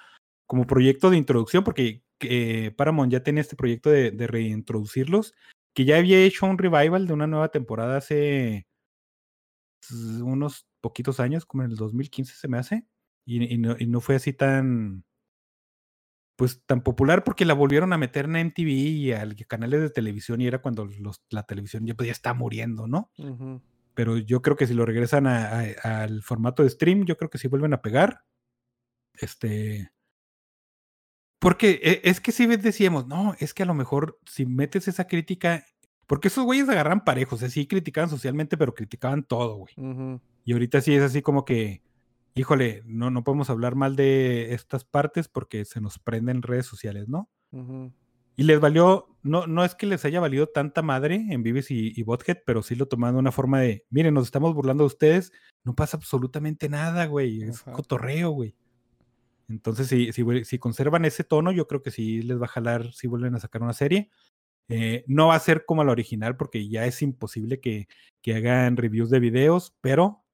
como proyecto de introducción, porque eh, Paramount ya tenía este proyecto de, reintroducirlos, que ya había hecho un revival de una nueva temporada hace s- unos poquitos años, como en el 2015 se me hace, y, y no, fue así tan, pues tan popular porque la volvieron a meter en MTV y a canales de televisión y era cuando la televisión ya, pues, ya está muriendo, ¿no? ujú. Pero yo creo que si lo regresan a- a- al formato de stream, yo creo que sí vuelven a pegar. Este. Porque e- es que si decíamos, no, es que a lo mejor si metes esa crítica, porque esos güeyes agarran parejos, así criticaban socialmente, pero criticaban todo, güey. Ujú. Y ahorita sí es así como que, híjole, no, no podemos hablar mal de estas partes porque se nos prenden redes sociales, ¿no? Ujú. Y les valió, no, no es que les haya valido tanta madre en Vives y, y Bothead, pero sí lo tomaron de una forma de, miren, nos estamos burlando de ustedes, no pasa absolutamente nada, güey, es Ajá. cotorreo, güey. Entonces, si, si conservan ese tono, yo creo que sí les va a jalar si vuelven a sacar una serie. Eh, no va a ser como la original, porque ya es imposible que, que hagan reviews de videos, pero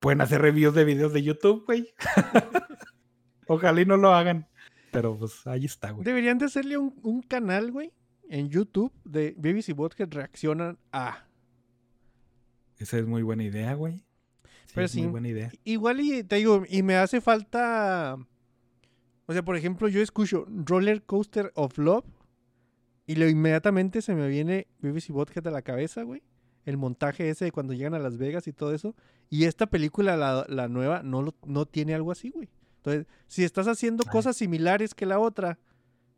pueden hacer reviews de videos de YouTube, güey. (laughs) Ojalá y no lo hagan. Pero pues ahí está, güey. Deberían de hacerle un, un canal, güey, en YouTube de Babies y Bothead reaccionan a. Esa es muy buena idea, güey. Sí, Pero es muy buena idea. Igual y te digo, y me hace falta. O sea, por ejemplo, yo escucho Roller Coaster of Love y lo inmediatamente se me viene y Butthead a la cabeza, güey. El montaje ese de cuando llegan a Las Vegas y todo eso. Y esta película, la, la nueva, no, lo- no tiene algo así, güey. Entonces, si estás haciendo Ay. cosas similares que la otra,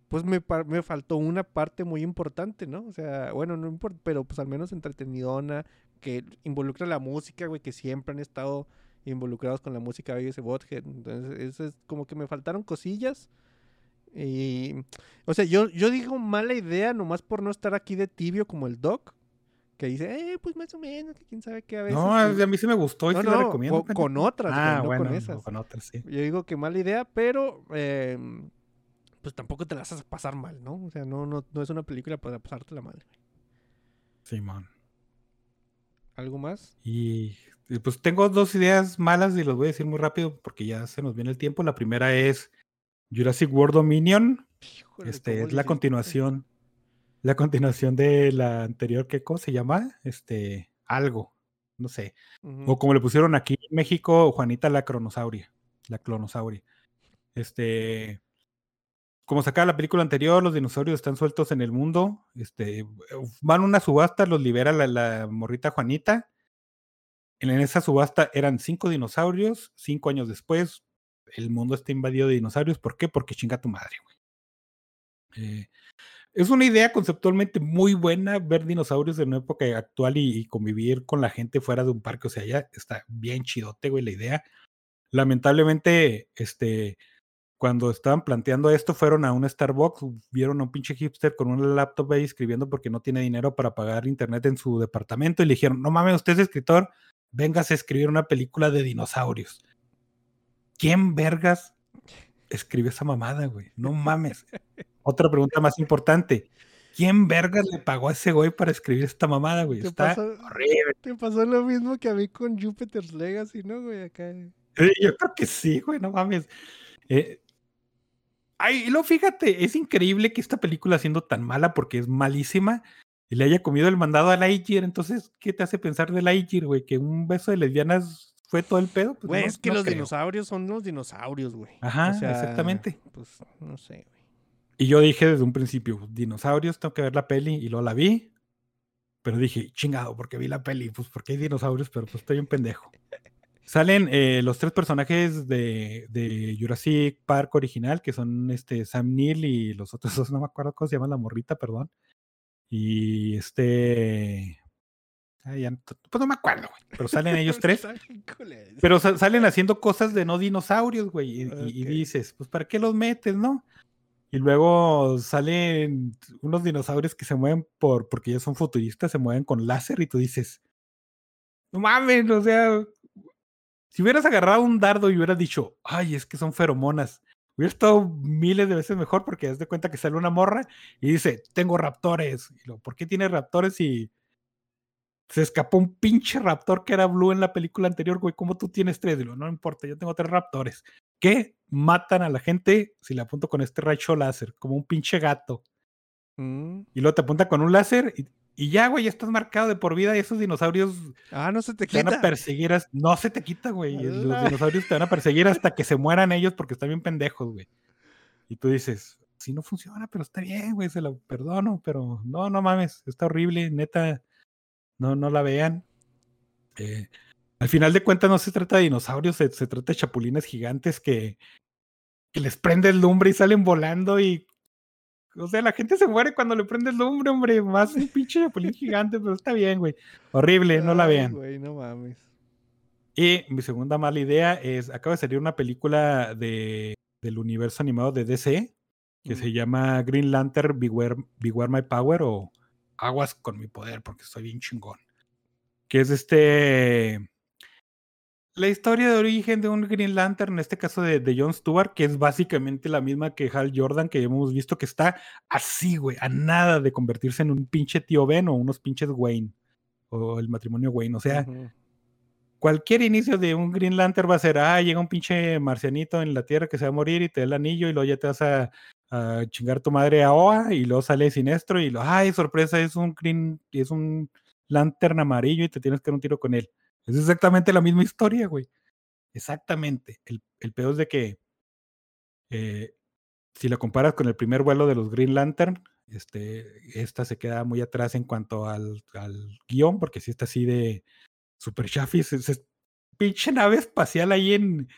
pues me, me faltó una parte muy importante, ¿no? O sea, bueno, no importa, pero pues al menos entretenidona, que involucra la música, güey, que siempre han estado involucrados con la música de ese Bothead. Entonces, eso es como que me faltaron cosillas. Y, o sea, yo, yo digo mala idea nomás por no estar aquí de tibio como el Doc, que dice, eh, pues más o menos, que quién sabe qué a veces. No, a mí sí me gustó y No, sí lo no, recomiendo. con- con otras, Ah, no con bueno, esas. con otras, sí. Yo digo que mala idea, pero eh, pues tampoco te la vas a pasar mal, ¿no? O sea, no, no, no es una película para pasártela mal. Simón. ¿Algo más? Y, pues tengo dos ideas malas y los voy a decir muy rápido porque ya se nos viene el tiempo. La primera es Jurassic World Dominion. Híjole, Este ¿cómo es la continuación. La continuación de la anterior, ¿qué cosa se llama? Este, algo. No sé. O como le pusieron aquí en México, Juanita la cronosauria. La clonosauria. Este. Como sacaba la película anterior, los dinosaurios están sueltos en el mundo. Este, van a una subasta, los libera la, la morrita Juanita. En esa subasta eran cinco dinosaurios. Cinco años después, el mundo está invadido de dinosaurios. ¿Por qué? Porque chinga tu madre, güey. Eh, es una idea conceptualmente muy buena ver dinosaurios en una época actual y, convivir con la gente fuera de un parque. O sea, ya está bien chidote, güey, la idea. Lamentablemente, este, cuando estaban planteando esto, fueron a un Starbucks, vieron a un pinche hipster con una laptop ahí escribiendo porque no tiene dinero para pagar internet en su departamento y le dijeron, no mames, usted es escritor, vengas a escribir una película de dinosaurios. ¿Quién vergas escribió esa mamada, güey? No mames. (laughs) Otra pregunta más importante. ¿Quién vergas le pagó a ese güey para escribir esta mamada, güey? ¿Te Está pasó- horrible. Te pasó lo mismo que a mí con Jupiter's Legacy, ¿no, güey? Acá. Eh, Yo creo que sí, güey, no mames. Eh, ay, y luego fíjate, es increíble que esta película siendo tan mala porque es malísima y le haya comido el mandado a Lightyear. Entonces, ¿qué te hace pensar de Lightyear, güey? ¿Que un beso de lesbianas fue todo el pedo? Pues Güey, no- es que no los creo. dinosaurios son los dinosaurios, güey. O Ajá, sea, exactamente. Pues no sé, güey. Y yo dije desde un principio, dinosaurios, tengo que ver la peli y luego la vi. Pero dije, chingado, porque vi la peli, pues porque hay dinosaurios, pero pues estoy un pendejo. Salen eh, los tres personajes de, de Jurassic Park original, que son este Sam Neill y los otros dos, (laughs) no me acuerdo cómo se llama la morrita, perdón. y este... ya no- pues no me acuerdo, güey. Pero salen ellos (laughs) tres. Pero sa- salen haciendo cosas de no dinosaurios, güey. Y, y- y dices, pues ¿para qué los metes, no? Y luego salen unos dinosaurios que se mueven por, porque ya son futuristas, se mueven con láser y tú dices, no mames, o sea, si hubieras agarrado un dardo y hubieras dicho, ay, es que son feromonas, hubiera estado miles de veces mejor porque das de cuenta que sale una morra y dice, tengo raptores. Y lo, ¿por qué tiene raptores si se escapó un pinche raptor que era Blue en la película anterior, güey? ¿Cómo tú tienes tres? Digo, no importa, yo tengo tres raptores que matan a la gente si le apunto con este rayo láser, como un pinche gato. Mm. Y luego te apunta con un láser y, y ya, güey, ya estás marcado de por vida y esos dinosaurios Ah, no se te te van a quita. perseguir. as- No se te quita, güey. Los dinosaurios te van a perseguir hasta (laughs) que se mueran ellos porque están bien pendejos, güey. Y tú dices, sí, no funciona, pero está bien, güey, se lo perdono, pero no, no mames, está horrible, neta, no, no la vean. Eh, al final de cuentas no se trata de dinosaurios, se, se trata de chapulines gigantes que, que les prendes lumbre y salen volando y... O sea, la gente se muere cuando le prendes lumbre, hombre. Más un pinche chapulín gigante, pero está bien, güey. Horrible, no la Ay, vean. güey, no mames. Y mi segunda mala idea es, acaba de salir una película de, del universo animado de DC que Mm. se llama Green Lantern Beware, Beware My Power o Aguas con mi poder porque estoy bien chingón. Que es este... La historia de origen de un Green Lantern, en este caso de, de John Stewart, que es básicamente la misma que Hal Jordan, que hemos visto que está así, güey, a nada de convertirse en un pinche tío Ben o unos pinches Wayne, o el matrimonio Wayne. O sea, cualquier inicio de un Green Lantern va a ser, ah, llega un pinche marcianito en la Tierra que se va a morir y te da el anillo y luego ya te vas a, a chingar tu madre a Oa y luego sale Sinestro y lo, ay, sorpresa, es un Green, es un Lantern amarillo y te tienes que dar un tiro con él. Es exactamente la misma historia, güey. Exactamente. El, el peor es de que eh, si la comparas con el primer vuelo de los Green Lantern, este, esta se queda muy atrás en cuanto al, al guion, porque si está así de super chafis, es, es pinche nave espacial ahí en,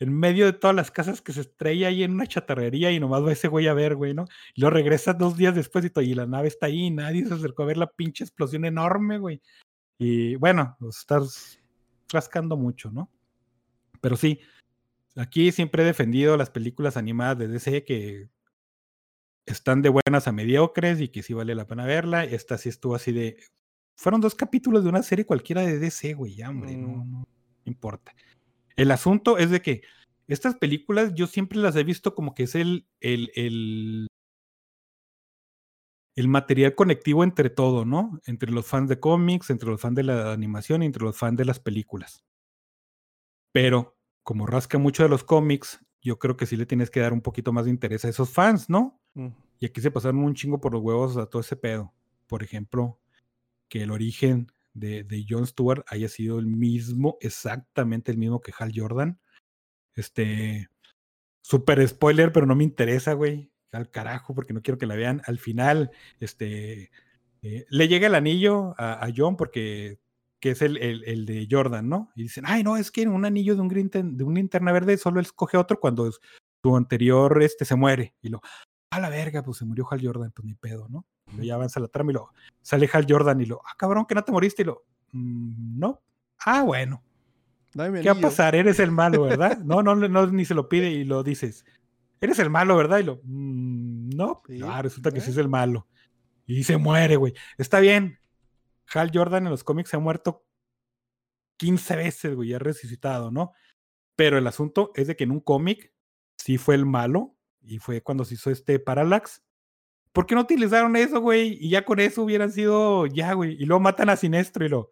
en medio de todas las casas que se estrella ahí en una chatarrería y nomás va ese güey a ver, güey, ¿no? Y luego regresa dos días después y, y la nave está ahí y nadie se acercó a ver la pinche explosión enorme, güey. Y bueno, estás rascando mucho, ¿no? Pero sí, aquí siempre he defendido las películas animadas de DC que están de buenas a mediocres y que sí vale la pena verla. Esta sí estuvo así de. Fueron dos capítulos de una serie cualquiera de DC, güey, ya, hombre, no, Mm. no importa. El asunto es de que estas películas yo siempre las he visto como que es el, el, el, el material conectivo entre todo, ¿no? Entre los fans de cómics, entre los fans de la animación y entre los fans de las películas. Pero como rasca mucho de los cómics, yo creo que sí le tienes que dar un poquito más de interés a esos fans, ¿no? Mm. Y aquí se pasaron un chingo por los huevos a todo ese pedo. Por ejemplo, que el origen de, de Jon Stewart haya sido el mismo, exactamente el mismo que Hal Jordan. Este, super spoiler, pero no me interesa, güey. Al carajo, porque no quiero que la vean. Al final, este, eh, le llega el anillo a, John porque que es el, el, el de Jordan, ¿no? Y dicen, ay, no, es que un anillo de un, green de una linterna verde solo él escoge otro cuando su anterior este, se muere. Y lo, a la verga, pues se murió Hal Jordan, pues ni pedo, ¿no? Y luego ya avanza la trama y lo, sale Hal Jordan y lo, ah, cabrón, que no te moriste. Y lo, "Mm, no. Ah, bueno. Dame ¿Qué va a pasar? Eres el malo, ¿verdad? (laughs) No, no, no, ni se lo pide y lo dices. Eres el malo, ¿verdad? Y lo, "Mm, no. Sí, Ah, resulta que sí es el malo. Y se muere, güey. Está bien. Hal Jordan en los cómics se ha muerto 15 veces, güey, y ha resucitado, ¿no? Pero el asunto es de que en un cómic sí fue el malo y fue cuando se hizo este Parallax. ¿Por qué no utilizaron eso, güey? Y ya con eso hubieran sido, ya, güey. Y luego matan a Sinestro y lo,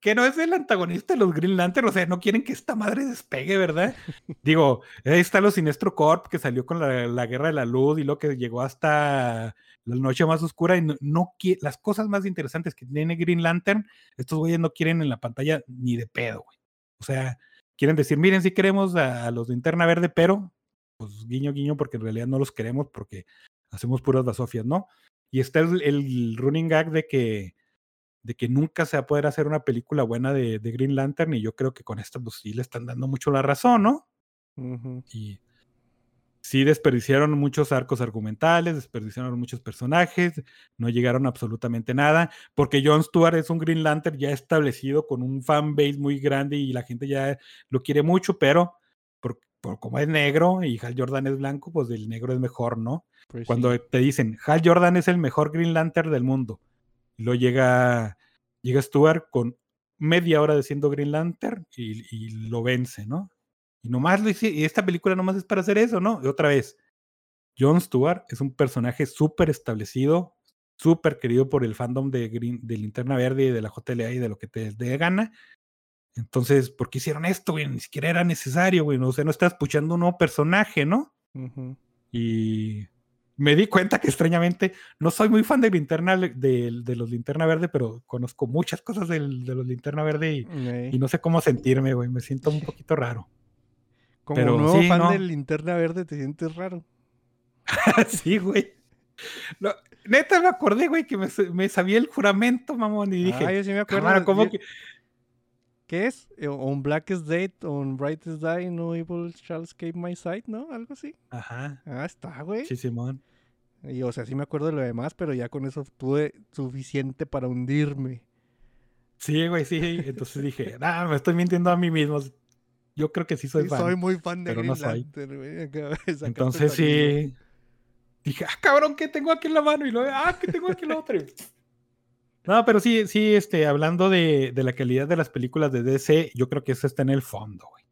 que no es el antagonista de los Green Lantern, o sea, no quieren que esta madre despegue, ¿verdad? (laughs) Digo, ahí está los Sinestro Corp que salió con la, la Guerra de la Luz y lo que llegó hasta la noche más oscura y no, no las cosas más interesantes que tiene Green Lantern, estos güeyes no quieren en la pantalla ni de pedo, güey. O sea, quieren decir, miren, sí queremos a, a los de Interna Verde, pero pues guiño, guiño, porque en realidad no los queremos porque hacemos puras basofias, ¿no? Y está el, el running gag de que de que nunca se va a poder hacer una película buena de, de Green Lantern y yo creo que con esta pues sí le están dando mucho la razón, ¿no? Ujú. Y sí desperdiciaron muchos arcos argumentales, desperdiciaron muchos personajes, no llegaron a absolutamente nada, porque Jon Stewart es un Green Lantern ya establecido con un fan base muy grande y la gente ya lo quiere mucho, pero por, como es negro y Hal Jordan es blanco, pues el negro es mejor, ¿no? Pues Cuando sí. te dicen, Hal Jordan es el mejor Green Lantern del mundo, y luego llega, llega Stewart con media hora de siendo Green Lantern y, y lo vence, ¿no? Y nomás lo hice, y esta película nomás es para hacer eso, ¿no? Y otra vez, Jon Stewart es un personaje súper establecido, súper querido por el fandom de, Green, de Linterna Verde y de la JLA y de lo que te dé gana. Entonces, ¿por qué hicieron esto, güey? Ni siquiera era necesario, güey. O sea, no estás puchando un nuevo personaje, ¿no? Y me di cuenta que extrañamente no soy muy fan de Linterna de, de los Linterna Verde, pero conozco muchas cosas del- de los Linterna Verde y, no sé cómo sentirme, güey. Me siento un poquito raro. (laughs) Como pero nuevo sí, fan no. de Linterna Verde te sientes raro. (laughs) sí, güey. No, neta me acordé, güey, que me, sa- me sabía el juramento, mamón, y dije, ah, yo sí me acuerdo. "Cámara, ¿cómo Yo- que-" ¿Qué es? Eh, On Blackest Date, on Brightest Day, no evil shall escape my sight, ¿no? Algo así. Ajá, Ah, está, güey. sí, Simón. Y o sea, sí me acuerdo de lo demás, pero ya con eso tuve suficiente para hundirme. Sí, güey, sí. Entonces dije, (laughs) ah, me estoy mintiendo a mí mismo. Yo creo que sí soy Sí, fan. soy muy fan de pero Green no. Lantern, güey. (laughs) Entonces sí. Dije, ah, cabrón, ¿qué tengo aquí en la mano? Y luego, ah, ¿qué tengo aquí en la otra? No, pero sí, sí, este, hablando de, de la calidad de las películas de DC, yo creo que eso está en el fondo, güey.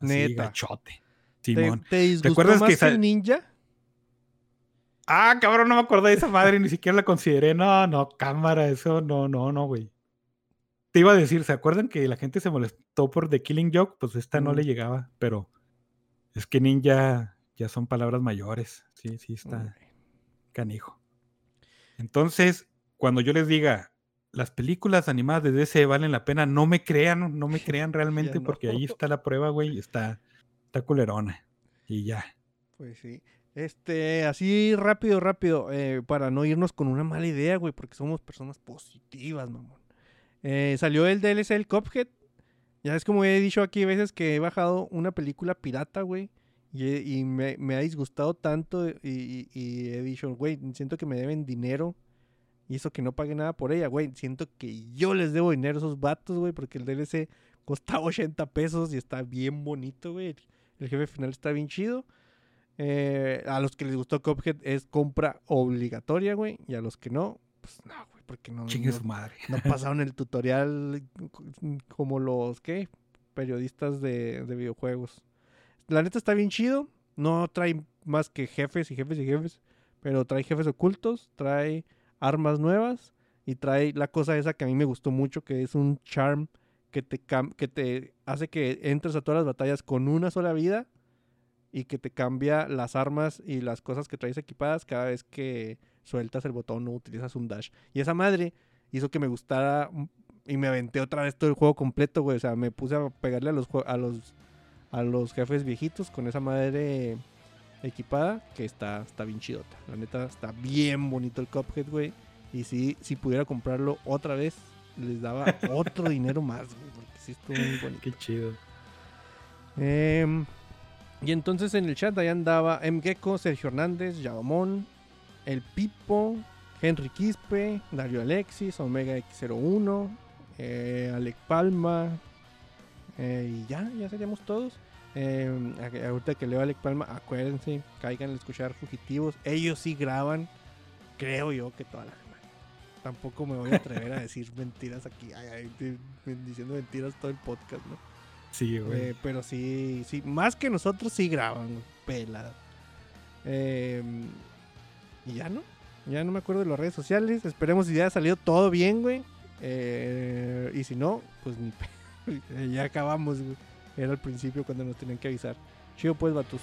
Así, Neta. gachote. ¿Te, Simón. te disgustó acuerdas más que que, ninja? Ah, cabrón, no me acordé de esa madre, ni siquiera la consideré. No, no, cámara, eso no, no, no, güey. Te iba a decir, ¿se acuerdan que la gente se molestó por The Killing Joke? Pues esta no Mm. le llegaba, pero es que ninja ya son palabras mayores. Sí, sí, está canijo. Entonces, cuando yo les diga, las películas animadas de DC valen la pena, no me crean, no me (laughs) crean realmente, no. porque ahí (laughs) está la prueba, güey, está, está culerona. Y ya. Pues sí. Este, así rápido, rápido, eh, para no irnos con una mala idea, güey, porque somos personas positivas, mamón. Eh, salió el DLC del Cuphead. Ya es como he dicho aquí veces que he bajado una película pirata, güey. Y, y me, me ha disgustado tanto y, y- y he dicho, güey, siento que me deben dinero. Y eso que no pague nada por ella, güey. Siento que yo les debo dinero a esos vatos, güey, porque el DLC costaba (laughs) 80 pesos y está bien bonito, güey. El, jefe final está bien chido. Eh, a los que les gustó Cuphead es compra obligatoria, güey. Y a los que no, pues no, güey, porque no, Chingue no, su madre. (laughs) no pasaron el tutorial como los, ¿qué? Periodistas de, de videojuegos. La neta está bien chido. No trae más que jefes y jefes y jefes. Pero trae jefes ocultos, trae armas nuevas y trae la cosa esa que a mí me gustó mucho, que es un charm que te, que te hace que entres a todas las batallas con una sola vida y que te cambia las armas y las cosas que traes equipadas cada vez que sueltas el botón o utilizas un dash. Y esa madre hizo que me gustara y me aventé otra vez todo el juego completo, güey. O sea, me puse a pegarle a los, a los, a los jefes viejitos con esa madre equipada que está, está bien chidota. La neta está bien bonito el Cuphead, güey. Y si, si pudiera comprarlo otra vez, les daba (laughs) otro dinero más, güey. Porque sí estuvo muy bonito. Qué chido. Em, y entonces en el chat ahí andaba M. Gecko, Sergio Hernández, Yabamón, El Pipo, Henry Quispe, Dario Alexis, Omega X01, eh, Alec Palma. eh, y ya, ya seríamos todos. A- ahorita que leo a Alec Palma, acuérdense, caigan a escuchar Fugitivos. Ellos sí graban, creo yo que toda la semana. Tampoco me voy a atrever a (laughs) decir mentiras aquí, ay, ay, diciendo mentiras todo el podcast, ¿no? Sí, güey. Eh, pero sí, sí, más que nosotros sí graban, pelada. Eh, y ya no, ya no me acuerdo de las redes sociales. Esperemos si ya ha salido todo bien, güey. Eh, y si no, pues ni (laughs) ya acabamos, güey. Era al principio cuando nos tenían que avisar. Chido pues, vatos.